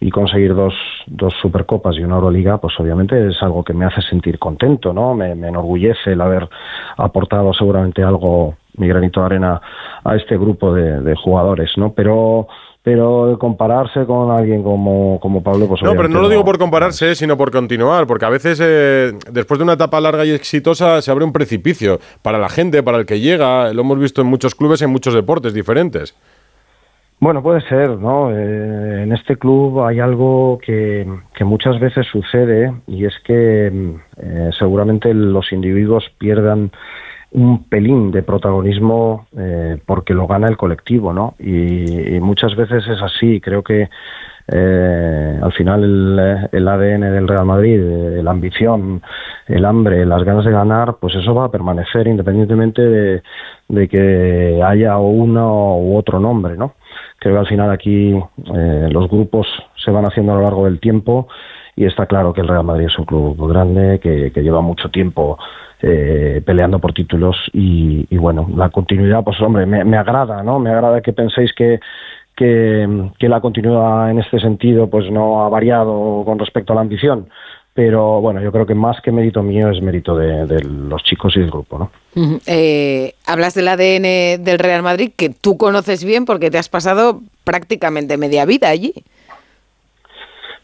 y conseguir dos, dos Supercopas y una Euroliga, pues obviamente es algo que me hace sentir contento, ¿no? Me, me enorgullece el haber aportado seguramente algo, mi granito de arena, a este grupo de, de jugadores, ¿no? Pero pero compararse con alguien como, como Pablo, pues No, pero no lo digo por compararse, sino por continuar, porque a veces eh, después de una etapa larga y exitosa se abre un precipicio para la gente, para el que llega. Lo hemos visto en muchos clubes, en muchos deportes diferentes. Bueno, puede ser, ¿no? Eh, en este club hay algo que, que muchas veces sucede y es que mm, eh, seguramente los individuos pierdan un pelín de protagonismo eh, porque lo gana el colectivo, ¿no? Y, y muchas veces es así. Creo que eh, al final el, ADN del Real Madrid, eh, la ambición, el hambre, las ganas de ganar, pues eso va a permanecer independientemente de, que haya uno u otro nombre, ¿no? Creo que al final aquí eh, los grupos se van haciendo a lo largo del tiempo y está claro que el Real Madrid es un club grande, que, lleva mucho tiempo eh, peleando por títulos y, y bueno, la continuidad, pues hombre, me agrada, ¿no? Me agrada que penséis que, que, que la continuidad en este sentido pues no ha variado con respecto a la ambición, pero bueno, yo creo que más que mérito mío es mérito de, de los chicos y del grupo, ¿no? Eh, hablas del ADN del Real Madrid que tú conoces bien porque te has pasado prácticamente media vida allí.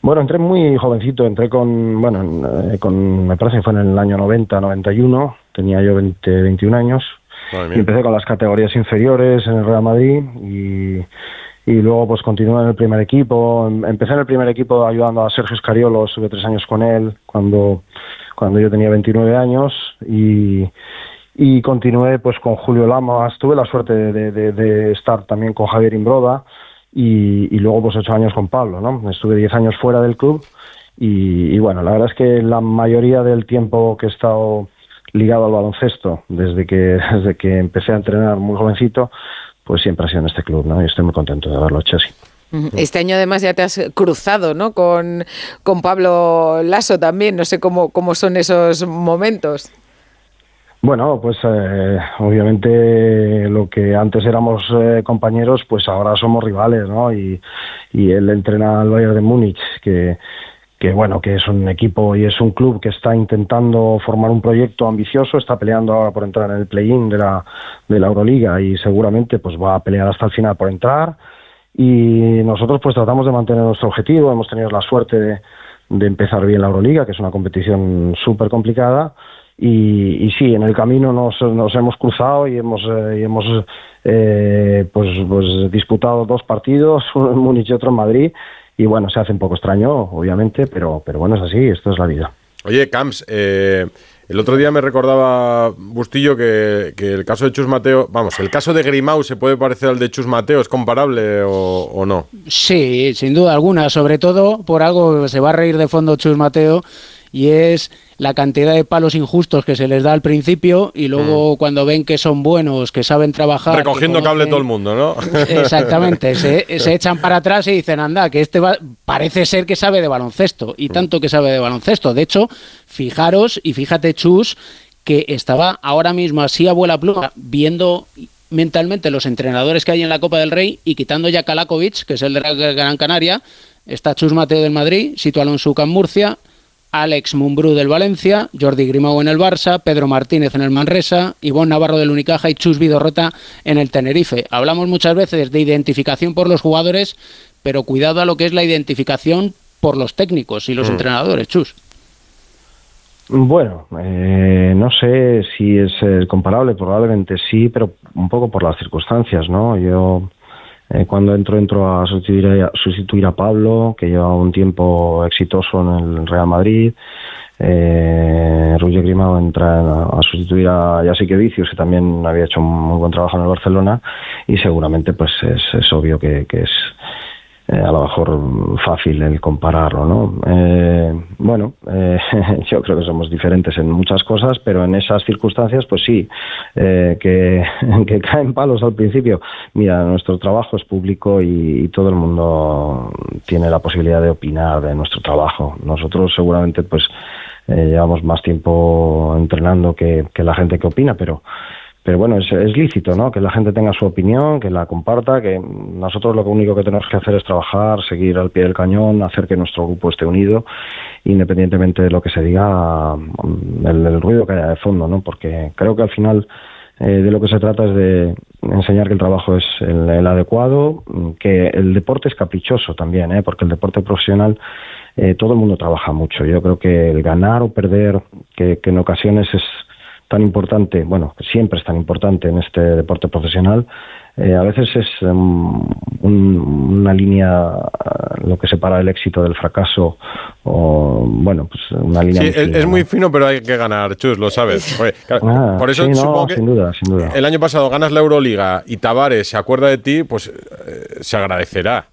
Bueno, entré muy jovencito, entré con, bueno, eh, con, me parece que fue en el año 90, 91, tenía yo 20, 21 años, y empecé con las categorías inferiores en el Real Madrid y, y luego pues continué en el primer equipo, Em- empecé en el primer equipo ayudando a Sergio Escariolo, estuve tres años con él cuando, cuando yo tenía 29 años y, continué pues con Julio Lamas, tuve la suerte de, estar también con Javier Imbroda y, y luego pues ocho años con Pablo, ¿no? Estuve diez años fuera del club y, y, bueno, la verdad es que la mayoría del tiempo que he estado ligado al baloncesto, desde que, desde que empecé a entrenar muy jovencito, pues siempre ha sido en este club, ¿no? Y estoy muy contento de haberlo hecho así. Este año además ya te has cruzado, ¿no? Con, con Pablo Lasso también. No sé cómo, cómo son esos momentos. Bueno, pues eh, obviamente lo que antes éramos eh, compañeros, pues ahora somos rivales, ¿no? Y, y él entrena al Bayern de Múnich, que, que bueno, que es un equipo y es un club que está intentando formar un proyecto ambicioso, está peleando ahora por entrar en el play-in de la, de la Euroliga y seguramente pues va a pelear hasta el final por entrar. Y nosotros pues tratamos de mantener nuestro objetivo, hemos tenido la suerte de, de empezar bien la Euroliga, que es una competición súper complicada. Y, sí, en el camino nos, nos hemos cruzado y hemos, eh, y hemos eh, pues, pues disputado dos partidos, uno en Múnich y otro en Madrid. Y bueno, se hace un poco extraño, obviamente, pero, pero bueno, es así, esto es la vida. Oye, Camps, eh, el otro día me recordaba Bustillo que, que el caso de Chus Mateo, vamos, el caso de Grimau se puede parecer al de Chus Mateo, ¿es comparable o, o no? Sí, sin duda alguna, sobre todo por algo que se va a reír de fondo Chus Mateo y es la cantidad de palos injustos que se les da al principio y luego cuando ven que son buenos, que saben trabajar. Recogiendo cable conocen- todo el mundo, ¿no? Exactamente, se, se echan para atrás y dicen, anda, que este va- parece ser que sabe de baloncesto, y tanto que sabe de baloncesto. De hecho, fijaros, y fíjate, Chus, que estaba ahora mismo así a vuela pluma, viendo mentalmente los entrenadores que hay en la Copa del Rey y quitando ya Kalakovic, que es el de Gran Canaria, está Chus Mateo del Madrid, Sito Alonso en Murcia, Alex Mumbrú del Valencia, Jordi Grimau en el Barça, Pedro Martínez en el Manresa, Ivón Navarro del Unicaja y Chus Vidorrota en el Tenerife. Hablamos muchas veces de identificación por los jugadores, pero cuidado a lo que es la identificación por los técnicos y los Mm. entrenadores, Chus. Bueno, eh, no sé si es eh, comparable, probablemente sí, pero un poco por las circunstancias, ¿no? Yo eh, cuando entro entro a sustituir, a sustituir a Pablo, que lleva un tiempo exitoso en el Real Madrid. Eh, Roger Grimao entra a, a sustituir a Jasique Vicius, que también había hecho un muy buen trabajo en el Barcelona, y seguramente pues es, es obvio que, que es eh, a lo mejor fácil el compararlo, ¿no? Eh, bueno, eh, yo creo que somos diferentes en muchas cosas, pero en esas circunstancias, pues sí, que, que, caen palos al principio. Mira, nuestro trabajo es público y, todo el mundo tiene la posibilidad de opinar de nuestro trabajo. Nosotros seguramente, pues, llevamos más tiempo entrenando que, que la gente que opina, pero pero bueno, es, lícito, ¿no? Que la gente tenga su opinión, que la comparta, que nosotros lo único que tenemos que hacer es trabajar, seguir al pie del cañón, hacer que nuestro grupo esté unido, independientemente de lo que se diga, mm, el, ruido que haya de fondo, ¿no? Porque creo que al final eh, de lo que se trata es de enseñar que el trabajo es el, adecuado, que el deporte es caprichoso también, ¿eh? Porque el deporte profesional eh, todo el mundo trabaja mucho. Yo creo que el ganar o perder, que en ocasiones es tan importante, bueno, siempre es tan importante en este deporte profesional, eh, a veces es em, una línea eh, lo que separa el éxito del fracaso o bueno pues una línea sí, es, muy fino pero hay que ganar chus lo sabes. Ah, por eso supongo que sin duda, sin duda. el año pasado ganas la Euroliga y Tavares se acuerda de ti pues eh, se agradecerá.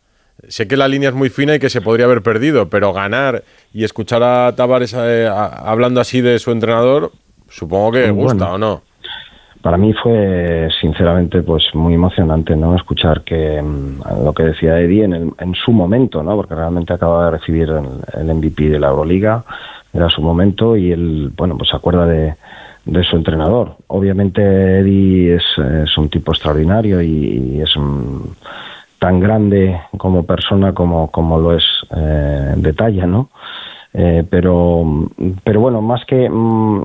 Sé que la línea es muy fina y que se podría haber perdido pero ganar y escuchar a Tavares hablando así de su entrenador Supongo que gusta o no. Para mí fue sinceramente pues muy emocionante no escuchar que mm, lo que decía Eddie en, en, su momento, ¿no? porque realmente acaba de recibir el, MVP de la Euroliga, era su momento y él bueno pues se acuerda de, de su entrenador. Obviamente Eddie es, es un tipo extraordinario y, es tan grande como persona como, como lo es eh, de talla, ¿no? Eh, pero, pero bueno, más que mm,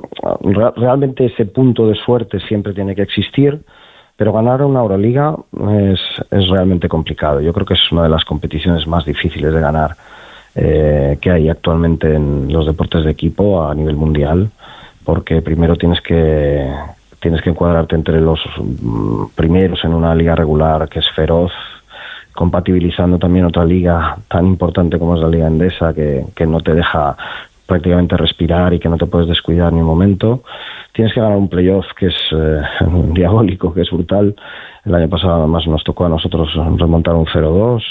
realmente ese punto de suerte siempre tiene que existir, pero ganar una Euroliga es, es realmente complicado. Yo creo que es una de las competiciones más difíciles de ganar eh, que hay actualmente en los deportes de equipo a nivel mundial, porque primero tienes que tienes que encuadrarte entre los mm, primeros en una liga regular que es feroz, compatibilizando también otra liga tan importante como es la Liga Endesa, que, que no te deja prácticamente respirar y que no te puedes descuidar ni un momento. Tienes que ganar un playoff que es eh, diabólico, que es brutal. El año pasado además nos tocó a nosotros remontar un 0-2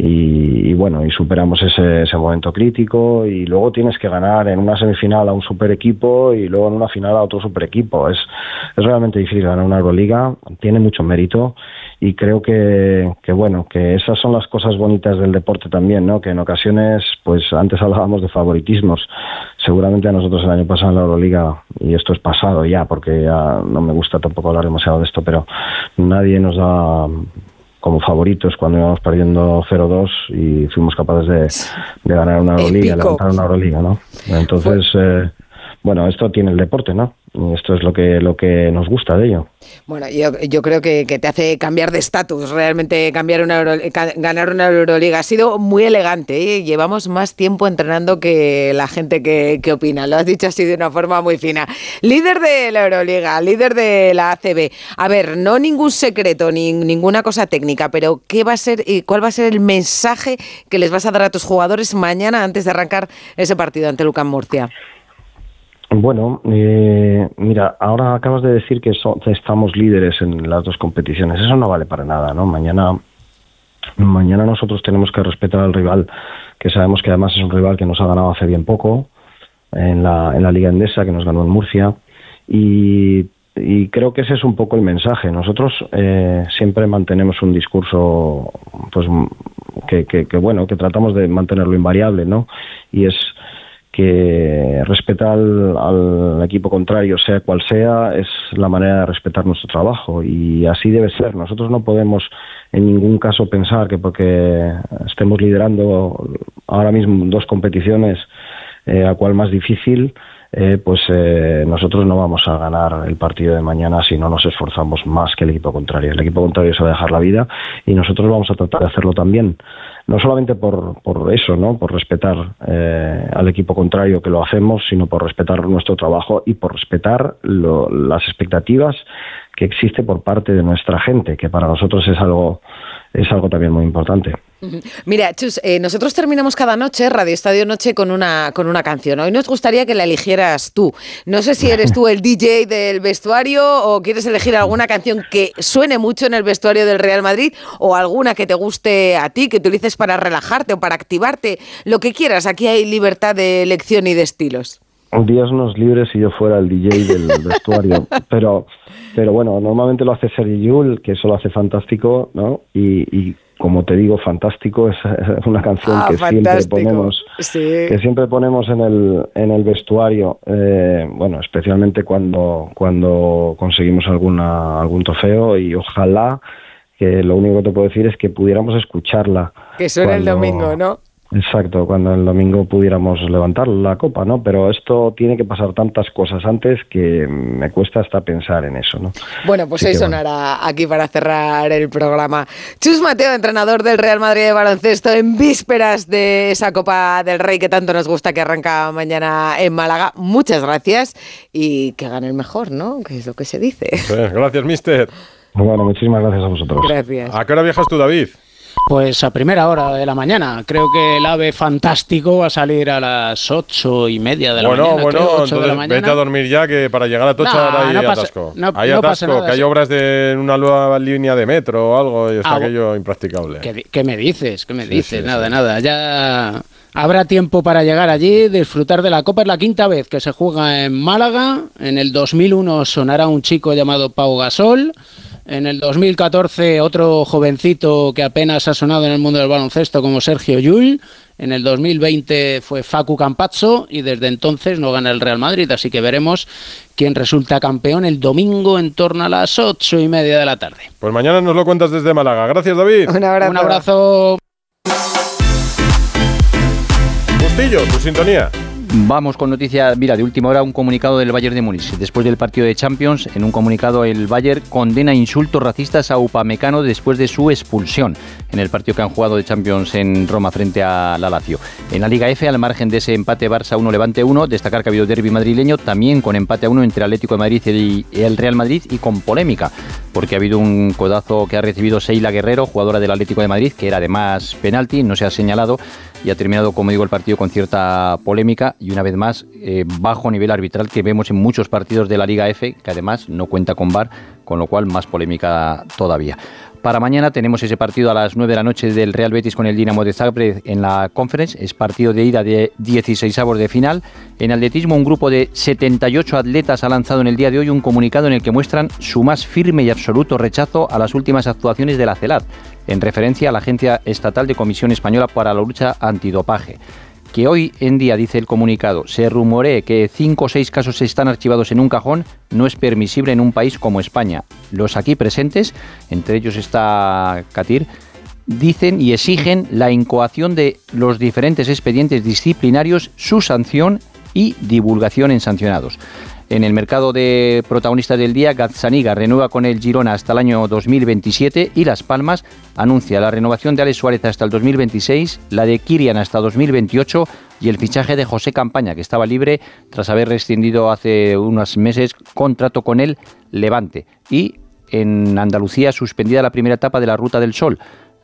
y, bueno, y superamos ese, ese momento crítico y luego tienes que ganar en una semifinal a un super equipo y luego en una final a otro super equipo. Es, es realmente difícil ganar una Euroliga, tiene mucho mérito y creo que, que, bueno, que esas son las cosas bonitas del deporte también, ¿no? Que en ocasiones, pues antes hablábamos de favoritismos. Seguramente a nosotros el año pasado en la Euroliga, y esto es pasado ya, porque ya no me gusta tampoco hablar demasiado de esto, pero nadie nos da como favoritos cuando íbamos perdiendo 0-2 y fuimos capaces de, de ganar una Euroliga, levantar una Euroliga, ¿no? Entonces, eh, bueno, esto tiene el deporte, ¿no? Esto es lo que, lo que nos gusta de ello. Bueno, yo, creo que, te hace cambiar de estatus, realmente cambiar una ganar una Euroliga. Ha sido muy elegante, ¿eh? llevamos más tiempo entrenando que la gente que, opina. Lo has dicho así de una forma muy fina. Líder de la Euroliga, líder de la ACB. A ver, no ningún secreto ni ninguna cosa técnica, pero ¿qué va a ser y cuál va a ser el mensaje que les vas a dar a tus jugadores mañana antes de arrancar ese partido ante Lucan Murcia? Bueno, eh, mira, ahora acabas de decir que estamos líderes en las dos competiciones. Eso no vale para nada, ¿no? Mañana, mañana nosotros tenemos que respetar al rival, que sabemos que además es un rival que nos ha ganado hace bien poco en la, en la Liga Endesa, que nos ganó en Murcia. Y, creo que ese es un poco el mensaje. Nosotros eh, siempre mantenemos un discurso, pues, que, que, que bueno, que tratamos de mantenerlo invariable, ¿no? Y es que respetar al, equipo contrario, sea cual sea, es la manera de respetar nuestro trabajo y así debe ser. Nosotros no podemos en ningún caso pensar que porque estemos liderando ahora mismo dos competiciones, eh, a cual más difícil, eh, pues eh, nosotros no vamos a ganar el partido de mañana si no nos esforzamos más que el equipo contrario. El equipo contrario se va a dejar la vida y nosotros vamos a tratar de hacerlo también no solamente por, por eso, ¿no? por respetar eh, al equipo contrario que lo hacemos, sino por respetar nuestro trabajo y por respetar las expectativas que existe por parte de nuestra gente, que para nosotros es algo, es algo también muy importante. Mira, Chus, eh, nosotros terminamos cada noche, Radio Estadio Noche, con una, con una canción. Hoy nos gustaría que la eligieras tú. No sé si eres tú el DJ del vestuario o quieres elegir alguna canción que suene mucho en el vestuario del Real Madrid o alguna que te guste a ti, que utilices para relajarte o para activarte, lo que quieras. Aquí hay libertad de elección y de estilos. Dios nos libre si yo fuera el DJ del vestuario, pero, pero bueno, normalmente lo hace Sergi Yul, que eso lo hace fantástico, ¿no? Y, y como te digo, fantástico es una canción Ah, que siempre ponemos, Sí. que siempre ponemos en el, en el vestuario, eh, bueno, especialmente cuando, cuando conseguimos alguna, algún trofeo y ojalá que lo único que te puedo decir es que pudiéramos escucharla. Que suene el domingo, ¿no? Exacto, cuando el domingo pudiéramos levantar la copa, ¿no? Pero esto tiene que pasar tantas cosas antes que me cuesta hasta pensar en eso, ¿no? Bueno, pues Así hoy bueno. sonará aquí para cerrar el programa. Chus Mateo, entrenador del Real Madrid de baloncesto, en vísperas de esa Copa del Rey que tanto nos gusta que arranca mañana en Málaga. Muchas gracias y que gane el mejor, ¿no? Que es lo que se dice. Sí, gracias, mister. Bueno, muchísimas gracias a vosotros. Gracias. ¿A qué hora viajas tú, David? Pues a primera hora de la mañana. Creo que el ave fantástico va a salir a las ocho y media de la bueno, mañana. bueno, de entonces vete a dormir ya, que para llegar a Tocha No, ahora hay no pasa- atasco. no- hay atasco, nada, que hay obras de una nueva línea de metro o algo y está Ah, aquello impracticable. ¿Qué, qué me dices? ¿Qué me Sí, dices? sí, nada, sí. nada. Ya habrá tiempo para llegar allí, disfrutar de la Copa. Es la quinta vez que se juega en Málaga. En el 2001 sonará un chico llamado Pau Gasol. En el 2014 otro jovencito que apenas ha sonado en el mundo del baloncesto como Sergio Llull. En el 2020 fue Facu Campazzo y desde entonces no gana el Real Madrid, así que veremos quién resulta campeón el domingo en torno a las ocho y media de la tarde. Pues mañana nos lo cuentas desde Málaga. Gracias, David. Un abrazo. Un abrazo. Bustillo, tu sintonía. Vamos con noticias, mira, de última hora un comunicado del Bayern de Múnich. Después del partido de Champions, en un comunicado el Bayern condena insultos racistas a Upamecano después de su expulsión en el partido que han jugado de Champions en Roma frente a la Lazio. En la Liga F, al margen de ese empate Barça 1 Levante 1, destacar que ha habido derby madrileño también con empate a 1 entre Atlético de Madrid y el Real Madrid y con polémica, porque ha habido un codazo que ha recibido Seila Guerrero, jugadora del Atlético de Madrid, que era además penalti, no se ha señalado y ha terminado, como digo, el partido con cierta polémica y una vez más eh, bajo nivel arbitral que vemos en muchos partidos de la Liga F, que además no cuenta con VAR, con lo cual más polémica todavía. Para mañana tenemos ese partido a las 9 de la noche del Real Betis con el Dinamo de Zagreb en la Conference. Es partido de ida de 16 avos de final. En atletismo, un grupo de 78 atletas ha lanzado en el día de hoy un comunicado en el que muestran su más firme y absoluto rechazo a las últimas actuaciones de la CELAD, en referencia a la Agencia Estatal de Comisión Española para la Lucha Antidopaje que hoy en día, dice el comunicado, se rumoree que cinco o seis casos están archivados en un cajón, no es permisible en un país como España. Los aquí presentes, entre ellos está Katir, dicen y exigen la incoación de los diferentes expedientes disciplinarios, su sanción y divulgación en sancionados. En el mercado de protagonistas del día, Gazzaniga renueva con el Girona hasta el año 2027 y Las Palmas anuncia la renovación de Alex Suárez hasta el 2026, la de Kirian hasta 2028 y el fichaje de José Campaña, que estaba libre tras haber rescindido hace unos meses contrato con el Levante. Y en Andalucía suspendida la primera etapa de la Ruta del Sol.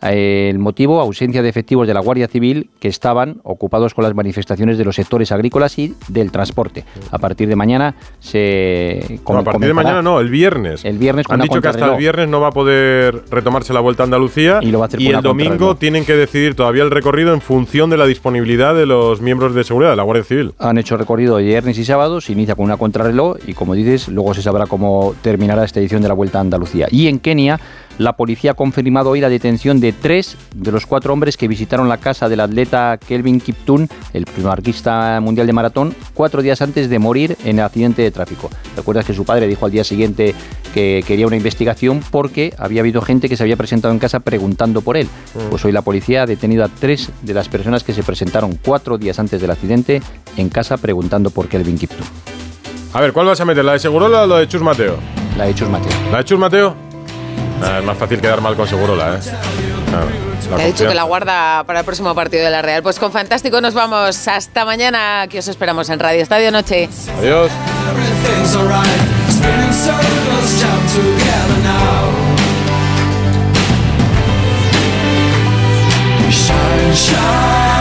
El motivo, ausencia de efectivos de la Guardia Civil que estaban ocupados con las manifestaciones de los sectores agrícolas y del transporte. A partir de mañana se... No, a partir de mañana no, el viernes. El viernes con Han dicho que hasta el viernes no va a poder retomarse la vuelta a Andalucía Y lo va a hacer con el domingo tienen que decidir todavía el recorrido en función de la disponibilidad de los miembros de seguridad de la Guardia Civil. Han hecho recorrido viernes y sábado, se inicia con una contrarreloj y como dices, luego se sabrá cómo terminará esta edición de la Vuelta a Andalucía. Y en Kenia, la policía ha confirmado hoy la detención de tres de los cuatro hombres que visitaron la casa del atleta Kelvin Kiptun, el primarquista mundial de maratón, cuatro días antes de morir en el accidente de tráfico. ¿Recuerdas que su padre dijo al día siguiente que quería una investigación porque había habido gente que se había presentado en casa preguntando por él? Pues hoy la policía ha detenido a tres de las personas que se presentaron cuatro días antes del accidente en casa preguntando por Kelvin Kiptun. A ver, ¿cuál vas a meter? ¿La de Segurola o la de Chus Mateo? La de Chus Mateo. ¿La de Chus Mateo? Ah, es más fácil quedar mal con Segurola, ¿eh? Claro, la Te ha dicho que la guarda para el próximo partido de la Real. Pues con Fantástico nos vamos. Hasta mañana, que os esperamos en Radio Estadio Noche. Adiós. Shine